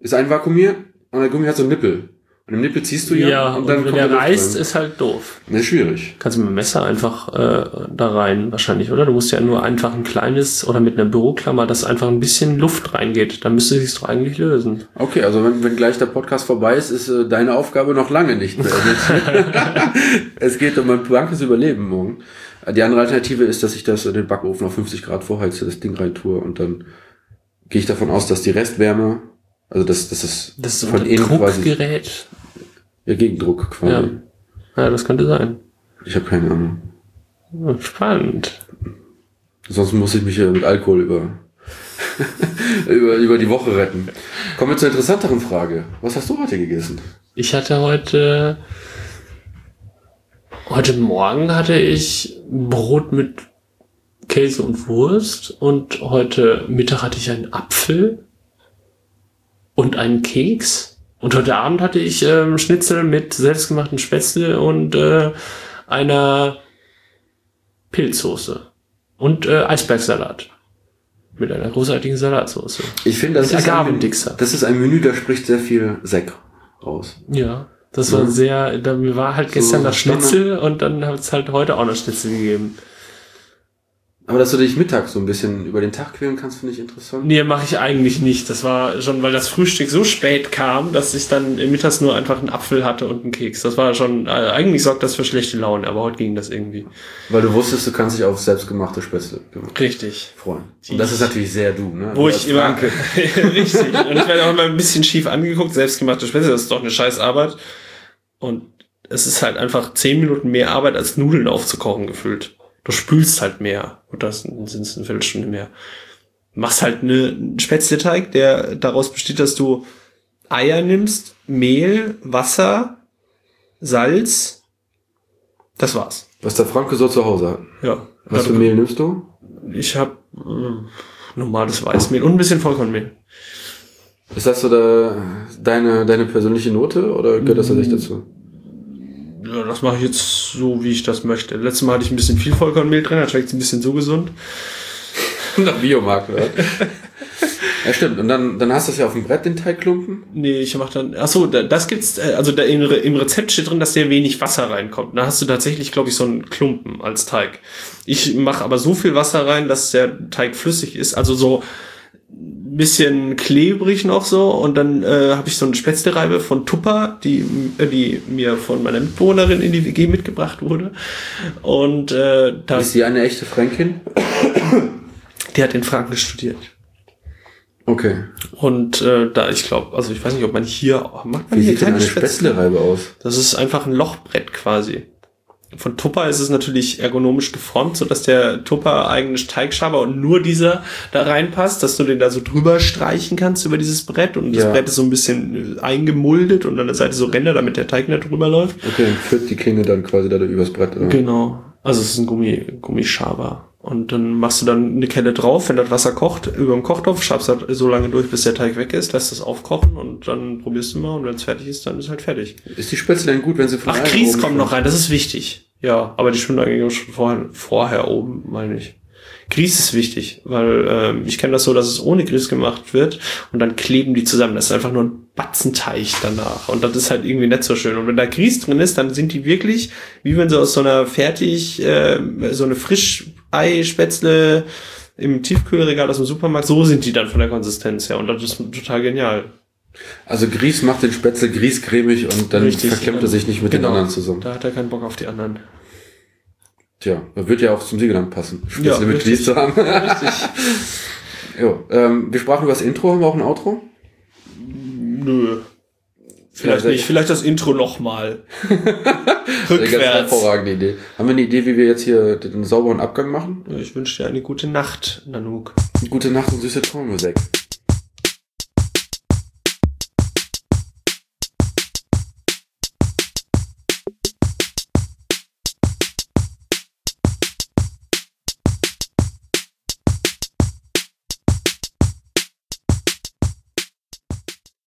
ist einvakuumiert und der Gummi hat so einen Nippel. Und im Nippel ziehst du ja, Ja, und, wenn kommt der Luft reißt, ist halt doof. Ist schwierig. Kannst du mit dem Messer einfach äh, da rein, wahrscheinlich, oder? Du musst ja nur einfach ein kleines oder mit einer Büroklammer, dass einfach ein bisschen Luft reingeht. Dann müsste sich's doch eigentlich lösen. Okay, also wenn, wenn gleich der Podcast vorbei ist, ist äh, deine Aufgabe noch lange nicht beendet. es geht um ein blankes Überleben morgen. Die andere Alternative ist, dass ich das in den Backofen auf 50 Grad vorheize, das Ding rein tue und dann gehe ich davon aus, dass die Restwärme, also dass, dass es Das ist so von ein innen quasi Druckgerät. ja, Gegendruck quasi. Ja. ja, das könnte sein. Ich habe keine Ahnung. Ja, Spannend. Sonst muss ich mich ja mit Alkohol über, über, über die Woche retten. Kommen wir zur interessanteren Frage. Was hast du heute gegessen? Ich hatte heute, heute Morgen hatte ich Brot mit Käse und Wurst und heute Mittag hatte ich einen Apfel und einen Keks und heute Abend hatte ich ähm, Schnitzel mit selbstgemachten Spätzle und äh, einer Pilzsoße und äh, Eisbergsalat mit einer großartigen Salatsoße. Ich finde, das, ist ein, das ist ein Menü, da spricht sehr viel Sek raus. Ja, das war Ja. sehr, da mir war halt gestern So das Schnitzel und dann hat es halt heute auch noch Schnitzel gegeben. Aber dass du dich mittags so ein bisschen über den Tag quälen kannst, finde ich interessant. Nee, mache ich eigentlich nicht. Das war schon, weil das Frühstück so spät kam, dass ich dann mittags nur einfach einen Apfel hatte und einen Keks. Das war schon, äh, eigentlich sorgt das für schlechte Laune, aber heute ging das irgendwie. Weil du wusstest, du kannst dich auf selbstgemachte Spätzle Richtig. freuen. Und das ist natürlich sehr du, ne? Wo Du ich immer, richtig. Und ich werde auch immer ein bisschen schief angeguckt, selbstgemachte Spätzle, das ist doch eine scheiß Arbeit. Und es ist halt einfach zehn Minuten mehr Arbeit, als Nudeln aufzukochen gefühlt. Du spülst halt mehr. Und das sind es eine Viertelstunde mehr. Machst halt eine, einen Spätzleteig, der daraus besteht, dass du Eier nimmst, Mehl, Wasser, Salz. Das war's. Was der Franke so zu Hause hat. Ja. Was für Mehl nimmst du? Ich habe normales Weißmehl und ein bisschen Vollkornmehl. Ist das so der, deine, deine persönliche Note oder gehört das tatsächlich dazu? Ja, das mache ich jetzt so, wie ich das möchte. Letztes Mal hatte ich ein bisschen viel Vollkornmehl drin, da schmeckt es ein bisschen so gesund. Nach Biomarkt, oder? ja, stimmt. Und dann, dann hast du es ja auf dem Brett, den Teigklumpen. Nee, ich mache dann. Ach so, da, das gibt's. äh, Also da im, im Rezept steht drin, dass sehr wenig Wasser reinkommt. Da hast du tatsächlich, glaube ich, so einen Klumpen als Teig. Ich mache aber so viel Wasser rein, dass der Teig flüssig ist. Also so bisschen klebrig noch so. Und dann äh, habe ich so eine Spätzlereibe von Tupper, die, äh, die mir von meiner Mitbewohnerin in die WG mitgebracht wurde. Und äh, da, Ist sie eine echte Fränkin? die hat in Franken studiert. Okay. Und äh, da, ich glaube, also ich weiß nicht, ob man hier, macht man Wie hier sieht denn keine eine Spätzle? Spätzlereibe aus? Das ist einfach ein Lochbrett quasi. Von Tupper ist es natürlich ergonomisch geformt, so dass der Tupper eigene Teigschaber und nur dieser da reinpasst, dass du den da so drüber streichen kannst über dieses Brett und das Ja. Brett ist so ein bisschen äh, eingemuldet und an der Seite so Ränder, damit der Teig nicht drüber läuft. Okay, dann führt die Klinge dann quasi da übers Brett. Oder? Genau. Also es ist ein Gummi, Gummischaber. Und dann machst du dann eine Kelle drauf, wenn das Wasser kocht, über dem Kochtopf, schabst das so lange durch, bis der Teig weg ist, lässt das aufkochen und dann probierst du mal und wenn es fertig ist, dann ist halt fertig. Ist die Spätzle denn gut, wenn sie von Ach, Grieß kommt noch rein, das ist wichtig. Ja, aber die schwimmen eigentlich schon vorher, vorher oben, meine ich. Grieß ist wichtig, weil ähm, ich kenne das so, dass es ohne Grieß gemacht wird und dann kleben die zusammen. Das ist einfach nur ein Batzenteig danach und das ist halt irgendwie nicht so schön. Und wenn da Grieß drin ist, dann sind die wirklich, wie wenn sie aus so einer fertig, äh, so eine Frischei-Spätzle im Tiefkühlregal aus dem Supermarkt, so sind die dann von der Konsistenz her und das ist total genial. Also Grieß macht den Spätzle grießcremig und dann Richtig. verklemmt er sich nicht mit Genau. den anderen zusammen. Da hat er keinen Bock auf die anderen. Tja, das wird ja auch zum Siegerland passen. Spätzle Ja, mit. Grieß zu haben. Richtig. jo, ähm, wir sprachen über das Intro, haben wir auch ein Outro? Nö. Vielleicht Ja, nicht, vielleicht das Intro nochmal. Eine ganz Rückwärts. hervorragende Idee. Haben wir eine Idee, wie wir jetzt hier den sauberen Abgang machen? Ich wünsche dir eine gute Nacht, Nanook. Gute Nacht und süße Träume, Sek.